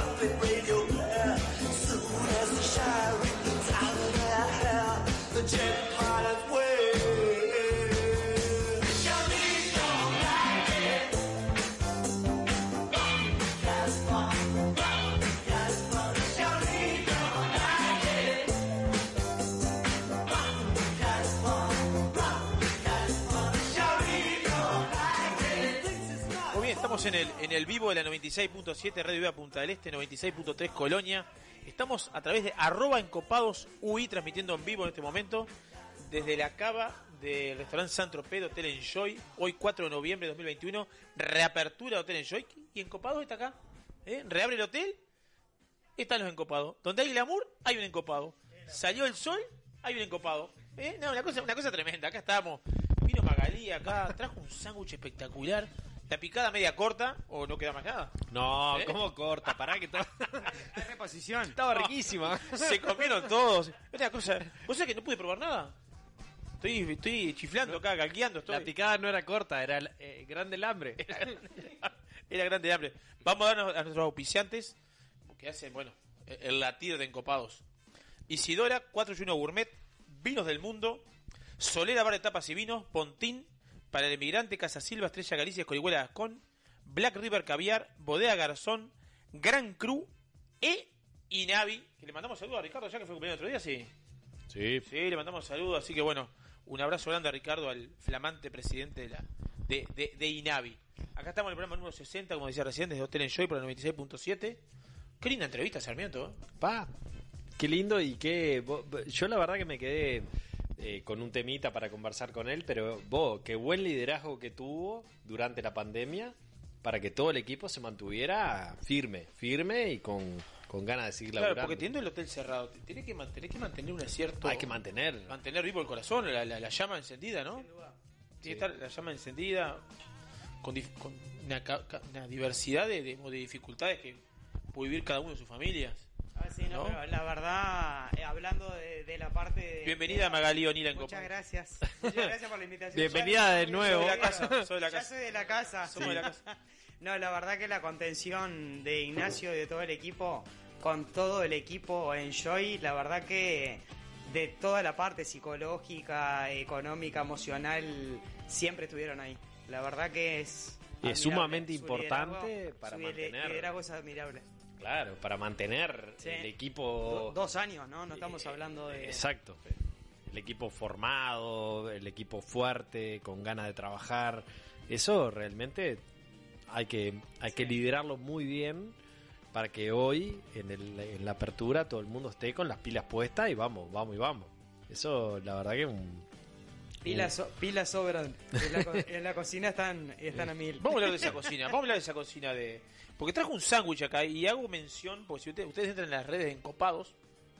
I'll be wait. En el, vivo de la 96.7 Radio Viva Punta del Este, 96.3 Colonia. Estamos a través de arroba encopados UI transmitiendo en vivo en este momento desde la cava del restaurante San Tropez Hotel Enjoy, hoy 4 de noviembre de 2021, reapertura de Hotel Enjoy y Encopados está acá. ¿eh? Reabre el hotel, están los encopados. Donde hay glamour, hay un encopado. Salió el sol, hay un encopado. ¿eh? No, una cosa, una cosa tremenda. Acá estamos. Vino Magalí acá, trajo un sándwich espectacular. La picada media corta o no queda más nada. No, ¿Eh? ¿cómo corta? Pará que todo... <laughs> reposición. Estaba riquísima. <laughs> Se comieron todos. Otra cosa, vos sabés que no pude probar nada. Estoy, estoy chiflando acá, calqueando. Estoy. La picada no era corta, era eh, grande el hambre. Era grande <laughs> de hambre. Vamos a darnos a nuestros auspiciantes, que hacen, bueno, el latir de encopados. Isidora, 4 y 1 Gourmet, Vinos del Mundo, Solera Bar de Tapas y Vinos, Pontín, para el emigrante, Casa Silva, Estrella Galicia, Escorihuela Gascón, Black River Caviar, Bodega Garzón, Gran Cru e Inavi, que le mandamos saludos a Ricardo, ya que fue cumpleaños otro día, sí. Sí. Sí, le mandamos saludos, así que bueno, un abrazo grande a Ricardo, al flamante presidente de la de, de, de Inavi. Acá estamos en el programa número 60, como decía recién, desde Hotel Enjoy por el 96.7. Qué linda entrevista, Sarmiento. ¿eh? Pa, qué lindo y qué... Yo la verdad que me quedé eh, con un temita para conversar con él, pero vos, qué buen liderazgo que tuvo durante la pandemia para que todo el equipo se mantuviera firme, firme y con, con ganas de seguir Claro, laburando. porque teniendo el hotel cerrado, tiene que mantener, que mantener un cierto... Hay que mantener. Mantener vivo el corazón, la, la- la llama encendida, ¿no? Tiene que estar la llama encendida con, con una, ca- ca- una diversidad de, de- de dificultades que puede vivir cada uno de sus familias. Sí, no, la verdad, eh, hablando de, de la parte de... Bienvenida de- Magali O'Neill en Muchas Copa. gracias. <laughs> Muchas gracias por la invitación. Bienvenida Ya- de nuevo. Soy de la casa, <laughs> soy de la Ya casa. soy de la casa. Somos de la casa. <laughs> No, la verdad que la contención de Ignacio y de todo el equipo, con todo el equipo en Joy, la verdad que de toda la parte psicológica, económica, emocional, siempre estuvieron ahí. La verdad que es... Y es sumamente Su importante liderazgo- para su liderazgo mantener- es admirable. Claro, para mantener Sí. el Do- equipo... dos años, ¿no? No estamos hablando de... Exacto. El equipo formado, el equipo fuerte, con ganas de trabajar. Eso realmente hay que, hay que liderarlo muy bien para que hoy, en, el- en la apertura, todo el mundo esté con las pilas puestas y vamos, vamos y vamos. Eso, la verdad que es un... Pilas, so- pilas sobran. En la, co- en la cocina están, están a mil. Vamos a hablar de esa cocina, vamos a hablar de esa cocina de... Porque trajo un sándwich acá y hago mención, porque si ustedes, ustedes entran en las redes de encopados,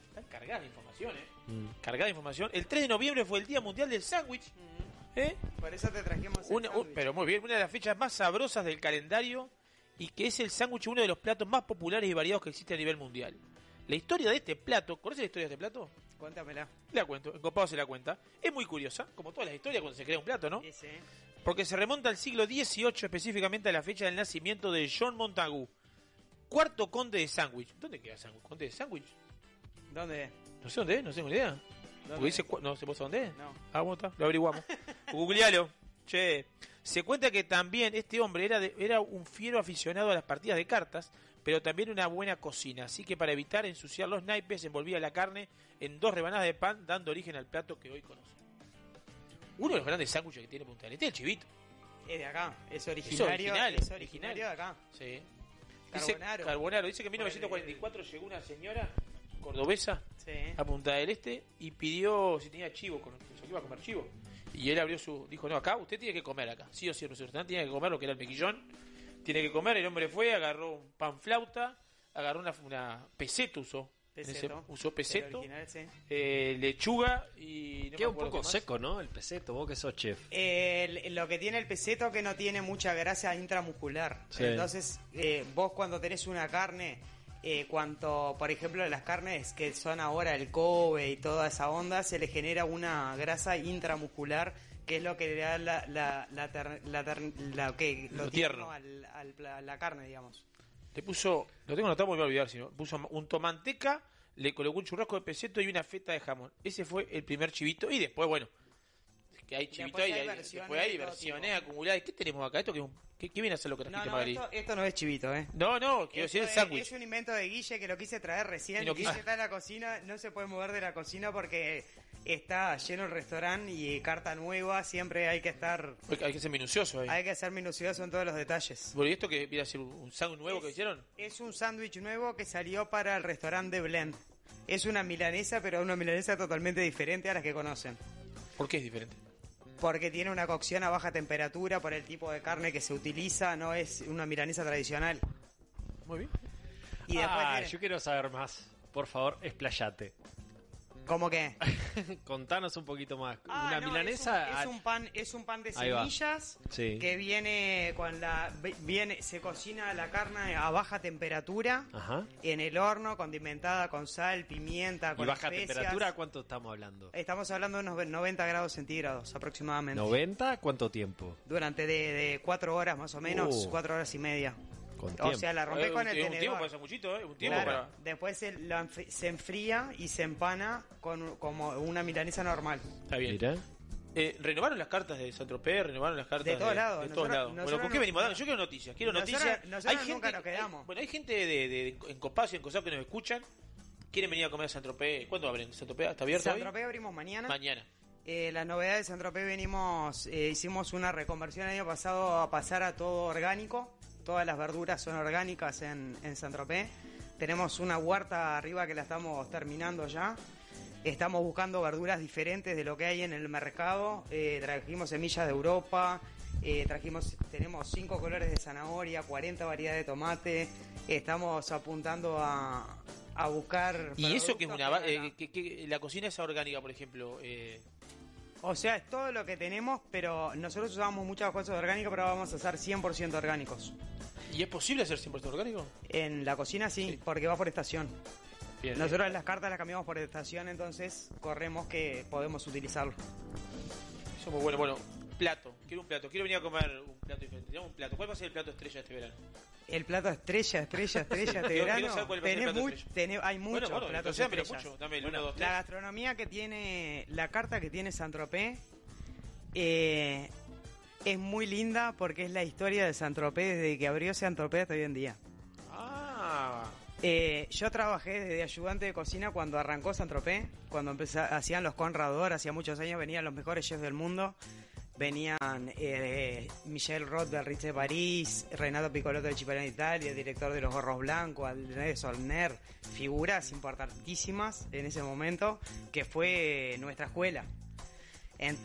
están cargadas de información, ¿eh? Cargada de información. El 3 de noviembre fue el Día Mundial del Sándwich. ¿eh? Por eso te trajimos el Una- un- sándwich. pero muy bien, una de las fechas más sabrosas del calendario y que es el sándwich uno de los platos más populares y variados que existe a nivel mundial. La historia de este plato, ¿conoces la historia de este plato? Cuéntamela. La cuento, en Copado se la cuenta. Es muy curiosa, como todas las historias cuando se crea un plato, ¿no? Ese. Porque se remonta al siglo XVIII, específicamente a la fecha del nacimiento de John Montagu, cuarto conde de Sandwich. ¿Dónde queda Sandwich? ¿Conde de Sandwich? ¿Dónde? No sé dónde es, no tengo ni idea. ¿Dónde? Dice, no sé vos dónde es. No. Ah, bueno, está, lo averiguamos. <laughs> Googlealo. Che, se cuenta que también este hombre era, de- era un fiero aficionado a las partidas de cartas, pero también una buena cocina. Así que para evitar ensuciar los naipes, envolvía la carne en dos rebanadas de pan, dando origen al plato que hoy conocemos. Uno de los grandes sándwiches que tiene Punta del Este es el chivito. Es de acá. Es originario. original, es original. originario de acá. Sí. Dice, Carbonaro. Carbonaro. Dice que en 1944 llegó una señora cordobesa Sí. a Punta del Este y pidió si tenía chivo, con, que iba a comer chivo. Y él abrió su. Dijo: No, acá usted tiene que comer acá. Sí o sí, su restaurante tiene que comer lo que era el mequillón. Tiene que comer. El hombre fue, agarró un pan flauta, agarró una, una peseto, usó. Ese- Peseto. usó peseto, original, sí. eh, lechuga y. no Queda un poco seco, ¿no? El peseto, vos que sos chef. El- lo que tiene el peseto que no tiene mucha grasa intramuscular. Sí. Entonces, eh, vos cuando tenés una carne, eh, cuanto, por ejemplo, las carnes que son ahora el Kobe y toda esa onda, se le genera una grasa intramuscular que es lo que le da la, la, la, ter- la ter- la- que, Lo lo tierno. tierno al, al- a la carne, digamos. Le puso, lo tengo anotado, me voy a olvidar, sino puso un tomanteca, le colocó un churrasco de peseto y una feta de jamón. Ese fue el primer chivito. Y después, bueno, que hay chivito ahí, hay después hay versiones acumuladas. ¿Qué tenemos acá? ¿Esto qué, qué, qué viene a hacer lo que No, trajiste, no, Magali? esto, esto no es chivito, ¿eh? No, no, quiero decir el sándwich. Es un invento de Guille que lo quise traer recién. Y no Guille está en la cocina, no se puede mover de la cocina porque está lleno el restaurante y carta nueva. Siempre hay que estar. Hay que ser minucioso ahí. Hay que ser minucioso en todos los detalles. Bueno, ¿y esto que viene a ser un, sándwich nuevo que hicieron? Es un sándwich nuevo que salió para el restaurante de Blend. Es una milanesa, pero una milanesa totalmente diferente a las que conocen. ¿Por qué es diferente? Porque tiene una cocción a baja temperatura por el tipo de carne que se utiliza, no es una milanesa tradicional. Muy bien. Y después ah, tiene- yo quiero saber más. Por favor, explayate. ¿Cómo que? <laughs> Contanos un poquito más. Ah, Una no, milanesa. Es un, es ah, un pan, es un pan de semillas Sí. que viene con la viene se cocina la carne a baja temperatura Ajá. en el horno condimentada con sal, pimienta, ¿Y con baja especias. temperatura cuánto estamos hablando? Estamos hablando de unos 90 grados centígrados aproximadamente. ¿90? ¿Cuánto tiempo? Durante de, de cuatro horas más o menos, Uh. cuatro horas y media. Con O sea, la rompés Es con el es un tenedor. tiempo muchito, ¿eh? Un tiempo Claro, para- Después se, lo enf- se enfría y se empana con, como una milanesa normal. Está bien. Eh, ¿Renovaron las cartas de Saint-Tropez? ¿Renovaron las cartas De todos lados, De todos nosotros- lados. Bueno, ¿con qué venimos? Dale, Yo quiero noticias. Quiero Nosotros- noticias. nosotros nunca nos quedamos. hay- bueno, hay gente de, de, de- en Copás y en Cosap que nos escuchan. ¿Quieren venir a comer a Saint-Tropez? ¿Cuándo abren? ¿Saint-Tropez está abierto hoy? Saint-Tropez abrimos mañana. Mañana. Eh, la novedad de Saint-Tropez venimos, eh, hicimos una reconversión el año pasado a pasar a todo orgánico. Todas las verduras son orgánicas en, en Saint-Tropez. Tenemos una huerta arriba que la estamos terminando ya. Estamos buscando verduras diferentes de lo que hay en el mercado. Eh, trajimos semillas de Europa. eh, trajimos, tenemos cinco colores de zanahoria, 40 variedades de tomate. Estamos apuntando a, a buscar. ¿Y eso que es una... que- eh, que, que la cocina es orgánica, por ejemplo? Eh, O sea, es todo lo que tenemos, pero nosotros usamos muchas cosas orgánicas, pero vamos a hacer 100% orgánicos. ¿Y es posible hacer 100% orgánico? En la cocina sí, porque va por estación. Bien, Nosotros las cartas las cambiamos por estación, entonces corremos que podemos utilizarlo. Eso es muy bueno. Bueno, plato. Quiero un plato. Quiero venir a comer un plato diferente. Un plato. ¿Cuál va a ser el plato estrella este verano? El plato estrella, estrella, estrella <laughs> de verano. tenés tenés- hay muchos Bueno, bueno, platos estrellas. mucho. Dame el Bueno, uno, dos, la gastronomía que tiene, la carta que tiene Saint-Tropez eh, es muy linda porque es la historia de Saint-Tropez desde que abrió Saint-Tropez hasta hoy en día. Ah. Eh, yo trabajé desde ayudante de cocina cuando arrancó Saint-Tropez, cuando empezó, hacían los Conrador, hacía muchos años venían los mejores chefs del mundo. Venían eh, Michel Roth de París, Renato Piccolotto de Cipriani Italia, director de los Gorros Blancos, Andrés Solner, figuras importantísimas en ese momento, que fue nuestra escuela.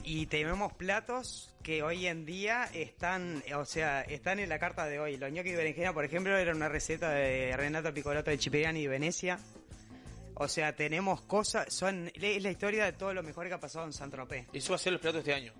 Y tenemos platos que hoy en día están, o sea, están en la carta de hoy. Los ñoquis de berenjena, por ejemplo, era una receta de Renato Piccolotto de Cipriani de Venecia. O sea, tenemos cosas, son es la historia de todo lo mejor que ha pasado en San Tropez. Eso va a ser los platos este año.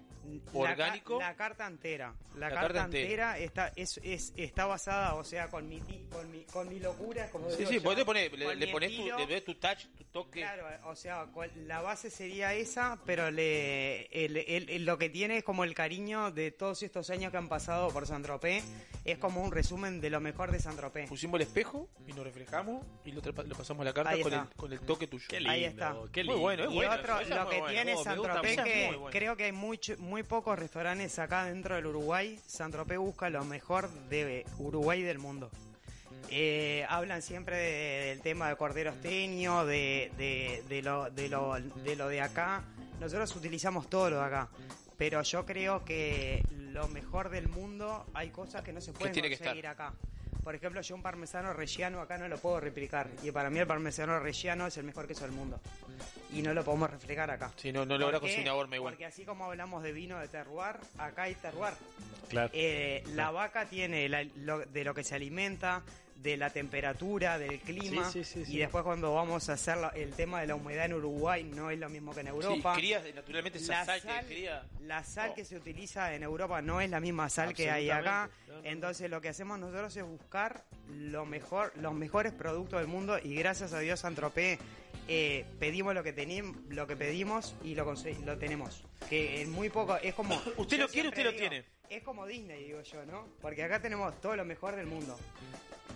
La, Orgánico. ca- la carta entera. La, La carta, carta entera. entera, está, es, es- está basada, o sea, con mi, con mi, con mi locura, como Sí, digo sí, yo, poner, le, con le mi pones tu, le pones tu touch, tu toque. Claro, o sea, la base sería esa, pero le, el- el- el- lo que tiene es como el cariño de todos estos años que han pasado por San Tropez. Es como un resumen de lo mejor de San Tropez. Pusimos el espejo y nos reflejamos y lo, lo pasamos a la carta con el, con el toque tuyo. Ahí está. Muy bueno, es y bueno. otro, lo que tiene Oh, me San Tropez, que Muy buena. creo que hay mucho- muy pocos restaurantes acá dentro del Uruguay. San Tropez busca lo mejor de Uruguay del mundo. Eh, hablan siempre de- del tema de Cordero Esteño, de, de, de lo, de, lo, de lo de acá. Nosotros utilizamos todo lo de acá. Pero yo creo que lo mejor del mundo hay cosas que no se pueden conseguir acá. Por ejemplo, yo un parmesano reggiano acá no lo puedo replicar. Y para mí el parmesano reggiano es el mejor queso del mundo. Y no lo podemos reflejar acá. Sí, no, no logra ¿Por qué? conseguir una horma igual. Porque así como hablamos de vino de terroir, acá hay terroir. Claro. Eh, la vaca tiene la- lo- de lo que se alimenta, de la temperatura, del clima. Sí, sí, sí, y después cuando vamos a hacer la- el tema de la humedad en Uruguay no es lo mismo que en Europa. Sí, crías naturalmente esa La sal, sal- que cría. La sal que se utiliza en Europa no es la misma sal que hay acá. Entonces lo que hacemos nosotros es buscar lo mejor, los mejores productos del mundo y gracias a Dios Santropé eh, pedimos lo que tenim, lo que pedimos y lo lo tenemos. Que en muy poco es como <laughs> Usted lo quiere, usted lo tiene. Es como Disney digo yo, ¿no? Porque acá tenemos todo lo mejor del mundo.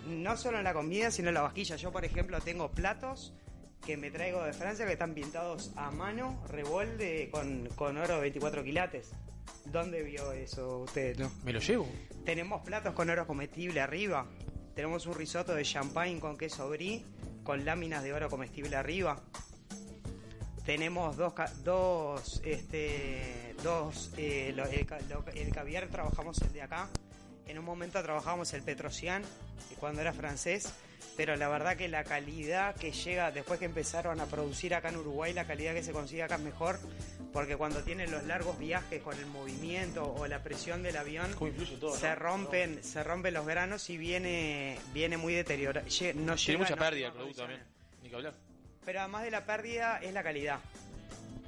No solo en la comida, sino en la vajilla. Yo por ejemplo tengo platos que me traigo de Francia que están pintados a mano, revolde con, con oro de 24 quilates. ¿Dónde vio eso usted? No. Me lo llevo. Tenemos platos con oro comestible arriba. Tenemos un risotto de champagne con queso brie, con láminas de oro comestible arriba. Tenemos dos, dos, este, dos, eh, lo- el, lo- el caviar trabajamos el de acá. En un momento trabajamos el Petrosian, que cuando era francés, pero la verdad que la calidad que llega después que empezaron a producir acá en Uruguay, la calidad que se consigue acá es mejor, porque cuando tienen los largos viajes con el movimiento o la presión del avión, se no? rompen, se rompen los granos y viene, viene muy deteriorado. No Tiene mucha pérdida el producto también. Ni que hablar. Pero además de la pérdida es la calidad.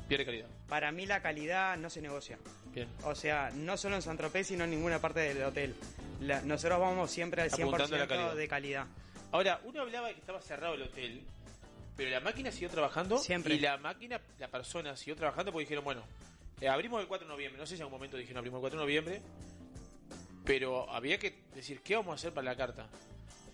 Pierde calidad. Para mí la calidad no se negocia. Bien. O sea, no solo en San Tropez, sino en ninguna parte del hotel. La- nosotros vamos siempre al 100% Apuntando a la calidad. de calidad. Ahora, uno hablaba de que estaba cerrado el hotel, pero la máquina siguió trabajando Siempre. y la máquina, la persona siguió trabajando porque dijeron, bueno, eh, abrimos el 4 de noviembre, no sé si en algún momento dijeron abrimos el 4 de noviembre, pero había que decir, ¿qué vamos a hacer para la carta?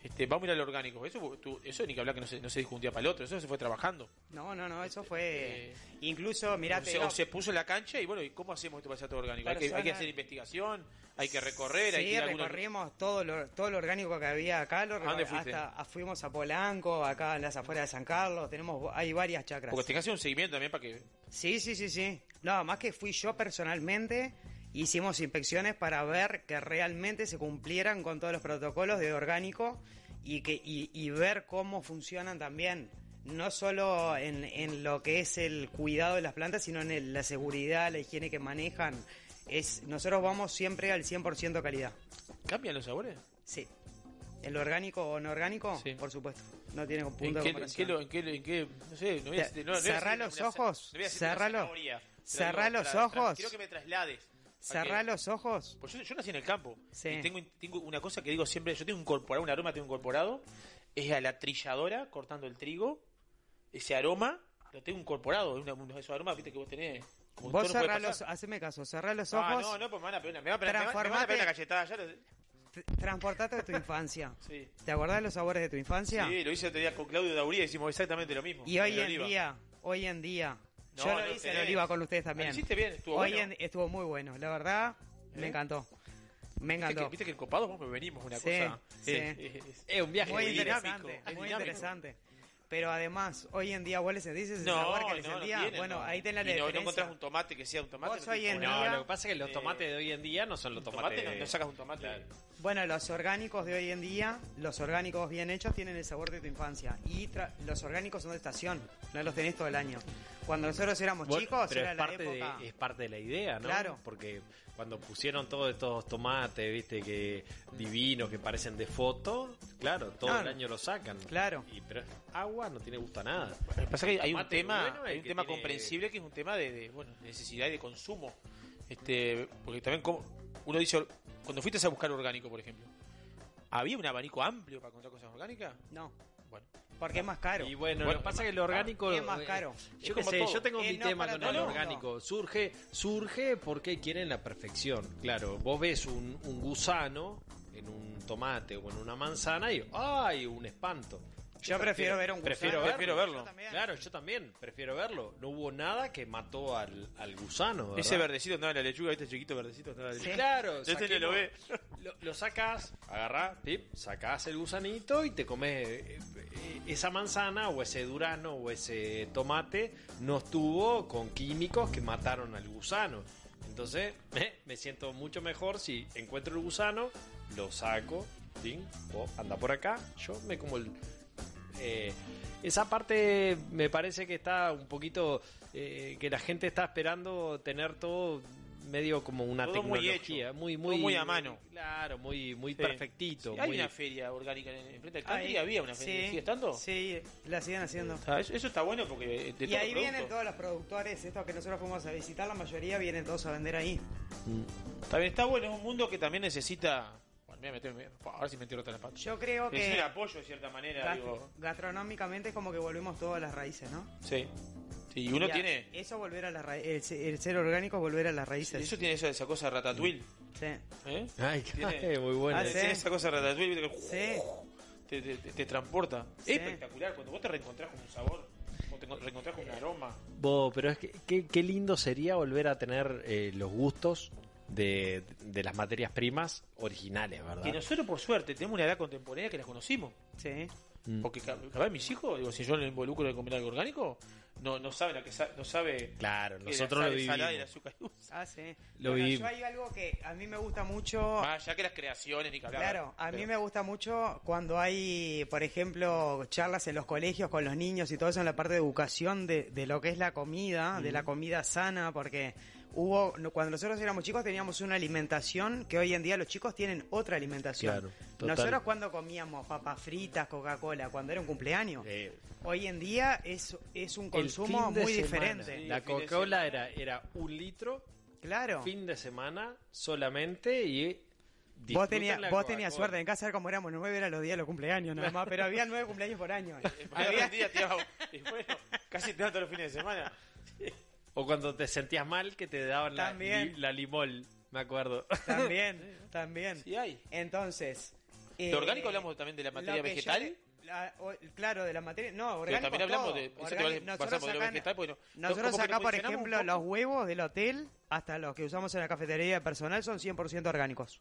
Este, vamos a ir al orgánico. Eso, tú- eso ni que hablar que no se, no se dijo un día para el otro, eso se fue trabajando. No, no, no, eso fue... Incluso, mirá, se, digo- o se puso en la cancha y bueno, ¿y cómo hacemos esto para hacer todo orgánico? Hay que, hay que Persona- hacer investigación, hay que recorrer, hay que ir algunos- recorrimos todo lo, todo lo orgánico que había acá, lo ¿A dónde fuiste? hasta a- fuimos a Polanco, acá en las afueras de San Carlos, tenemos hay varias chacras. Porque tengas que hacer un seguimiento también para que... Sí, sí, sí, sí. No, más que fui yo personalmente, hicimos inspecciones para ver que realmente se cumplieran con todos los protocolos de orgánico y que y, y ver cómo funcionan también. No solo en, en lo que es el cuidado de las plantas, sino en el- la seguridad, la higiene que manejan. Es, nosotros vamos siempre al 100% calidad. ¿Cambian los sabores? Sí. ¿En lo orgánico o no orgánico? Por supuesto. No tiene punto ¿En de qué, en, comparación. qué, lo- en, qué, en qué- no sé, no voy a no- no voy a Cerrá los ojos, no voy a decir cerrá los- cerrá ojos. Quiero que me traslades. Cerrá los ojos. Pues yo, yo nací en el campo. Sí. Y tengo, tengo una cosa que digo siempre, yo tengo incorporado, un aroma tengo incorporado, es a la trilladora cortando el trigo, ese aroma, lo tengo incorporado, es una- uno de esos aromas, viste, que vos tenés. como Vos todo no cerrá los, haceme caso, cerrá los Ah, ojos. no, no, pues me van a pegar una, me van a pegar- a- a pegar una cachetada. Ya lo- Transportate de tu infancia. <laughs> Sí. ¿Te acordás de los sabores de tu infancia? Sí, lo hice otro día con Claudio Dauría, hicimos exactamente lo mismo. Y hoy en día, hoy en día, No, yo no lo hice tenés. en oliva con ustedes también. Lo hiciste bien, estuvo hoy bueno. en- estuvo muy bueno, la verdad, me ¿Eh? encantó. Me Viste que, encantó. viste que en Copado vos venimos una Sí, cosa. sí. Es, es- Es un viaje muy muy interesante, dinámico, es muy dinámico. interesante. Pero además, hoy en día vos le sentís ese No, sabor que le no, no sentía. tiene, bueno, no. ahí tenés la Y no, no diferencia. encontrás un tomate que sea un tomate. Vos no hoy te en pone- No, día- lo que pasa es que los tomates de hoy en día no son los tomate tomates. no, no sacas un tomate. Bueno, los orgánicos de hoy en día, los orgánicos bien hechos tienen el sabor de tu infancia. Y tra- los orgánicos son de estación, no los tenés todo el año. Cuando nosotros éramos Bueno, chicos, pero era es la época... de, es parte de la idea, ¿no? Claro. Porque cuando pusieron todos estos tomates, viste, que divinos, que parecen de foto, claro, todo Claro. el año lo sacan. Claro. Y, pero agua no tiene gusto a nada. Lo que pasa es que hay un tema, bueno, hay un que tema tiene- comprensible que es un tema de, de, bueno, necesidad y de consumo. Este, porque también como uno dice, cuando fuiste a buscar orgánico, por ejemplo, ¿había un abanico amplio para encontrar cosas orgánicas? No. Bueno. Porque es más caro. Y bueno, Bueno, lo que pasa es que lo orgánico. Es más eh, caro. Yo Es qué como sé, todo. yo tengo Eh, mi no tema con el orgánico. Surge, surge porque quieren la perfección. Claro, vos ves un, un gusano en un tomate o en una manzana y ¡ay! un espanto. Yo prefiero ver un gusano. Prefiero verlo. Prefiero verlo. Yo. Claro, yo también prefiero verlo. No hubo nada que mató al, al gusano. ¿verdad? Ese verdecito andaba en la lechuga, este chiquito verdecito andaba en la lechuga. Claro, Este lo ve. Lo, lo sacás, agarrás, pip, sacás el gusanito y te comes eh, eh, esa manzana o ese durano o ese tomate no estuvo con químicos que mataron al gusano. Entonces, eh, me siento mucho mejor si encuentro el gusano, lo saco, ¿sí? o anda por acá, yo me como el... eh, esa parte me parece que está un poquito... eh, que la gente está esperando tener todo medio como una Todo muy tecnología, hecho, muy, todo muy, muy a mano. Claro, muy, muy Sí. perfectito. Sí, hay muy- una feria orgánica en, en frente del country, Ahí, había una feria. sí, ¿Sigue estando? Sí, la siguen haciendo. Ah, eso, eso está bueno porque de y ahí vienen todos los productores, estos que nosotros fuimos a visitar, la mayoría vienen todos a vender ahí. También está bueno, es un mundo que también necesita. Voy a meter, me- ahora sí me tiro otra la pata. Yo creo que apoyo de cierta manera, gast- digo. gastronómicamente es como que volvemos todas las raíces, ¿no? Sí. Sí, y uno tiene. Eso volver a las raíces, el, el ser orgánico volver a las raíces. Eso tiene esa, esa cosa de ratatouille. Sí. ¿eh? Ay, Tiene- <laughs> muy bueno. Ah, Tiene sí. esa cosa de ratatouille Sí. te, te- te- te transporta. Sí. Es espectacular cuando vos te reencontrás con un sabor, cuando te reencontrás con un aroma. Bo, pero es que qué, qué lindo sería volver a tener eh, los gustos de, de las materias primas originales, ¿verdad? Que nosotros, por suerte, tenemos una edad contemporánea que las conocimos. Sí. Mm. Porque ca- capaz mis hijos, digo, si yo lo involucro en comer algo orgánico, no, no saben a qué sa- no sabe Claro, nosotros lo salada y el vivimos. azúcar. Ah, sí. Lo Bueno, vivimos. yo hay algo que a mí me gusta mucho. Más allá que las creaciones ni que hablar. Claro, a mí Pero- me gusta mucho cuando hay, por ejemplo, charlas en los colegios con los niños y todo eso en la parte de educación de, de lo que es la comida, de la comida sana, porque Hubo, cuando nosotros éramos chicos teníamos una alimentación que hoy en día los chicos tienen otra alimentación. Claro, nosotros cuando comíamos papas fritas, Coca-Cola, cuando era un cumpleaños, Eh, hoy en día es, es un consumo muy semana. diferente. La Coca-Cola era, era un litro. Claro. Fin de semana solamente y. Vos tenías, vos tenías suerte, en casa como éramos nueve eran los días de los cumpleaños nada más, pero había nueve cumpleaños por año. <laughs> Había un día, tío, <laughs> y bueno, casi te todos los fines de semana. <laughs> O cuando te sentías mal que te daban la, li- la limol, me acuerdo. También, <laughs> también. Sí hay. Entonces. ¿De eh, orgánico hablamos también de la materia yo vegetal? la- o- claro, de la materia. No, Pero orgánico. también hablamos todo. de. Eso te Orgánico. vale Nosotros pasamos de lo acá- vegetal, porque no- Nosotros acá, por ejemplo, los huevos del hotel, hasta los que usamos en la cafetería de personal, son 100% orgánicos.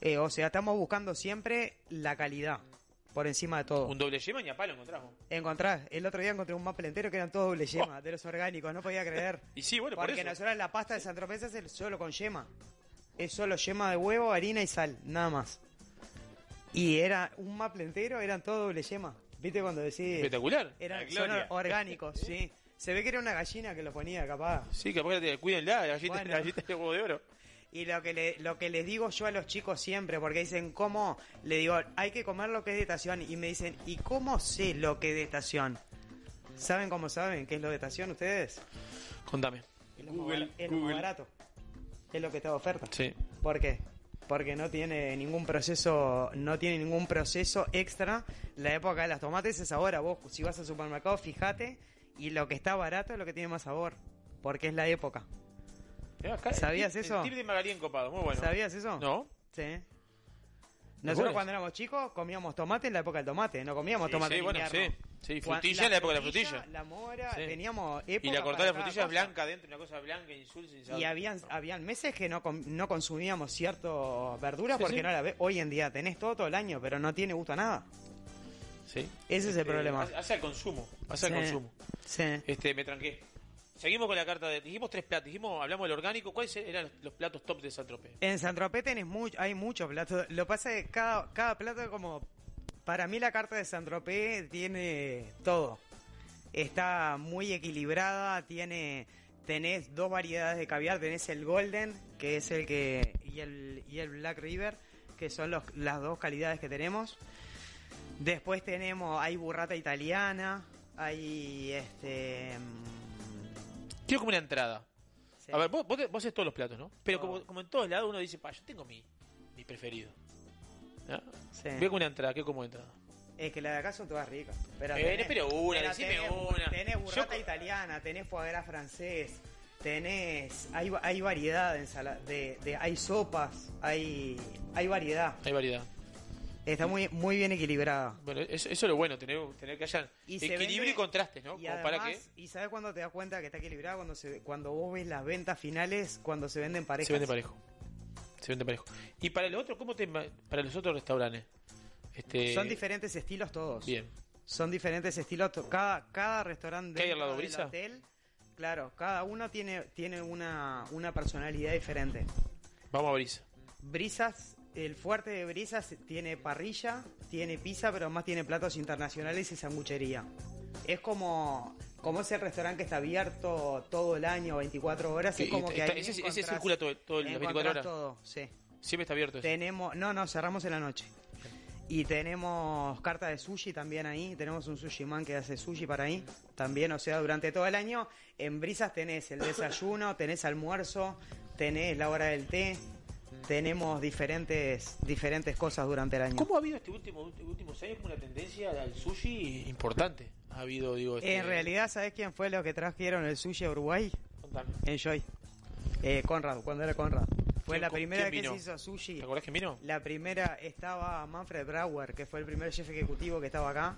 Eh, o sea, estamos buscando siempre la calidad por encima de todo. Un doble yema ni a palo encontramos. Encontrás, el otro día encontré un maple entero que eran todos doble yema, de los orgánicos, no podía creer. <laughs> Y sí, bueno, por Porque eso. nosotros la pasta de San Tropez se hace solo con yema. Es solo yema de huevo, harina y sal, nada más. Y era un maple entero, eran todo doble yema. ¿Viste cuando decís? Espectacular. Eran son orgánicos, <laughs> sí. Se ve que era una gallina que lo ponía capaz. Sí, capaz que te cuídenla, la gallita, Bueno. la gallita de huevo de oro. Y lo que, le- lo que les digo yo a los chicos siempre, porque dicen, ¿cómo? Le digo, hay que comer lo que es de estación. Y me dicen, ¿y cómo sé lo que es de estación? ¿Saben cómo saben qué es lo de estación ustedes? Contame. Es lo es lo más barato. Es lo que está de oferta. Sí. ¿Por qué? Porque no tiene ningún proceso, no tiene ningún proceso extra. La época de las tomates es ahora. Vos, si vas al supermercado, fíjate. Y lo que está barato es lo que tiene más sabor. Porque es la época. Eh, el ¿Sabías tip- eso? El tip de Magalí encopado, muy bueno. ¿Sabías eso? No. Sí. Nosotros cuando éramos chicos comíamos tomate en la época del tomate, no comíamos Sí, tomate sí, en bueno, invierno. sí. Sí, frutilla en la época de la frutilla. La mora, Sí. teníamos Y época la cortada de frutilla blanca dentro, una cosa blanca, insulsa, sin sabor. Y habían, habían meses que no, no consumíamos ciertas verduras Sí, porque no la ve. Hoy en día tenés todo todo el año, pero no tiene gusto a nada. Sí. Ese es el Este, problema. Hace al consumo. Hace al consumo. Sí. Este, me tranqué. Seguimos con la carta de. Dijimos tres platos. Dijimos, hablamos del orgánico. ¿Cuáles eran los, platos top de San Tropez? En San Tropez tenés mucho, hay muchos platos. Lo que pasa es que cada, cada plato como... Para mí la carta de San Tropez tiene todo. Está muy equilibrada, tiene... Tenés dos variedades de caviar, tenés el Golden, que es el que... y el, y el Black River, que son las dos calidades que tenemos. Después tenemos, hay burrata italiana, hay este... Quiero como una entrada. A ver, vos, vos, vos haces todos los platos, ¿no? Pero como, como en todos lados uno dice, pa, yo tengo mi, mi preferido. ¿No? Sí. Veo como una entrada, ¿qué como entrada? Es que las de acá son todas ricas. Pero Eh, pero una, decime tenés, una. Tenés burrata italiana, tenés foie francés, tenés... Hay, hay variedad de, ensala- de, de- Hay sopas, hay, hay variedad. Hay variedad. Está muy, muy bien equilibrada. Bueno, eso, eso es lo bueno, tener, tener que haya equilibrio vende- y contrastes, ¿no? Y Como para que además, ¿y sabes cuándo te das cuenta que está equilibrada? Cuando, se, cuando vos ves las ventas finales, cuando se venden parejas. se vende parejo. Se vende parejo. Y para los otros, ¿cómo te para los otros restaurantes? Este, Son diferentes estilos todos. Bien. Son diferentes estilos. Cada, cada restaurante ¿Qué hay al lado, dentro del hotel, claro, cada uno tiene, tiene una, una personalidad diferente. Vamos a brisa. Brisas, el fuerte de Brisas tiene parrilla, tiene pizza, pero más tiene platos internacionales y sanguchería. Es como, como ese restaurante que está abierto todo el año, 24 horas. Es como que ahí ese, ese circula todo, todo el 24 encontrás horas. todo, sí. Siempre está abierto. eso. Tenemos, no, no, cerramos en la noche. Y tenemos carta de sushi también ahí. Tenemos un sushi man que hace sushi para ahí. También, o sea, durante todo el año. En Brisas tenés el desayuno, tenés almuerzo, tenés la hora del té. Tenemos diferentes, diferentes cosas durante el año. ¿Cómo ha habido este último este últimos años una tendencia al sushi importante? Ha habido, digo, este- En realidad, ¿sabés quién fue los que trajeron el sushi a Uruguay? Contame. Enjoy. Eh, Conrad, cuando era Conrad. Fue ¿Quién- la primera que se hizo sushi. ¿Te acordás quién vino? La primera estaba Manfred Brauer, que fue el primer chef ejecutivo que estaba acá.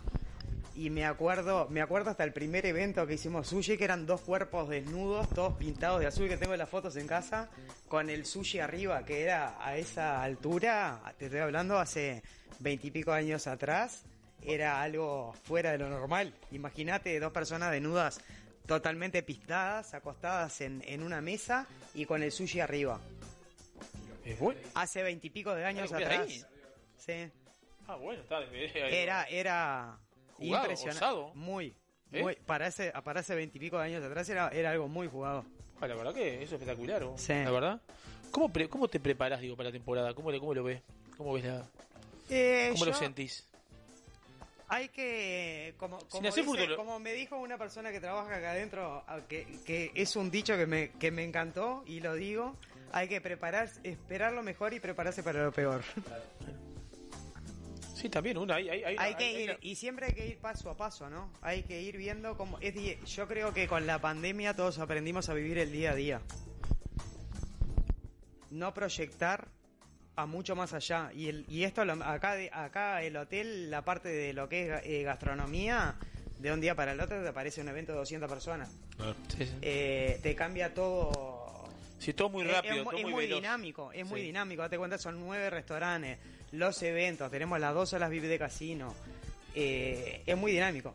Y me acuerdo, me acuerdo hasta el primer evento que hicimos sushi, que eran dos cuerpos desnudos, todos pintados de azul, que tengo las fotos en casa, con el sushi arriba, que era a esa altura, te estoy hablando hace veintipico años atrás, era algo fuera de lo normal. Imagínate dos personas desnudas, totalmente pintadas, acostadas en, en una mesa y con el sushi arriba. Es bueno. Hace veintipico de años ¿Algo que atrás. ahí? Sí. Ah, bueno, está. Era, era Jugado, impresionante. osado. Muy, ¿Eh? muy, para ese, para ese veintipico de años atrás era, era algo muy jugado. Ah, la verdad que eso es espectacular. Sí. La verdad. ¿Cómo, pre- ¿Cómo te preparás, digo, para la temporada? ¿Cómo, le- cómo lo ves? ¿Cómo ves la, Eh, ¿Cómo lo sentís? Hay que, como, como, dice- me dijo una persona que trabaja acá adentro, que, que es un dicho que me, que me encantó y lo digo, hay que preparar, esperar lo mejor y prepararse para lo peor. Sí, también, uno, hay, hay, hay, Hay que hay- ir, y siempre hay que ir paso a paso, ¿no? Hay que ir viendo cómo... Es, di- yo creo que con la pandemia todos aprendimos a vivir el día a día. No proyectar a mucho más allá. Y, el, y esto, lo- acá, de- acá el hotel, la parte de lo que es eh, gastronomía, de un día para el otro te aparece un evento de 200 personas. Sí, sí. Eh, te cambia todo. Sí, todo muy Es- rápido, es, mu- todo es muy muy veloz. dinámico, es muy dinámico. Date cuenta, son nueve restaurantes, los eventos, tenemos las dos horas VIP de casino. Eh, es muy dinámico.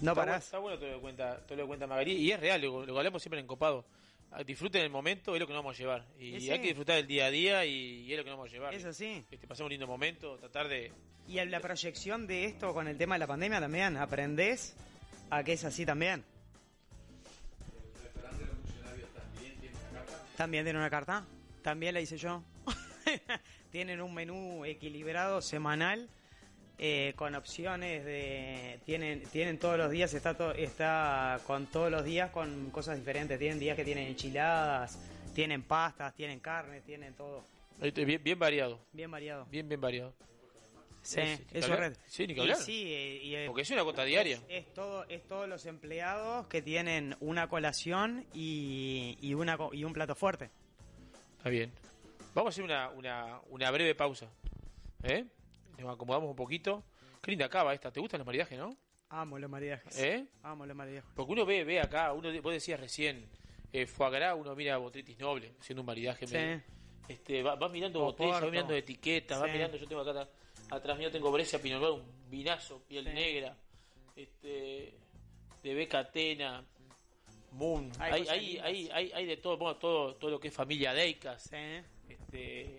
No está parás. Bueno, está bueno todo lo que cuenta, todo lo que cuenta. Y es real, lo, lo que hablamos siempre en Copado. Ah, Disfruten el momento, es lo que nos vamos a llevar. Y sí. hay que disfrutar del día a día y, y es lo que nos vamos a llevar. Es así. Este, pasar un lindo momento, tratar de... Y la proyección de esto con el tema de la pandemia también, aprendés a que es así también. También tiene una carta. También la hice yo. <laughs> Tienen un menú equilibrado semanal eh, con opciones de tienen tienen todos los días está to- está con todos los días con cosas diferentes. Tienen días que tienen enchiladas, tienen pastas, tienen carne, tienen todo Bien, bien variado. bien variado. Bien, bien variado. Sí, eso red. Sí, ni que Y hablar. sí, y, Porque es una cuota diaria. Es, es todo, es todos los empleados que tienen una colación y, y una y un plato fuerte. Está bien. Vamos a hacer una, una, una breve pausa. ¿Eh? Nos acomodamos un poquito. Qué linda cava esta. ¿Te gustan los maridajes, no? Amo los maridajes. ¿Eh? Amo los maridajes. Porque uno ve, ve acá, uno vos decías recién, eh, gras, uno mira botritis noble, haciendo un maridaje Sí. medio. Este, va, va mirando botellas, va mirando etiquetas, va Sí. mirando, yo tengo acá atrás mío tengo Brescia Pinot un vinazo, piel Sí. negra, este, de Becatena, Moon, Hay hay, hay, hay, hay, hay de todo, bueno, todo, todo lo que es familia Deicas, este,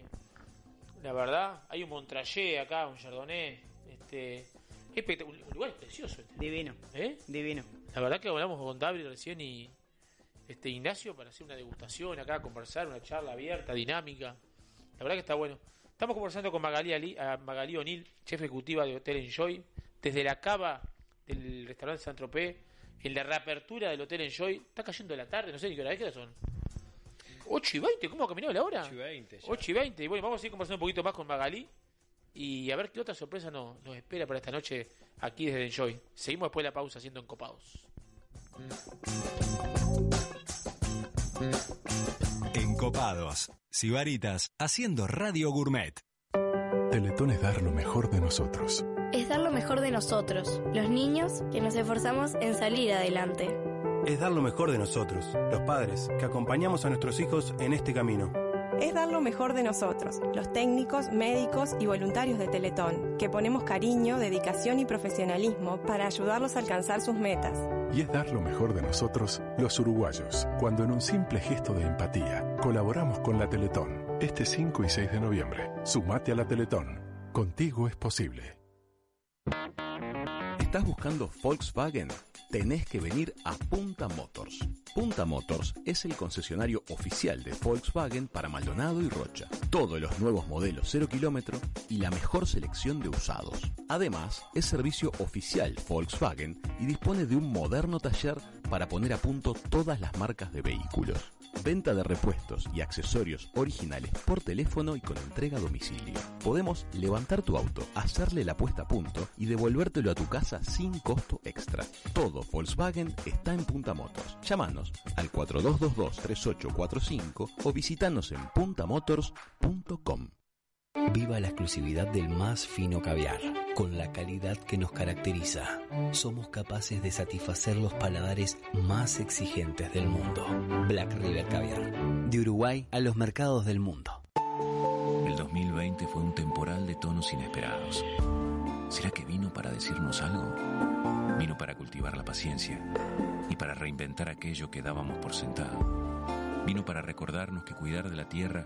la verdad, hay un Montrachet acá, un Chardonnay, este, espect- un lugar es precioso este. Divino. ¿Eh? Divino. La verdad que hablamos con Dabri recién y este Ignacio para hacer una degustación acá, conversar, una charla abierta, dinámica. La verdad que está bueno. Estamos conversando con Magali, Ali- a Magali O'Neill, chef ejecutiva de Hotel Enjoy, desde la cava del restaurante San Tropez, en la reapertura del Hotel Enjoy. Está cayendo la tarde, no sé ni qué hora es, ¿qué hora son? 8 y 20, ¿cómo ha caminado la hora? 8 y 20 ya. 8 y 20. Y bueno, vamos a ir conversando un poquito más con Magali y a ver qué otra sorpresa nos, nos espera para esta noche aquí desde Enjoy. Seguimos después de la pausa haciendo encopados. Encopados, Sibaritas, haciendo Radio Gourmet. Teletón es dar lo mejor de nosotros. Es dar lo mejor de nosotros, los niños que nos esforzamos en salir adelante. Es dar lo mejor de nosotros, los padres, que acompañamos a nuestros hijos en este camino. Es dar lo mejor de nosotros, los técnicos, médicos y voluntarios de Teletón, que ponemos cariño, dedicación y profesionalismo para ayudarlos a alcanzar sus metas. Y es dar lo mejor de nosotros, los uruguayos, cuando en un simple gesto de empatía colaboramos con la Teletón. Este 5 y 6 de noviembre, sumate a la Teletón. Contigo es posible. ¿Estás buscando Volkswagen? Tenés que venir a Punta Motors. Punta Motors es el concesionario oficial de Volkswagen para Maldonado y Rocha. Todos los nuevos modelos 0 kilómetro y la mejor selección de usados. Además, es servicio oficial Volkswagen y dispone de un moderno taller para poner a punto todas las marcas de vehículos. Venta de repuestos y accesorios originales por teléfono y con entrega a domicilio. Podemos levantar tu auto, hacerle la puesta a punto y devolvértelo a tu casa sin costo extra. Todo Volkswagen está en Punta Motors. Llámanos al 4222-3845 o visitanos en puntamotors.com. Viva la exclusividad del más fino caviar, con la calidad que nos caracteriza. Somos capaces de satisfacer los paladares más exigentes del mundo. Black River Caviar, de Uruguay a los mercados del mundo. El 2020 fue un temporal de tonos inesperados. ¿Será que vino para decirnos algo? Vino para cultivar la paciencia y para reinventar aquello que dábamos por sentado. Vino para recordarnos que cuidar de la tierra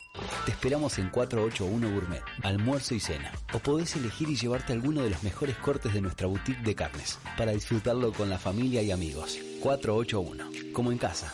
Te esperamos en 481 Gourmet, almuerzo y cena. O podés elegir y llevarte alguno de los mejores cortes de nuestra boutique de carnes, para disfrutarlo con la familia y amigos. 481, como en casa.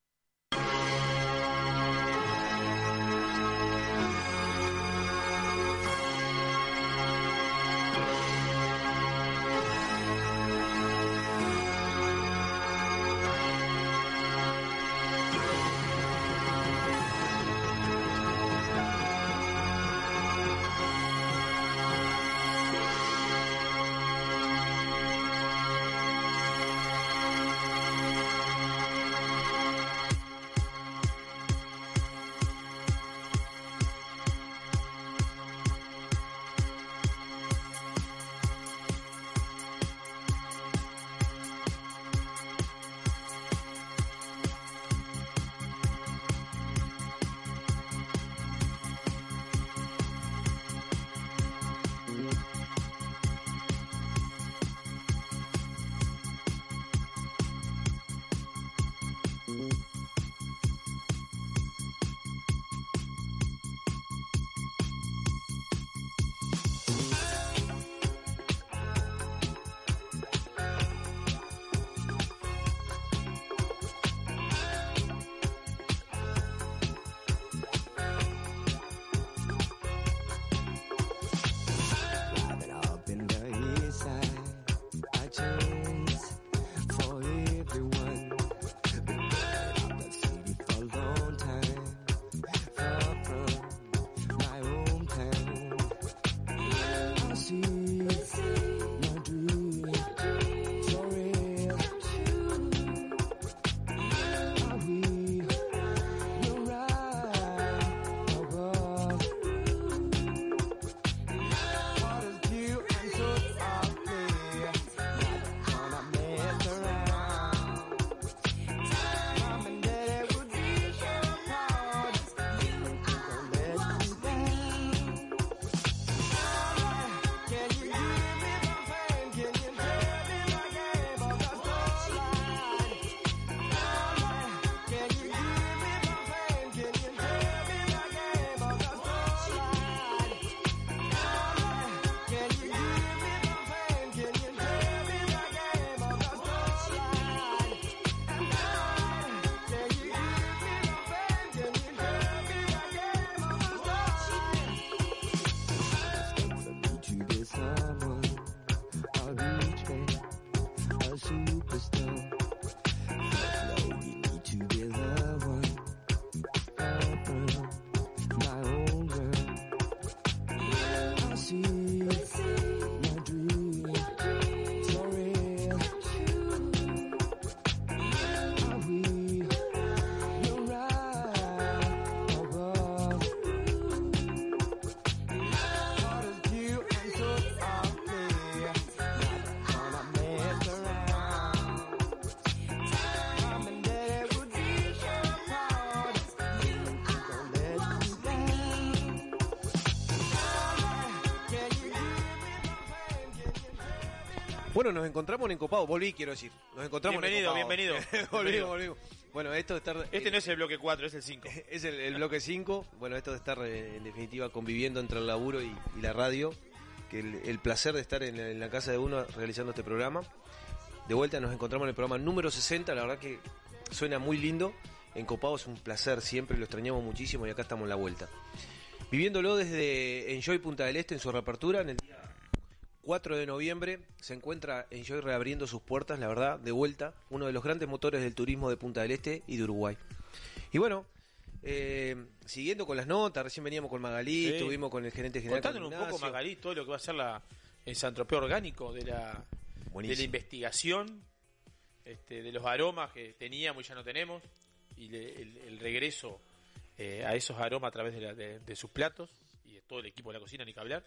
Bueno, nos encontramos en Encopado, volví quiero decir. Nos encontramos Bienvenido, en Encopado. bienvenido. <laughs> volvimos, Bienvenido. volvimos. Bueno, esto de estar... Este no es el bloque 4, es el 5. <laughs> Es el, el bloque 5. Bueno, esto de estar eh, en definitiva conviviendo entre el laburo y, y la radio. Que el, el placer de estar en, la- en la casa de uno realizando este programa. De vuelta nos encontramos en el programa número 60. La verdad que suena muy lindo. En Copado es un placer siempre, lo extrañamos muchísimo y acá estamos en la vuelta. Viviéndolo desde Enjoy Punta del Este en su reapertura en el día 4 de noviembre se encuentra Enjoy reabriendo sus puertas, la verdad, de vuelta, uno de los grandes motores del turismo de Punta del Este y de Uruguay. Y bueno, eh, siguiendo con las notas, recién veníamos con Magalí, Sí. estuvimos con el gerente general. Contándonos un poco, Magalí, todo lo que va a ser la, el santropeo orgánico de la, de la investigación, este, de los aromas que teníamos y ya no tenemos, y le- el, el regreso eh, a esos aromas a través de, la- de- de sus platos y de todo el equipo de la cocina, ni que hablar.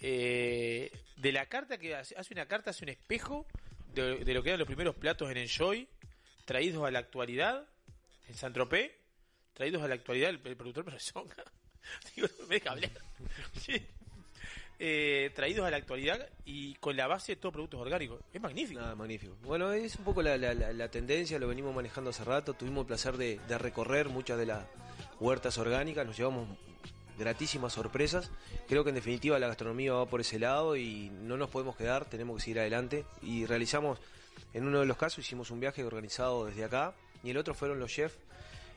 Eh, de la carta que hace, una carta, hace un espejo de, lo que eran los primeros platos en Enjoy, traídos a la actualidad, en Saint-Tropez, traídos a la actualidad, el, productor me. <laughs> Digo, no me deja hablar. <laughs> Eh, traídos a la actualidad y con la base de todos productos orgánicos. Es magnífico. Magnífico. Bueno, es un poco la, la- la- tendencia, lo venimos manejando hace rato. Tuvimos el placer de recorrer muchas de las huertas orgánicas, nos llevamos gratísimas sorpresas. Creo que en definitiva la gastronomía va por ese lado y no nos podemos quedar, tenemos que seguir adelante. Y realizamos, en uno de los casos, hicimos un viaje organizado desde acá y el otro fueron los chefs,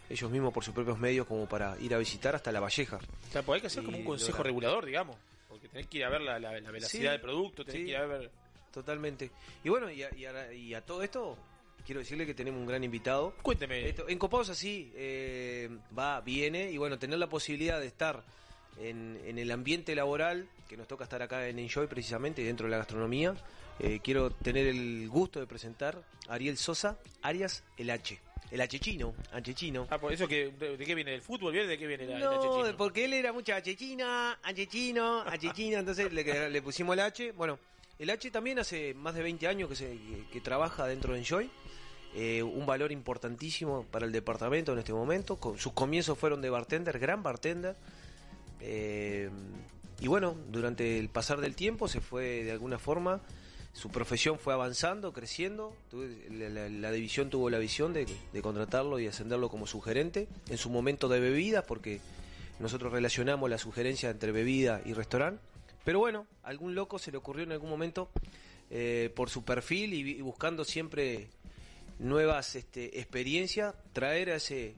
ellos mismos por sus propios medios, como para ir a visitar hasta La Valleja. O sea, pues hay que hacer como un consejo lograr- regulador, digamos. Porque tenés que ir a ver la, la, la velocidad Sí, del producto, tenés sí. que ir a ver. Totalmente. Y bueno, y a, y a- y a todo esto, quiero decirle que tenemos un gran invitado. Cuénteme. Esto, en Copados así, eh, va, viene, y bueno, tener la posibilidad de estar en, en el ambiente laboral, que nos toca estar acá en Enjoy precisamente, dentro de la gastronomía, eh, quiero tener el gusto de presentar a Ariel Sosa, Arias el H. El H chino, H chino. Ah, por eso que, de, de qué viene el fútbol? ¿Viene de qué viene el No, chechino? porque él era mucha H china, H chino, H china, entonces le, le pusimos el H. Bueno, el H también hace más de 20 años que, se, que trabaja dentro de Enjoy. Eh, un valor importantísimo para el departamento en este momento. Sus comienzos fueron de bartender, gran bartender. Eh, y bueno, durante el pasar del tiempo se fue de alguna forma, su profesión fue avanzando, creciendo. La, división tuvo la visión de, contratarlo y ascenderlo como sugerente en su momento de bebidas, porque nosotros relacionamos la sugerencia entre bebida y restaurante. Pero bueno, algún loco se le ocurrió en algún momento, eh, por su perfil y buscando siempre nuevas este, experiencias, traer a ese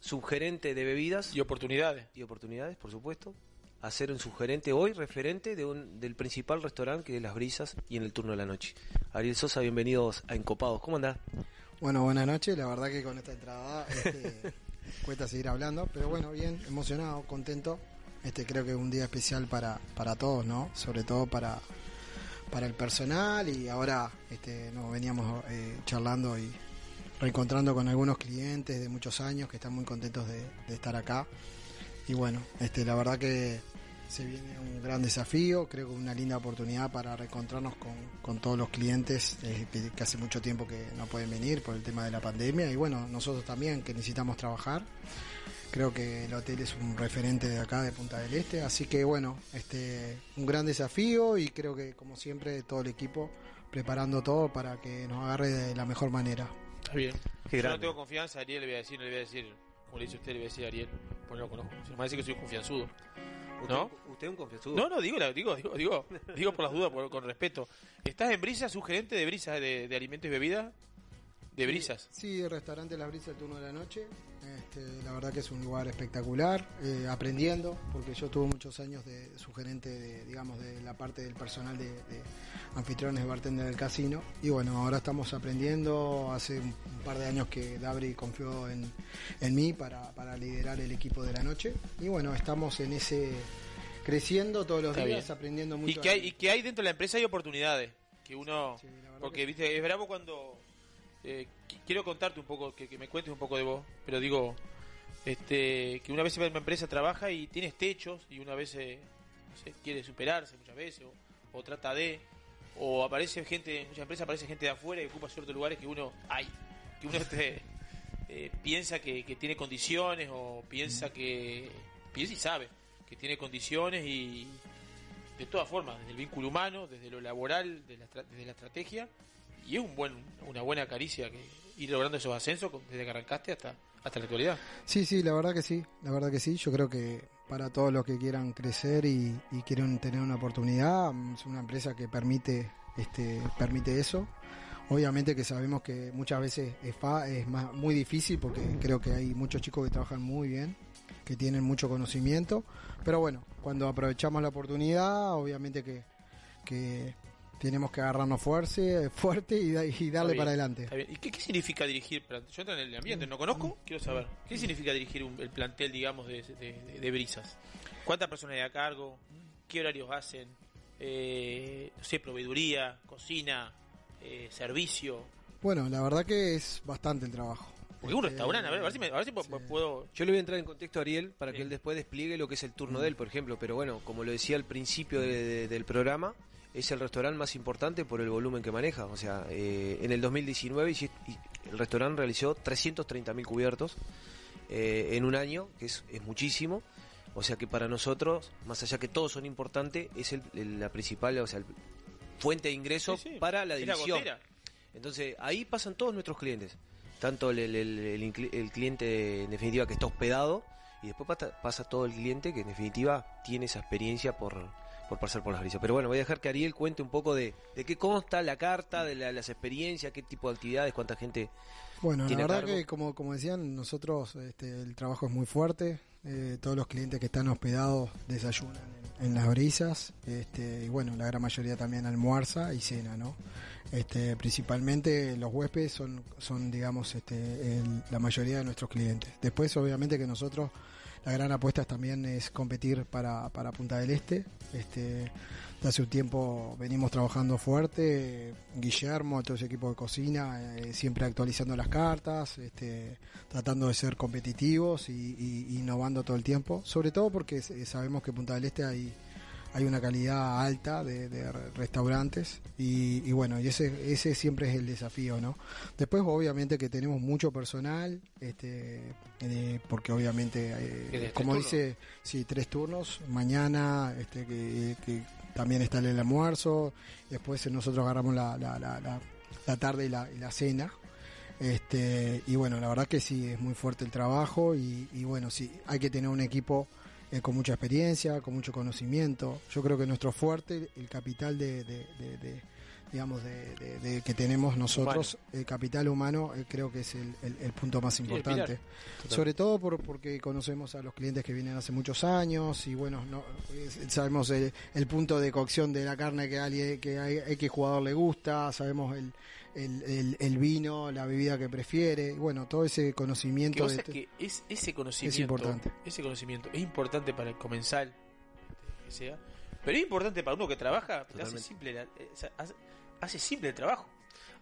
subgerente de bebidas. Y oportunidades. Y oportunidades, por supuesto. A ser un subgerente hoy, referente de un, del principal restaurante que es Las Brisas y en el turno de la noche. Ariel Sosa, bienvenidos a Encopados. ¿Cómo andás? Bueno, buenas noches. La verdad que con esta entrada este, <laughs> cuesta seguir hablando, pero bueno, bien, emocionado, contento. Este creo que es un día especial para, para todos, ¿no? Sobre todo para, para el personal y ahora este, nos veníamos eh, charlando y reencontrando con algunos clientes de muchos años que están muy contentos de, estar acá. Y bueno, este, la verdad que se viene un gran desafío, creo que una linda oportunidad para reencontrarnos con, todos los clientes eh, que hace mucho tiempo que no pueden venir por el tema de la pandemia y bueno, nosotros también que necesitamos trabajar. Creo que el hotel es un referente de acá, de Punta del Este, así que bueno, este, un gran desafío y creo que como siempre todo el equipo preparando todo para que nos agarre de la mejor manera. Está bien. Qué Yo no tengo confianza, Ariel le voy a decir, no le voy a decir, como le dice usted, le voy a decir a Ariel, pues no lo conozco. Se me parece que soy confianzudo. ¿No? Usted, usted es un confianzudo. No, no, digo, digo, digo, digo, digo por las dudas, por- con respeto. ¿Estás en Brisas, sugerente de Brisas de, de alimentos y bebidas? De Brisas. Sí, el restaurante Las Brisas el turno de la noche. Este, la verdad que es un lugar espectacular, eh, aprendiendo, porque yo tuve muchos años de sugerente de, digamos, de la parte del personal de, de anfitriones de bartender del casino. Y bueno, ahora estamos aprendiendo. Hace un, un par de años que Dabri confió en, en mí para, para liderar el equipo de la noche. Y bueno, estamos en ese creciendo todos los Está días, bien. aprendiendo Y mucho. que, hay, y que hay dentro de la empresa hay oportunidades. Que uno. porque, viste, es bravo cuando. Eh, qui- quiero contarte un poco, que, me cuentes un poco de vos. Pero digo. Este, que una vez en una empresa trabaja y tienes techos y una vez eh, quiere superarse muchas veces o, trata de o aparece gente en muchas empresas aparece gente de afuera y ocupa ciertos lugares que uno hay que uno este, <laughs> piensa que, que tiene condiciones o piensa que piensa y sabe que tiene condiciones y, de todas formas, desde el vínculo humano, desde lo laboral, desde la, desde la estrategia, y es un buen, una buena caricia que ir logrando esos ascensos desde que arrancaste hasta, hasta la actualidad. Sí, sí, la verdad que sí, la verdad que sí. Yo creo que para todos los que quieran crecer y, y quieren tener una oportunidad, mm, es una empresa que permite, este, permite eso. Obviamente que sabemos que muchas veces es, fa- es más, muy difícil porque creo que hay muchos chicos que trabajan muy bien, que tienen mucho conocimiento, pero bueno, cuando aprovechamos la oportunidad, obviamente que, que tenemos que agarrarnos fuerte, fuerte y, da- y darle bien, para adelante. ¿Y qué, qué significa dirigir? Yo entro en el ambiente, no conozco, quiero saber. ¿Qué significa dirigir un- el plantel, digamos, de, de- de- de brisas? ¿Cuántas personas hay a cargo? ¿Qué horarios hacen? Eh, no sé, proveeduría, cocina, eh, servicio. Bueno, la verdad que es bastante el trabajo. Porque un Este, restaurante, a ver, a ver si, me- a ver si pu- puedo... Yo le voy a entrar en contexto a Ariel para que él después despliegue lo que es el turno de él, por ejemplo. Pero bueno, como lo decía al principio de- de- del programa, es el restaurante más importante por el volumen que maneja. O sea, eh, en el 2019 hici- y- el restaurante realizó 330.000 cubiertos eh, en un año, que es, es muchísimo. O sea que para nosotros, más allá que todos son importantes, es el- el- la principal o sea, el- fuente de ingreso Sí, sí. para la división. Entonces, ahí pasan todos nuestros clientes. Tanto el, cliente, en definitiva, que está hospedado, y después pasa, pasa todo el cliente que, en definitiva, tiene esa experiencia por, por pasar por las brisas. Pero bueno, voy a dejar que Ariel cuente un poco de, de qué consta la carta, de la- las experiencias, qué tipo de actividades, cuánta gente Bueno, la tiene a verdad cargo. que como, como decían, nosotros este, el trabajo es muy fuerte. eh, todos los clientes que están hospedados desayunan en, en las brisas. Este, y bueno, la gran mayoría también almuerza y cena, ¿no? Este, principalmente los huéspedes son, son digamos, este, el- la mayoría de nuestros clientes. Después, obviamente, que nosotros la gran apuesta también es competir para, para Punta del Este. Este, de hace un tiempo venimos trabajando fuerte. Guillermo, todo ese equipo de cocina, eh, siempre actualizando las cartas, este, tratando de ser competitivos y, y- innovando todo el tiempo. Sobre todo porque sabemos que Punta del Este hay, hay una calidad alta de, de re- restaurantes y, y bueno, y ese, ese siempre es el desafío, ¿no? Después obviamente que tenemos mucho personal, este, eh, porque obviamente, eh, ¿Qué, de tres como turnos? dice, sí, tres turnos, mañana este, que, que también está el almuerzo, después nosotros agarramos la, la, la, la- la tarde y la, y la cena. Este, y bueno, la verdad que sí, es muy fuerte el trabajo y, y bueno, sí, hay que tener un equipo eh, con mucha experiencia, con mucho conocimiento. Yo creo que nuestro fuerte, el capital de, de- de- de, digamos, de, de- de que tenemos nosotros, el capital humano, eh, creo que es el, el- el punto más importante. Sobre todo por, porque conocemos a los clientes que vienen hace muchos años y bueno, no, sabemos el, el punto de cocción de la carne que a alguien, que hay que jugador le gusta, sabemos el, el, el- el vino, la bebida que prefiere, bueno, todo ese Que conocimiento vos de sabés que es, ese conocimiento es importante. ese conocimiento es importante para el comensal que sea pero es importante para uno que trabaja hace simple la- eh, hace, hace simple el trabajo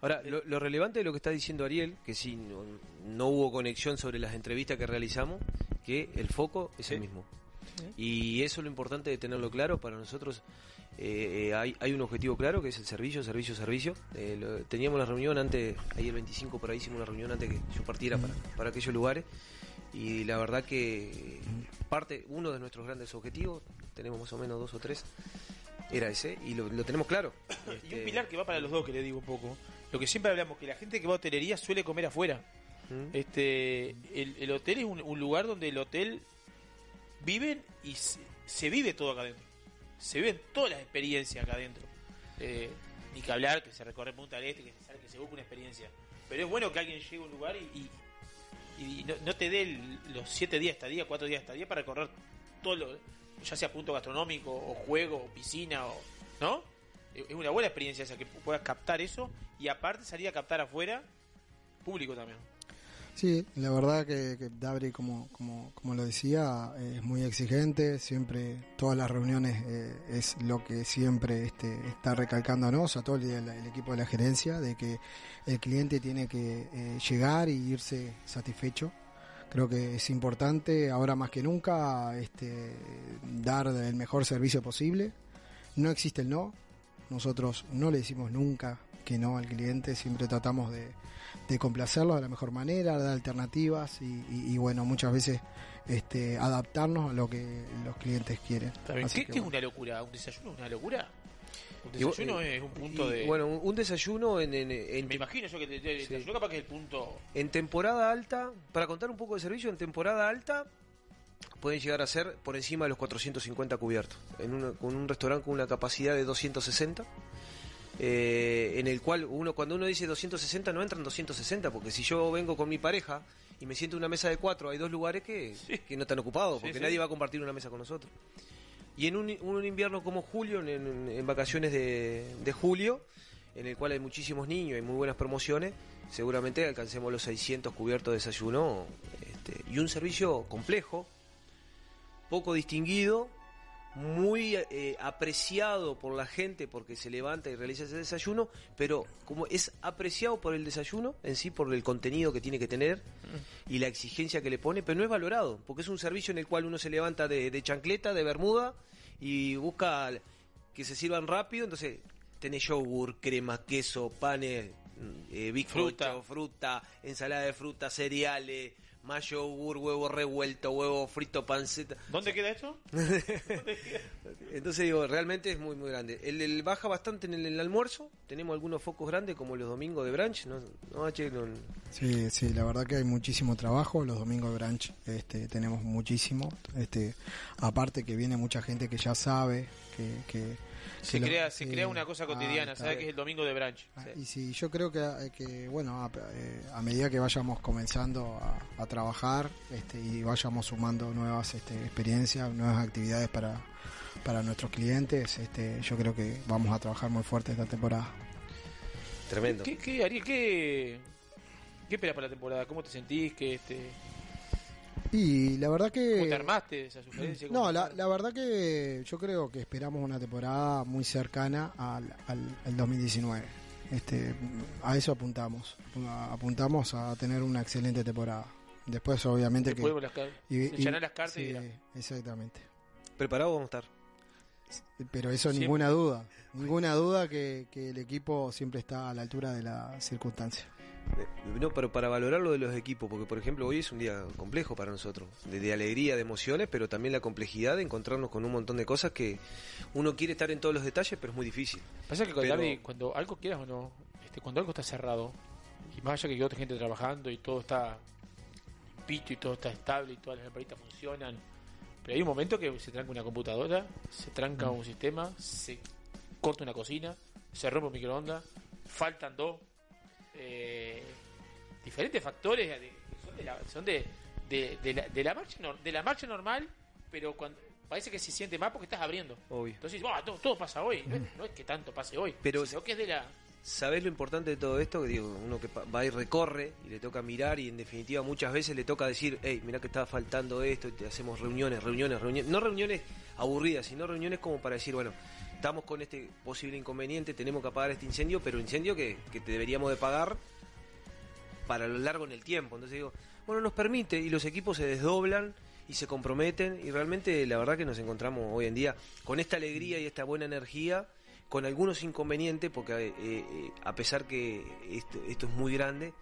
Ahora, lo, lo relevante de lo que está diciendo Ariel, que si no, no hubo conexión sobre las entrevistas que realizamos, que el foco es el mismo. Y eso es lo importante de tenerlo claro. Para nosotros eh, eh, hay, hay un objetivo claro que es el servicio, servicio, servicio. Eh, lo- teníamos la reunión antes, ahí el 25 por ahí hicimos una reunión antes que yo partiera para, para aquellos lugares. Y la verdad que parte, uno de nuestros grandes objetivos, tenemos más o menos dos o tres, era ese, y lo, lo tenemos claro. y un pilar que va para los dos que le digo un poco lo que siempre hablamos que la gente que va a hotelería suele comer afuera este el, el hotel es un, un lugar donde el hotel viven y se, se vive todo acá adentro se viven todas las experiencias acá adentro Eh, ni que hablar que se recorre Punta del Este que se, que se busca una experiencia pero es bueno que alguien llegue a un lugar y, y- no, no te dé los siete días estadía, cuatro días estadía para recorrer todo lo, ya sea punto gastronómico o juego o piscina o ¿no? Es una buena experiencia esa que puedas captar eso y aparte salir a captar afuera público también. Sí, la verdad que, que Dabri, como, como, como lo decía, es muy exigente, siempre, todas las reuniones eh, es lo que siempre este, está recalcándonos a todo el, el equipo de la gerencia, de que el cliente tiene que eh, llegar y irse satisfecho. Creo que es importante, ahora más que nunca, este, dar el mejor servicio posible. No existe el no, nosotros no le decimos nunca que no al cliente, siempre tratamos de, de complacerlo de la mejor manera, dar alternativas y, y- y, bueno, muchas veces este, adaptarnos a lo que los clientes quieren. Así ¿Qué, que es bueno. una locura? ¿Un desayuno es una locura? Un desayuno eh, es un punto y, de. Bueno, un, un desayuno en, en, en- me imagino yo que te- te- el Sí. desayuno capaz que es el punto. en temporada alta, para contar un poco de servicio, en temporada alta pueden llegar a ser por encima de los 450 cubiertos, en una- con un restaurante con una capacidad de 260. Eh, en el cual uno cuando uno dice 260 no entran 260 porque si yo vengo con mi pareja y me siento en una mesa de cuatro hay dos lugares que, que no están ocupados porque sí. nadie va a compartir una mesa con nosotros y en un, un invierno como julio, en, en- en vacaciones de, de julio, en el cual hay muchísimos niños y muy buenas promociones, seguramente alcancemos los 600 cubiertos de desayuno este, y un servicio complejo, poco distinguido, muy eh, apreciado por la gente porque se levanta y realiza ese desayuno, pero como es apreciado por el desayuno en sí, por el contenido que tiene que tener y la exigencia que le pone, pero no es valorado, porque es un servicio en el cual uno se levanta de, de chancleta, de bermuda y busca que se sirvan rápido, entonces tenés yogur, crema, queso, panes, mm, eh, bizcocho, fruta, ensalada de fruta, cereales, más yogur, huevo revuelto, huevo frito, panceta. ¿Dónde queda esto? <laughs> Entonces digo, realmente es muy muy grande. El, el baja bastante en el, el almuerzo. Tenemos algunos focos grandes como los domingos de brunch. ¿no? No, che, no- Sí, sí, la verdad que hay muchísimo trabajo. Los domingos de brunch este, tenemos muchísimo. Este, aparte que viene mucha gente que ya sabe que... que Se que lo- crea, se sí, crea una cosa ah, cotidiana, está. ¿sabes? Que es el domingo de brunch. Ah, Y sí, yo creo que, eh, que bueno, a, eh, a medida que vayamos comenzando a, a trabajar este, y vayamos sumando nuevas este, experiencias, nuevas actividades para, para nuestros clientes, este, yo creo que vamos a trabajar muy fuerte esta temporada. Tremendo. ¿Qué, qué, Ariel, qué, qué esperas para la temporada? ¿Cómo te sentís? ¿Qué, este, Y la verdad que... ¿Cómo te armaste esa sugerencia? ¿Cómo No, la, la verdad que yo creo que esperamos una temporada muy cercana al, al, al 2019. Este, a eso apuntamos. A- Apuntamos a tener una excelente temporada. Después, obviamente, Después que. las se llenan las cartas y. Exactamente. Preparados vamos a estar. Pero eso, Siempre. ninguna duda. Ninguna duda que, que el equipo siempre está a la altura de la circunstancia. Eh, No, pero para valorar lo de los equipos, porque por ejemplo hoy es un día complejo para nosotros, de, de alegría, de emociones, pero también la complejidad de encontrarnos con un montón de cosas que uno quiere estar en todos los detalles, pero es muy difícil. Pasa que Pero- cuando algo quieras o no, este, cuando algo está cerrado, y más allá que hay otra gente trabajando y todo está pito y todo está estable y todas las lamparita funcionan, pero hay un momento que se tranca una computadora, se tranca Mm. un sistema, se corta una cocina, se rompe un microondas, faltan dos, eh, diferentes factores de- que son de la, son de, la, de la marcha nor- de la marcha normal, pero cuando parece que se siente más porque estás abriendo. Obvio. Entonces, "Buah, todo, todo pasa hoy. No, es- no es que tanto pase hoy, Pero- sino que es de la. ¿Sabés lo importante de todo esto? Que digo, uno que va y recorre y le toca mirar y en definitiva muchas veces le toca decir, hey, mira que estaba faltando esto, y te hacemos reuniones, reuniones, reuniones, no reuniones aburridas, sino reuniones como para decir, bueno, estamos con este posible inconveniente, tenemos que apagar este incendio, pero incendio que, que te deberíamos de pagar para lo largo en el tiempo. Entonces digo, bueno, nos permite y los equipos se desdoblan y se comprometen y realmente la verdad que nos encontramos hoy en día con esta alegría y esta buena energía, con algunos inconvenientes, porque eh, eh, a pesar que esto, esto es muy grande,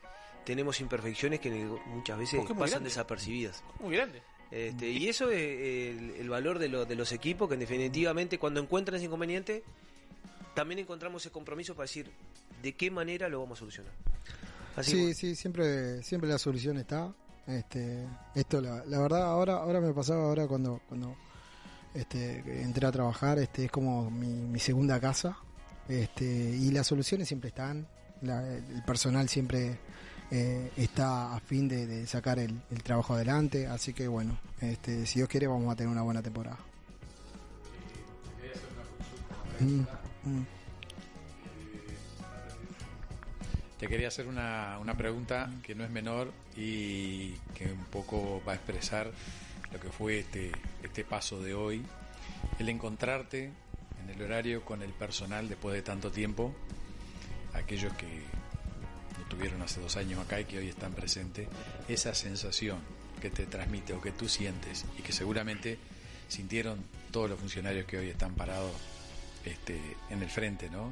tenemos imperfecciones que muchas veces pasan grande. desapercibidas. Muy grande. Este, y eso es el, el valor de, lo- de los equipos, que definitivamente cuando encuentran ese inconveniente, también encontramos ese compromiso para decir de qué manera lo vamos a solucionar. Así sí, sí, siempre, siempre la solución está. Este, esto la, la verdad ahora, ahora me pasaba ahora cuando, cuando este, entré a trabajar, este, es como mi, mi segunda casa, este, y las soluciones siempre están, la- el personal siempre eh, está a fin de, sacar el, el trabajo adelante, así que bueno, este, si Dios quiere vamos a tener una buena temporada. Mm, mm. Te quería hacer una, una pregunta que no es menor y que un poco va a expresar lo que fue este, este paso de hoy. El encontrarte en el horario con el personal después de tanto tiempo, aquellos que no tuvieron hace dos años acá y que hoy están presentes, esa sensación que te transmite o que tú sientes y que seguramente sintieron todos los funcionarios que hoy están parados este, en el frente, ¿no?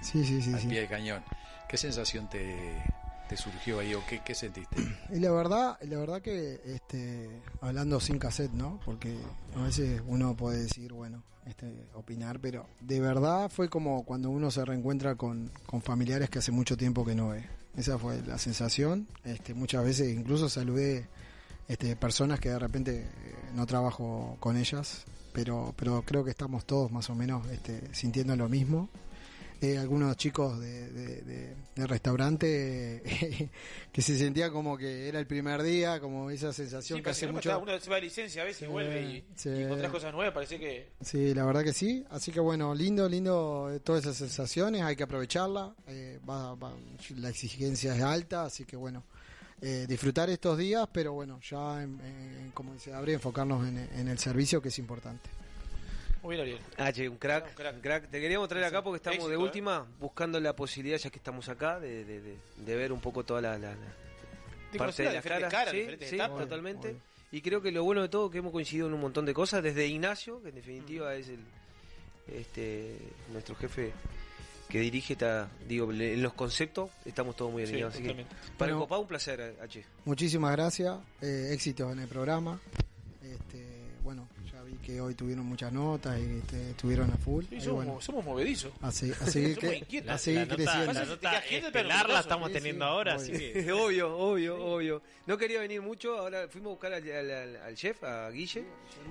Sí, sí, sí, al sí. pie del cañón. ¿Qué sensación te, te surgió ahí o qué, qué sentiste? Y la verdad, la verdad que este, hablando sin cassette, ¿no? Porque a veces uno puede decir, bueno, este, opinar, pero de verdad fue como cuando uno se reencuentra con, con familiares que hace mucho tiempo que no ve. Esa fue la sensación. Este, muchas veces incluso saludé este, personas que de repente eh, no trabajo con ellas, pero, pero creo que estamos todos más o menos este, sintiendo lo mismo. Eh, algunos chicos de, de- de- restaurante <laughs> que se sentía como que era el primer día, como esa sensación Sí, que hace mucho. Uno se va de licencia a veces y vuelve y, sí. y encontrás cosas nuevas, parece que... Sí, la verdad que sí. Así que bueno, lindo, lindo eh, todas esas sensaciones, hay que aprovecharla. eh, va- va- la exigencia es alta, así que bueno, eh, disfrutar estos días, pero bueno, ya, en- en- como dice Abre, enfocarnos en, en el servicio que es importante. Muy bien, Ariel. H, un crack, un crack. Te queríamos traer acá porque estamos de Éxito, ¿eh? última, buscando la posibilidad, ya que estamos acá, de, de- de- de ver un poco toda la, la- la De parte de las caras. caras, Sí, diferentes sí, etapas. totalmente. Y creo que lo bueno de todo es que hemos coincidido en un montón de cosas, desde Ignacio, que en Mm. definitiva es el este nuestro jefe que dirige, está, digo, en los conceptos estamos todos muy Sí, alineados. así que totalmente. para el copado un placer, H. Muchísimas gracias, eh, éxitos en el programa. Que hoy tuvieron muchas notas y este, estuvieron a full. Sí, somos, bueno, somos movedizos. a, se- a seguir, Somos que- inquietos. a seguir La nota- creciendo. la nota estelar la estamos teniendo ahora, así que... <laughs> obvio, obvio, obvio. No quería venir mucho, ahora fuimos a buscar al, al- al- al chef, a Guille.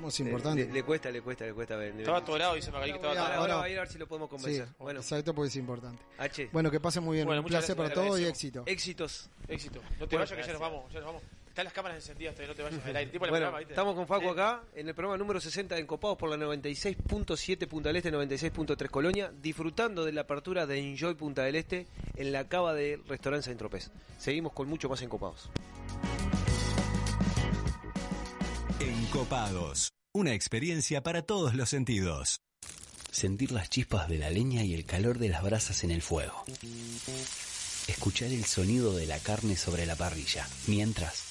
Es importante. Eh, Le, le cuesta, le cuesta, le cuesta venir. Estaba atorado, dice Magali que estaba Ahora, atorado. ahora va a ir a ver si lo podemos convencer. Sí, bueno, exacto, porque es importante. H. Bueno, que pasen muy bien. Bueno, un muchas placer gracias, para todos y éxito. Éxitos. Éxito. No te vayas que ya nos vamos, ya nos vamos. Están las cámaras encendidas, todavía no te vayas al aire. Tipo Bueno, programa, ¿viste? estamos con Facu acá en el programa número 60 de Encopados por la 96.7 Punta del Este, 96.3 Colonia, disfrutando de la apertura de Enjoy Punta del Este en la cava del restaurante Saint Tropez. Seguimos con mucho más Encopados. Encopados. Una experiencia para todos los sentidos. Sentir las chispas de la leña y el calor de las brasas en el fuego. Escuchar el sonido de la carne sobre la parrilla, mientras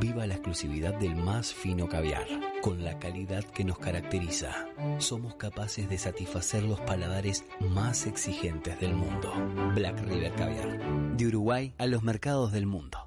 Viva la exclusividad del más fino caviar, con la calidad que nos caracteriza. Somos capaces de satisfacer los paladares más exigentes del mundo. Black River Caviar, de Uruguay a los mercados del mundo.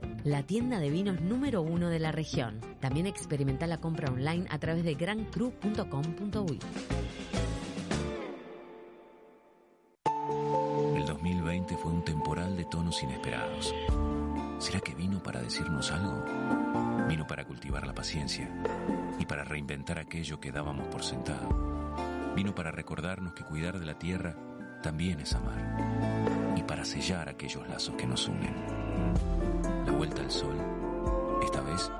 la tienda de vinos número uno de la región. También experimenta la compra online a través de grancru.com.uy. El 2020 fue un temporal de tonos inesperados. ¿Será que vino para decirnos algo? Vino para cultivar la paciencia y para reinventar aquello que dábamos por sentado. Vino para recordarnos que cuidar de la tierra también es amar y para sellar aquellos lazos que nos unen. La vuelta al sol, esta vez,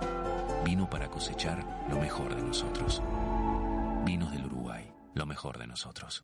vino para cosechar lo mejor de nosotros. Vinos del Uruguay, lo mejor de nosotros.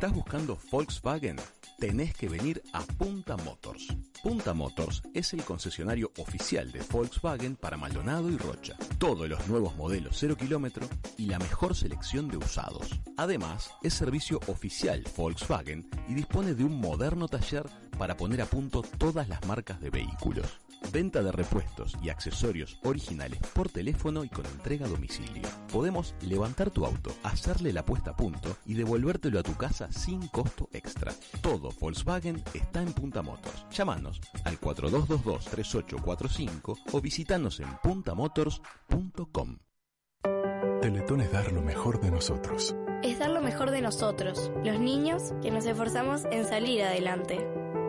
¿Estás buscando Volkswagen? Tenés que venir a Punta Motors. Punta Motors es el concesionario oficial de Volkswagen para Maldonado y Rocha. Todos los nuevos modelos 0 kilómetro y la mejor selección de usados. Además, es servicio oficial Volkswagen y dispone de un moderno taller para poner a punto todas las marcas de vehículos. Venta de repuestos y accesorios originales por teléfono y con entrega a domicilio. Podemos levantar tu auto, hacerle la puesta a punto y devolvértelo a tu casa sin costo extra. Todo Volkswagen está en Punta Motors. Llámanos al 4222-3845 o visitanos en puntamotors.com. Teletón es dar lo mejor de nosotros. Es dar lo mejor de nosotros, los niños que nos esforzamos en salir adelante.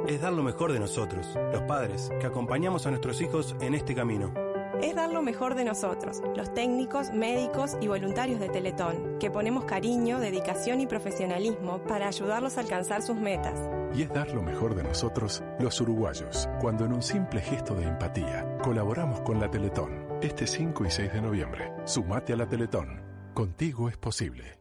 Es dar lo mejor de nosotros, los padres, que acompañamos a nuestros hijos en este camino. Es dar lo mejor de nosotros, los técnicos, médicos y voluntarios de Teletón, que ponemos cariño, dedicación y profesionalismo para ayudarlos a alcanzar sus metas. Y es dar lo mejor de nosotros, los uruguayos, cuando en un simple gesto de empatía colaboramos con la Teletón. Este 5 y 6 de noviembre, sumate a la Teletón. Contigo es posible.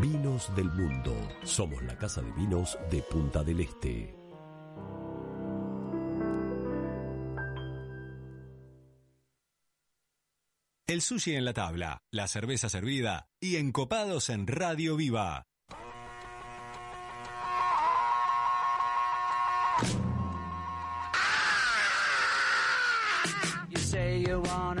Vinos del Mundo. Somos la casa de vinos de Punta del Este. El sushi en la tabla, la cerveza servida y encopados en Radio Viva. You say you want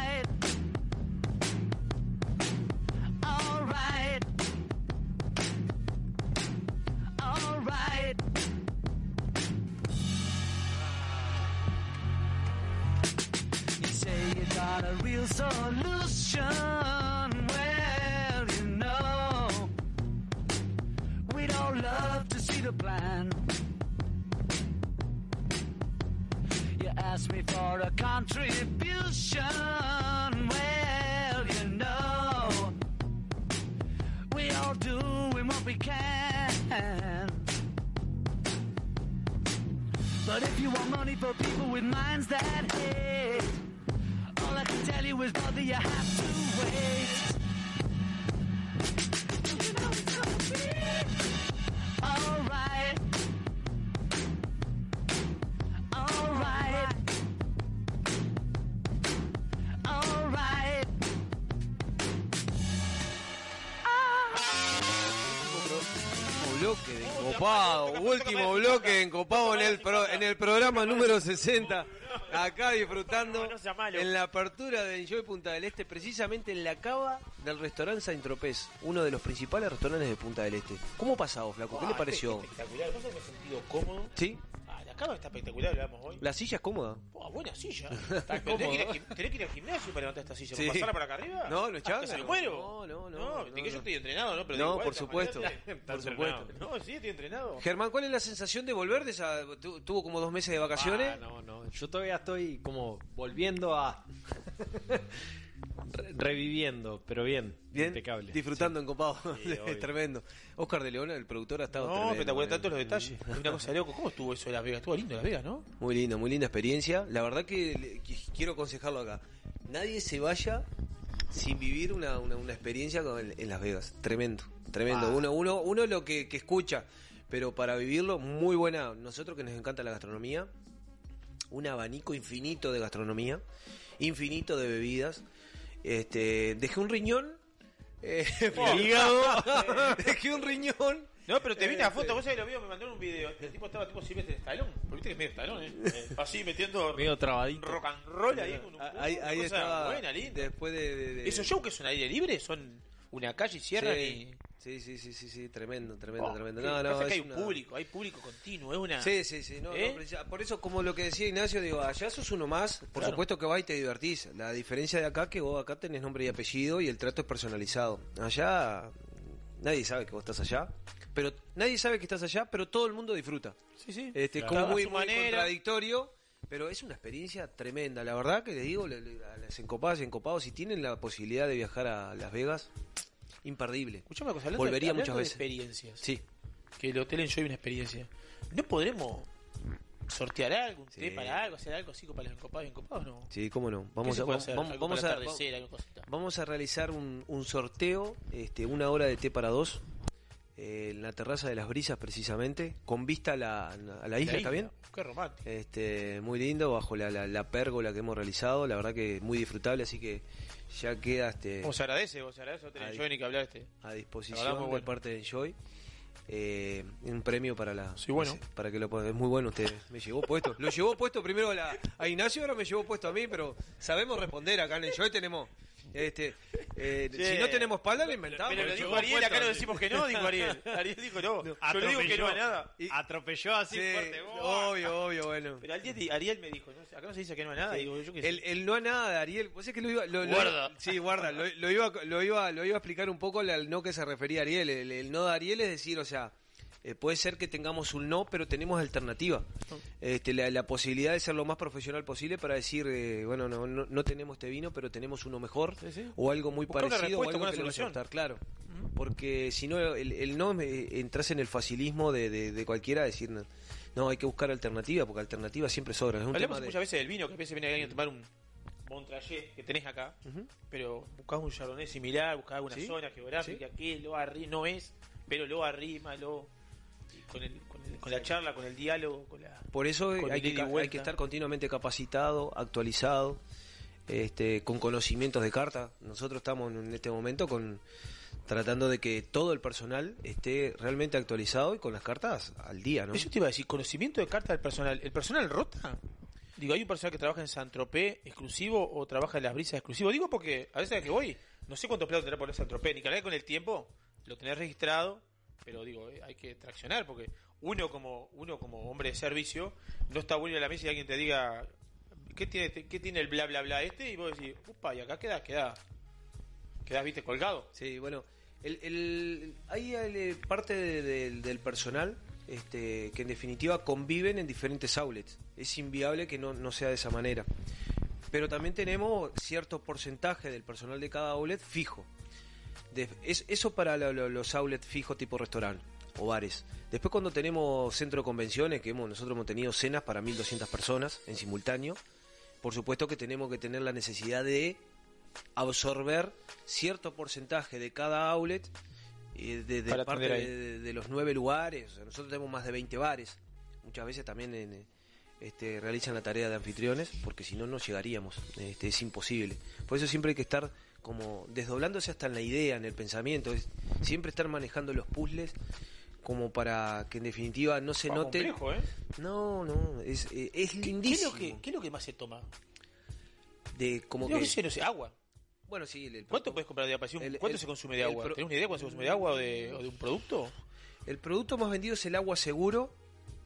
Got a real solution. Well, you know, we'd all love to see the plan. You ask me for a contribution. Well, you know, we all doing what we can. But if you want money for people with minds that hate, I can tell you is, brother, you have to wait. Don't you know it's gonna be alright? Alright. Alright. Último bloque de encopado, último bloque de encopado en el, pro- en el programa número 60. Acá disfrutando en la apertura de Enjoy Punta del Este, precisamente en la cava del restaurante Saint Tropez, uno de los principales restaurantes de Punta del Este. ¿Cómo ha pasado, Flaco? ¿Qué le pareció? Espectacular. ¿Vos he sentido cómodo? ¿Sí? La cama está espectacular, le damos hoy. ¿La silla es cómoda? Oh, buena silla. <laughs> Está Tenés que, ir tenés que ir al gimnasio para levantar esta silla. Sí. ¿Pasarla para acá arriba? No, changa, ¿Se no. lo muero? No, no, no, No, no, que yo estoy entrenado, ¿no? Pero No, igual, por supuesto, por supuesto. No, sí, estoy entrenado. Germán, ¿cuál es la sensación de volver de esa... tu- Tuvo como dos meses de vacaciones. Ah, no, no. Yo todavía estoy como volviendo a. <laughs> re- reviviendo, pero bien. Bien, Impecable. disfrutando en copado. Sí, <laughs> es tremendo. Oscar de León, el productor, ha estado No, tremendo. espectacular, eh. tanto los detalles. Es una cosa de loco. ¿Cómo estuvo eso de Las Vegas? Estuvo lindo Las Vegas, ¿no? Muy linda, muy linda experiencia. La verdad que le- quiero aconsejarlo acá. Nadie se vaya sin vivir una, una, una experiencia con el- en Las Vegas. Tremendo, tremendo. Ah. Uno, uno, uno lo que, que escucha, pero para vivirlo, muy buena. Nosotros que nos encanta la gastronomía, un abanico infinito de gastronomía, infinito de bebidas. Este, dejé un riñón. Eh, <laughs> hígado. <laughs> <laughs> dejé un riñón. No, pero te vi una Este. foto, vos sabés lo vio, me mandaron un video. El tipo estaba tipo Silvestre Stallone. Porque viste que es medio Stallone, ¿eh? Eh, Así metiendo Medio trabadito. rock and roll ahí con un Ahí, una ahí cosa estaba. buena, linda. Después de, de- de- ¿Esos shows que son aire libre? ¿Son una calle y cierran Sí. Sí, sí, sí, sí, sí, tremendo, tremendo, Oh, tremendo. ¿qué No, no, que es hay un una- público, hay público continuo, es una... Sí, sí, sí. No, ¿Eh? no, precisa- por eso, como lo que decía Ignacio, digo, allá sos uno más. Por Claro. supuesto que vas y te divertís. La diferencia de acá que vos acá tenés nombre y apellido y el trato es personalizado. Allá nadie sabe que vos estás allá. Pero nadie sabe que estás allá, pero todo el mundo disfruta. Sí, sí. Este, Claro. como muy, muy contradictorio, pero es una experiencia tremenda. La verdad que les digo, a las encopadas y encopados, si tienen la posibilidad de viajar a Las Vegas, imperdible. Escuchame una cosa, hablando Volvería de, muchas de veces. experiencias. Sí. Que el hotel Enjoy una experiencia. ¿No podremos sortear algo, un té para algo, hacer algo así para los encopados y encopados? No. Sí, cómo no. ¿Qué Vamos a, vamos, a, vamos a realizar un, un sorteo, este, una hora de té para dos, eh, en la terraza de las brisas precisamente, con vista a la, a la isla, ¿está bien? Qué romántico. Este, muy lindo, bajo la, la, la pérgola que hemos realizado, la verdad que muy disfrutable, así que ya queda este, ¿Cómo se agradece? ¿Cómo se agradece? Ahí. Enjoy ni que hablar este. a disposición bueno. parte de Enjoy. Eh, un premio para la Sí, bueno. para que lo ponga. es muy bueno usted me llevó puesto lo llevó puesto primero a, la- a Ignacio ahora me llevó puesto a mí pero sabemos responder acá en Enjoy tenemos este eh, si no tenemos espalda lo inventamos Pero lo Llevó dijo Ariel, puesto. acá no decimos que no, dijo Ariel. <laughs> Ariel dijo no. Yo le digo que no a nada. Atropelló así Sí, fuerte. obvio obvio bueno Pero Ariel, Ariel me dijo, no, acá no se dice que no a nada. Digo, yo qué sé. El, el no a nada de Ariel, vos sabés que lo iba, lo, lo- Guarda. sí, guarda, lo, lo iba, lo iba, lo iba a explicar un poco al no que se refería Ariel. El, el no de Ariel es decir, o sea, eh, puede ser que tengamos un no, pero tenemos alternativa. Este, la, la posibilidad de ser lo más profesional posible para decir, eh, bueno, no, no, no tenemos este vino, pero tenemos uno mejor o algo muy Buscar una parecido o algo una que le vaya a solución. gustar, claro. Porque si no, el, el no eh, entras en el facilismo de, de, de cualquiera decir, no, no, hay que buscar alternativa, porque alternativa siempre sobra. Es un Hablamos tema de- muchas veces del vino, que a veces viene alguien a tomar un Montrachet que tenés acá, pero buscás un Chardonnay similar, buscás alguna Sí, zona geográfica que lo arrima, no es, pero lo arrima, lo con, el, con, el- con la charla, con el diálogo, con la Por eso con hay que, hay que estar continuamente capacitado, actualizado, este, con conocimientos de carta. Nosotros estamos en este momento con tratando de que todo el personal esté realmente actualizado y con las cartas al día, ¿no? Eso te iba a decir, conocimiento de carta del personal. ¿El personal rota? Digo, ¿hay un personal que trabaja en San Tropez exclusivo o trabaja en las brisas exclusivo? Digo porque a veces que voy, no sé cuántos platos tendrá por San Tropez, ni que con el tiempo lo tenés registrado, pero digo, eh, hay que traccionar porque uno como uno como hombre de servicio no está bueno a la mesa y alguien te diga ¿qué tiene, qué tiene el bla bla bla este? Y vos decís, upa, y acá queda, queda, quedás, viste, colgado. Sí, bueno, el, el- hay eh, parte de- del personal este, que en definitiva conviven en diferentes outlets. Es inviable que no, no sea de esa manera. Pero también tenemos cierto porcentaje del personal de cada outlet fijo. De- es, eso para lo- lo- los outlets fijos tipo restaurante o bares. Después cuando tenemos centro de convenciones, que hemos, nosotros hemos tenido cenas para 1.200 personas en simultáneo, por supuesto que tenemos que tener la necesidad de absorber cierto porcentaje de cada outlet eh, de, parte de, los nueve lugares. O sea, nosotros tenemos más de 20 bares. Muchas veces también en, este, realizan la tarea de anfitriones, porque si no, no llegaríamos. Este, es imposible. Por eso siempre hay que estar como desdoblándose hasta en la idea, en el pensamiento. Es siempre estar manejando los puzzles como para que en definitiva no se Ah, note. complejo, ¿eh? No, no, es, eh, es ¿Qué, qué es lindísimo. lo que, ¿Qué es lo que más se toma? De como Yo que no sé, agua. Bueno, sí, el- el ¿Cuánto puedes comprar de agua? ¿Cuánto el- se consume de agua? pro- ¿Tenés una idea cuánto se consume de agua o de, o de un producto? El producto más vendido es el agua seguro.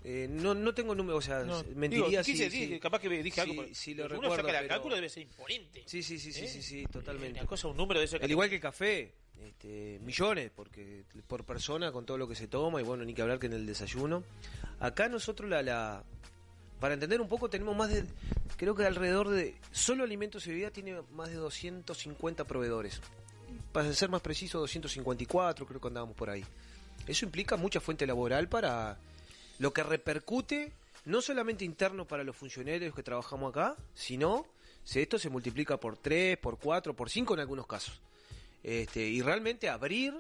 Eh, no, no tengo número, o sea, No, mentiría digo, si, quise si- capaz que dije algo, si- pero- si lo recuerdo, uno saca el pero- cálculo debe ser imponente. Sí, sí, sí, sí, ¿Eh? sí, sí, totalmente. Una cosa, un número de ese Al igual que el café, este, millones, porque por persona con todo lo que se toma, y bueno, ni que hablar que en el desayuno. Acá nosotros la, la para entender un poco tenemos más de, creo que alrededor de, solo alimentos y bebidas tiene más de 250 proveedores. Para ser más preciso, 254, creo que andábamos por ahí. Eso implica mucha fuente laboral para lo que repercute no solamente interno para los funcionarios que trabajamos acá, sino si esto se multiplica por 3, por 4, por 5 en algunos casos. Este, y realmente abrir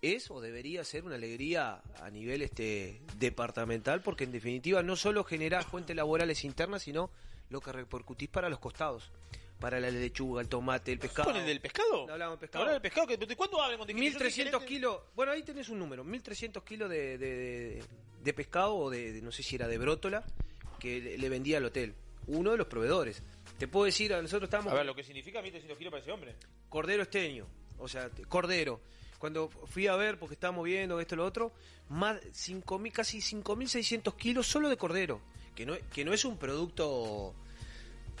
es o debería ser una alegría a nivel este departamental porque en definitiva no solo generás fuentes laborales internas, sino lo que repercutís para los costados, para la lechuga, el tomate, el pescado. ¿Con el del pescado? No hablamos de pescado. Ahora del pescado, ¿de cuánto hablan? De 1300 kilos, bueno ahí tenés un número, 1300 kilos de, de, de pescado o de, de- no sé si era de brótola que le, le vendía al hotel, uno de los proveedores. Te puedo decir, nosotros estamos A ver, lo que significa 1300 kilos para ese hombre. cordero esteño, O sea, cordero. Cuando fui a ver, porque estábamos viendo esto y lo otro, más 5.000, casi 5.600 kilos solo de cordero. Que no, que no es un producto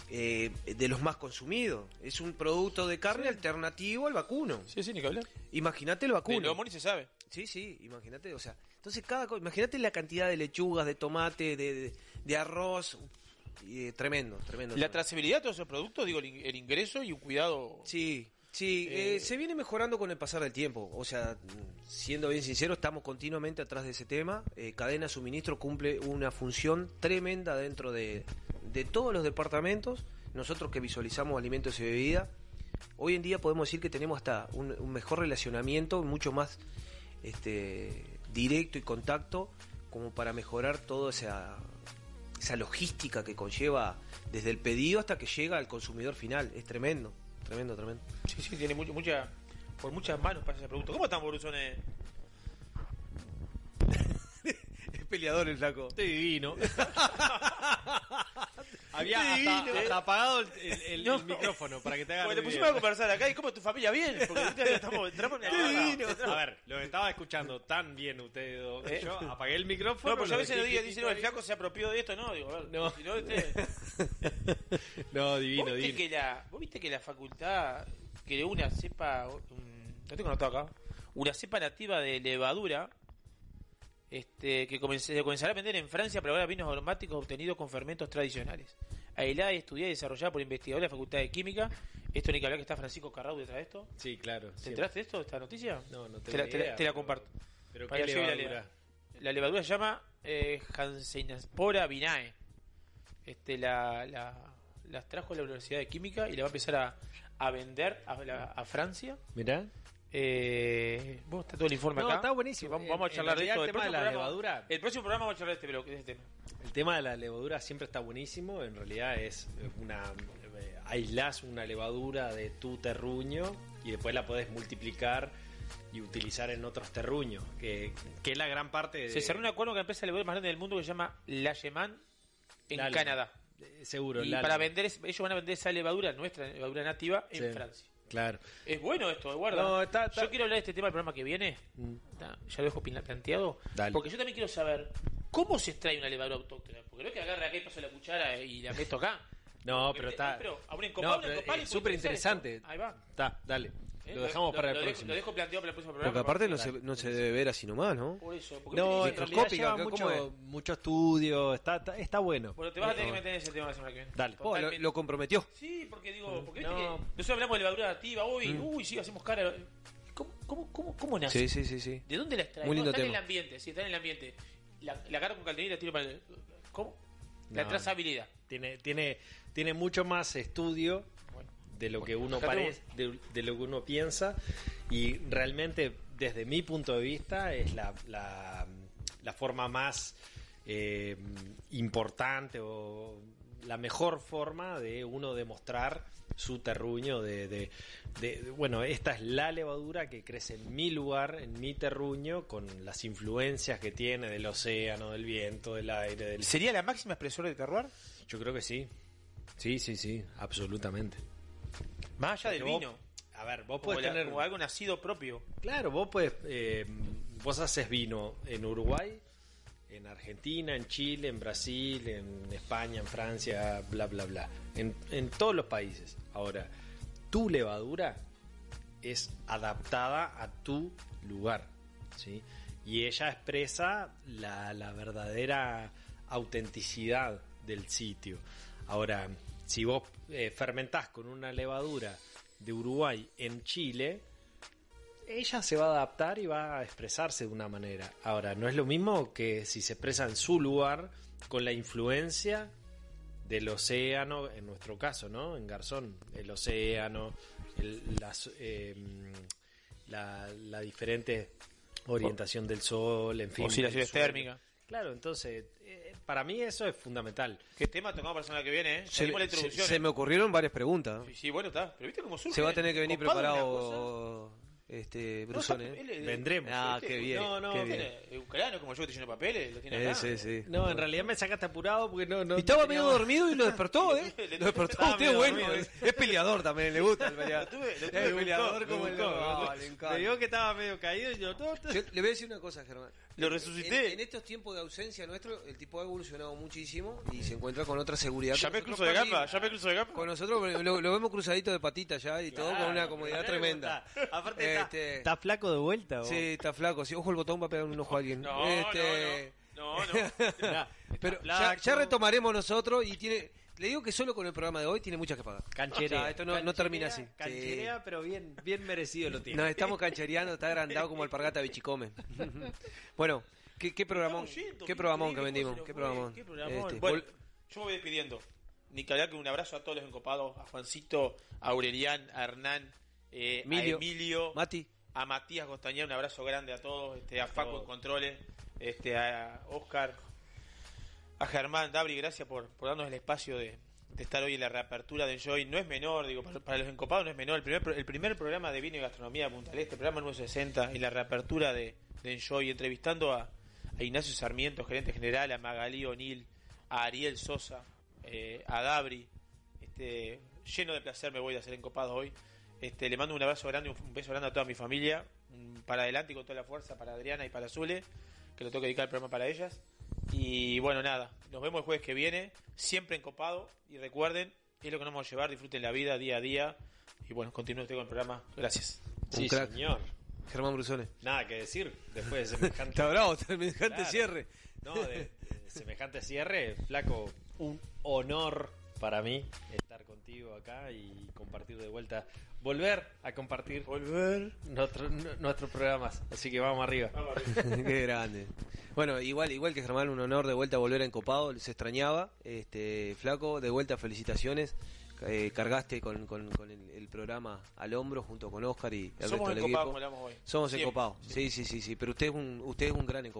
eh, de los más consumidos. Es un producto de carne alternativo al vacuno. Sí, sí, ni que hablar. Imagínate el vacuno. De lo Moni se sabe. Sí, sí, imagínate, o sea, entonces cada imagínate la cantidad de lechugas, de tomate, de, de, de arroz, y, eh, tremendo, tremendo. La trazabilidad de todos esos productos, digo, el, in- el ingreso y un cuidado. Sí, sí, Eh, eh, se viene mejorando con el pasar del tiempo, o sea, siendo bien sincero, estamos continuamente atrás de ese tema. Eh, cadena de suministro cumple una función tremenda dentro de, de todos los departamentos. Nosotros que visualizamos alimentos y bebidas, hoy en día podemos decir que tenemos hasta un, mejor relacionamiento, mucho más este, directo y contacto, como para mejorar toda esa, esa logística que conlleva desde el pedido hasta que llega al consumidor final. Es tremendo, tremendo, tremendo. Sí, sí, tiene mucho, mucha, por muchas manos pasa ese producto. ¿Cómo están, Borusones? Peleador el flaco. divino. <laughs> Había hasta, hasta apagado el, el- el- No. el micrófono para que te hagas Bueno, la pusimos a conversar acá y cómo es tu familia bien. Porque ahorita estamos, entramos en <laughs> divino. A ver, lo estaba escuchando tan bien ustedes dos. que ¿Eh? Yo apagué el micrófono. No, pues a lo veces dejé no diga, quietito dice, no, el flaco se apropió de esto, no, digo, a ver, No. si no, este... <laughs> No, divino, ¿Vos viste, divino. que la, ¿Vos viste que la facultad creó una cepa, un- no tengo anotado acá, una cepa nativa de levadura este, que comenz- se comenzará a vender en Francia para ahora vinos aromáticos obtenidos con fermentos tradicionales. Aislada y estudiada y desarrollada por investigadores de la Facultad de Química. Esto ni que hablar que está Francisco Carrau detrás de esto. Sí, claro. ¿Te siempre. enteraste de esto, de esta noticia? No, no te la, te la- idea, te la comparto. pero ¿qué lleve la levadura? leva- La levadura se llama eh, Hansenaspora vinae. Este, la, la, las trajo a la Universidad de Química y la va a empezar a, a vender a, a Francia. Mirá. Eh, bueno, está todo el informe No, acá. está buenísimo. Vamos, vamos a charlar de esto. el tema de la levadura- El próximo programa vamos a charlar de este, pero- de este tema. El tema de la levadura siempre está buenísimo. En realidad es una. eh, aislás una levadura de tu terruño y después la podés multiplicar y utilizar en otros terruños. Que, que es la gran parte de. Se cerró un acuerdo con la empresa de levadura más grande del mundo que se llama La Yeman en Canadá. Eh, Seguro. Y para vender, ellos van a vender esa levadura, nuestra levadura nativa, en Sí, Francia. Claro. Es bueno esto, guarda. No, está- está- Yo quiero hablar de este tema el programa que viene. Está, ya lo dejo planteado. Dale. Porque yo también quiero saber cómo se extrae una levadura autóctona. Porque no es que agarre acá y paso la cuchara y la meto acá. No, pero está. Pero a un encopado, No, un encopado es súper interesante. Ahí va. Está, dale. ¿Eh? Lo dejamos para el lo dejo- próximo. Lo dejo planteado para el próximo programa. Porque aparte no se, no se debe ver así nomás, ¿no? Por eso. Porque No, viste en lleva ¿cómo mucho, es? mucho estudio, está, está, está bueno. Bueno, te vas a tener que No. meter en ese tema la semana que viene. Dale. Oh, lo, lo comprometió. Sí, porque digo, porque viste No. que nosotros hablamos de levadura nativa, uy, Mm. uy, sí, hacemos cara. ¿Cómo, cómo, cómo, cómo nace? Sí, sí, sí, sí. ¿De dónde la extrae? Muy No, lindo está en tema. el ambiente, sí, está en el ambiente. La, la agarro con calderilla y la tiro para el... ¿Cómo? La No. trazabilidad. Tiene, tiene, tiene mucho más estudio de lo que uno parece, de, de lo que uno piensa y realmente desde mi punto de vista es la, la, la forma más eh, importante o la mejor forma de uno demostrar su terruño de, de- de- bueno esta es la levadura que crece en mi lugar en mi terruño con las influencias que tiene del océano del viento del aire del ¿Sería la máxima expresora de terroir? yo creo que sí. Sí, sí, sí, absolutamente. Más allá del vos- vino. A ver, vos podés tener. como algo nacido propio. Claro, vos podés. eh, vos haces vino en Uruguay, en Argentina, en Chile, en Brasil, en España, en Francia, bla, bla, bla. En, en todos los países. Ahora, tu levadura es adaptada a tu lugar. ¿sí? Y ella expresa la, la verdadera autenticidad del sitio. Ahora, si vos eh, fermentás con una levadura de Uruguay en Chile, ella se va a adaptar y va a expresarse de una manera. Ahora, no es lo mismo que si se expresa en su lugar con la influencia del océano, en nuestro caso, ¿no? En Garzón, el océano, el- las, eh, la, la diferente orientación del sol, en fin. Oscilaciones térmicas. Claro, entonces, para mí eso es fundamental. ¿Qué tema tocamos para la semana que viene? Eh? Se, Seguimos la se- introducción. se eh. me ocurrieron varias preguntas. Sí, sí, bueno, está. Pero viste cómo surge. Se va a tener que venir preparado. este, Brusone. No, ¿eh? es- Vendremos. Ah, qué bien. No, no, qué ¿Tiene bien. es ucraniano como yo que te lleno de papeles? ¿Lo tiene Eh, acá? sí, sí. No, en realidad me sacaste apurado porque no. no Y estaba tenía medio dormido y lo despertó, ¿eh? <laughs> Lo despertó. Usted medio bueno. Es, es peleador también, le gusta el peleador. <laughs> Lo tuve- lo Es peleador como el Ah, le vio que estaba medio caído y. Yo le voy a decir una cosa, Germán. Lo En, resucité. en estos tiempos de ausencia nuestro, el tipo ha evolucionado muchísimo y se encuentra con otra seguridad. Ya me cruzo de gamba, ya me cruzo de gamba. Con nosotros lo, lo vemos cruzadito de patita ya y todo con una comodidad tremenda. Aparte, está, Este- está flaco de vuelta. vos. Sí, está flaco. Sí, ojo el botón va a pegar un ojo a alguien. No, Este, no, no. No, <laughs> no. Pero ya retomaremos nosotros y tiene. Le digo que solo con el programa de hoy tiene muchas que pagar. Cancherea. O sea, esto no, no termina así. Cancherea, pero bien, bien merecido lo tiene. Nos estamos canchereando, está agrandado como el pargata bichicome. <laughs> bueno, ¿qué, qué programón? Yendo, ¿Qué programón que vendimos? ¿Qué programón? qué programón. Este, Bueno, vol- yo me voy despidiendo. Ni que hablar que un abrazo a todos los encopados, a Juancito, a Aurelián, a Hernán, eh, Emilio, a Emilio, Mati. a Matías Costañeda, un abrazo grande a todos, este, a Facu en Controles, este, a Oscar, a Germán, Dabri, gracias por, darnos el espacio de, estar hoy en la reapertura de Enjoy. No es menor, digo, para, los encopados no es menor. El primer, el primer programa de vino y gastronomía de Punta Este, programa número 60, en la reapertura de, de Enjoy, entrevistando a, a Ignacio Sarmiento, gerente general, a Magalí O'Neill, a Ariel Sosa, eh, a Dabri. Este, lleno de placer me voy de hacer encopados hoy. Este, le mando un abrazo grande, un, beso grande a toda mi familia. un para adelante y con toda la fuerza para Adriana y para Zule, que lo tengo que dedicar el programa para ellas. Y bueno, nada, nos vemos el jueves que viene, siempre encopado. Y recuerden, es lo que nos vamos a llevar, disfruten la vida día a día. Y bueno, continúe usted con el programa. Gracias. Sí, Un crack. señor. Germán Brusone. Nada que decir después de <laughs> semejante. Está bravo, semejante Claro. cierre. No, de, de semejante cierre, flaco, un honor para mí estar contigo acá y compartir de vuelta, volver a compartir volver nuestro- nu- nuestros programas. Así que vamos arriba. <laughs> Qué grande. Bueno, igual igual que Germán, un honor de vuelta volver a Encopado, se extrañaba. Este, flaco, de vuelta felicitaciones. Eh, cargaste con, con- con el, el programa al hombro junto con Oscar y el Somos resto del encopados, equipo. Somos encopados. Sí, sí, sí, sí, pero usted es un usted es un gran encopado.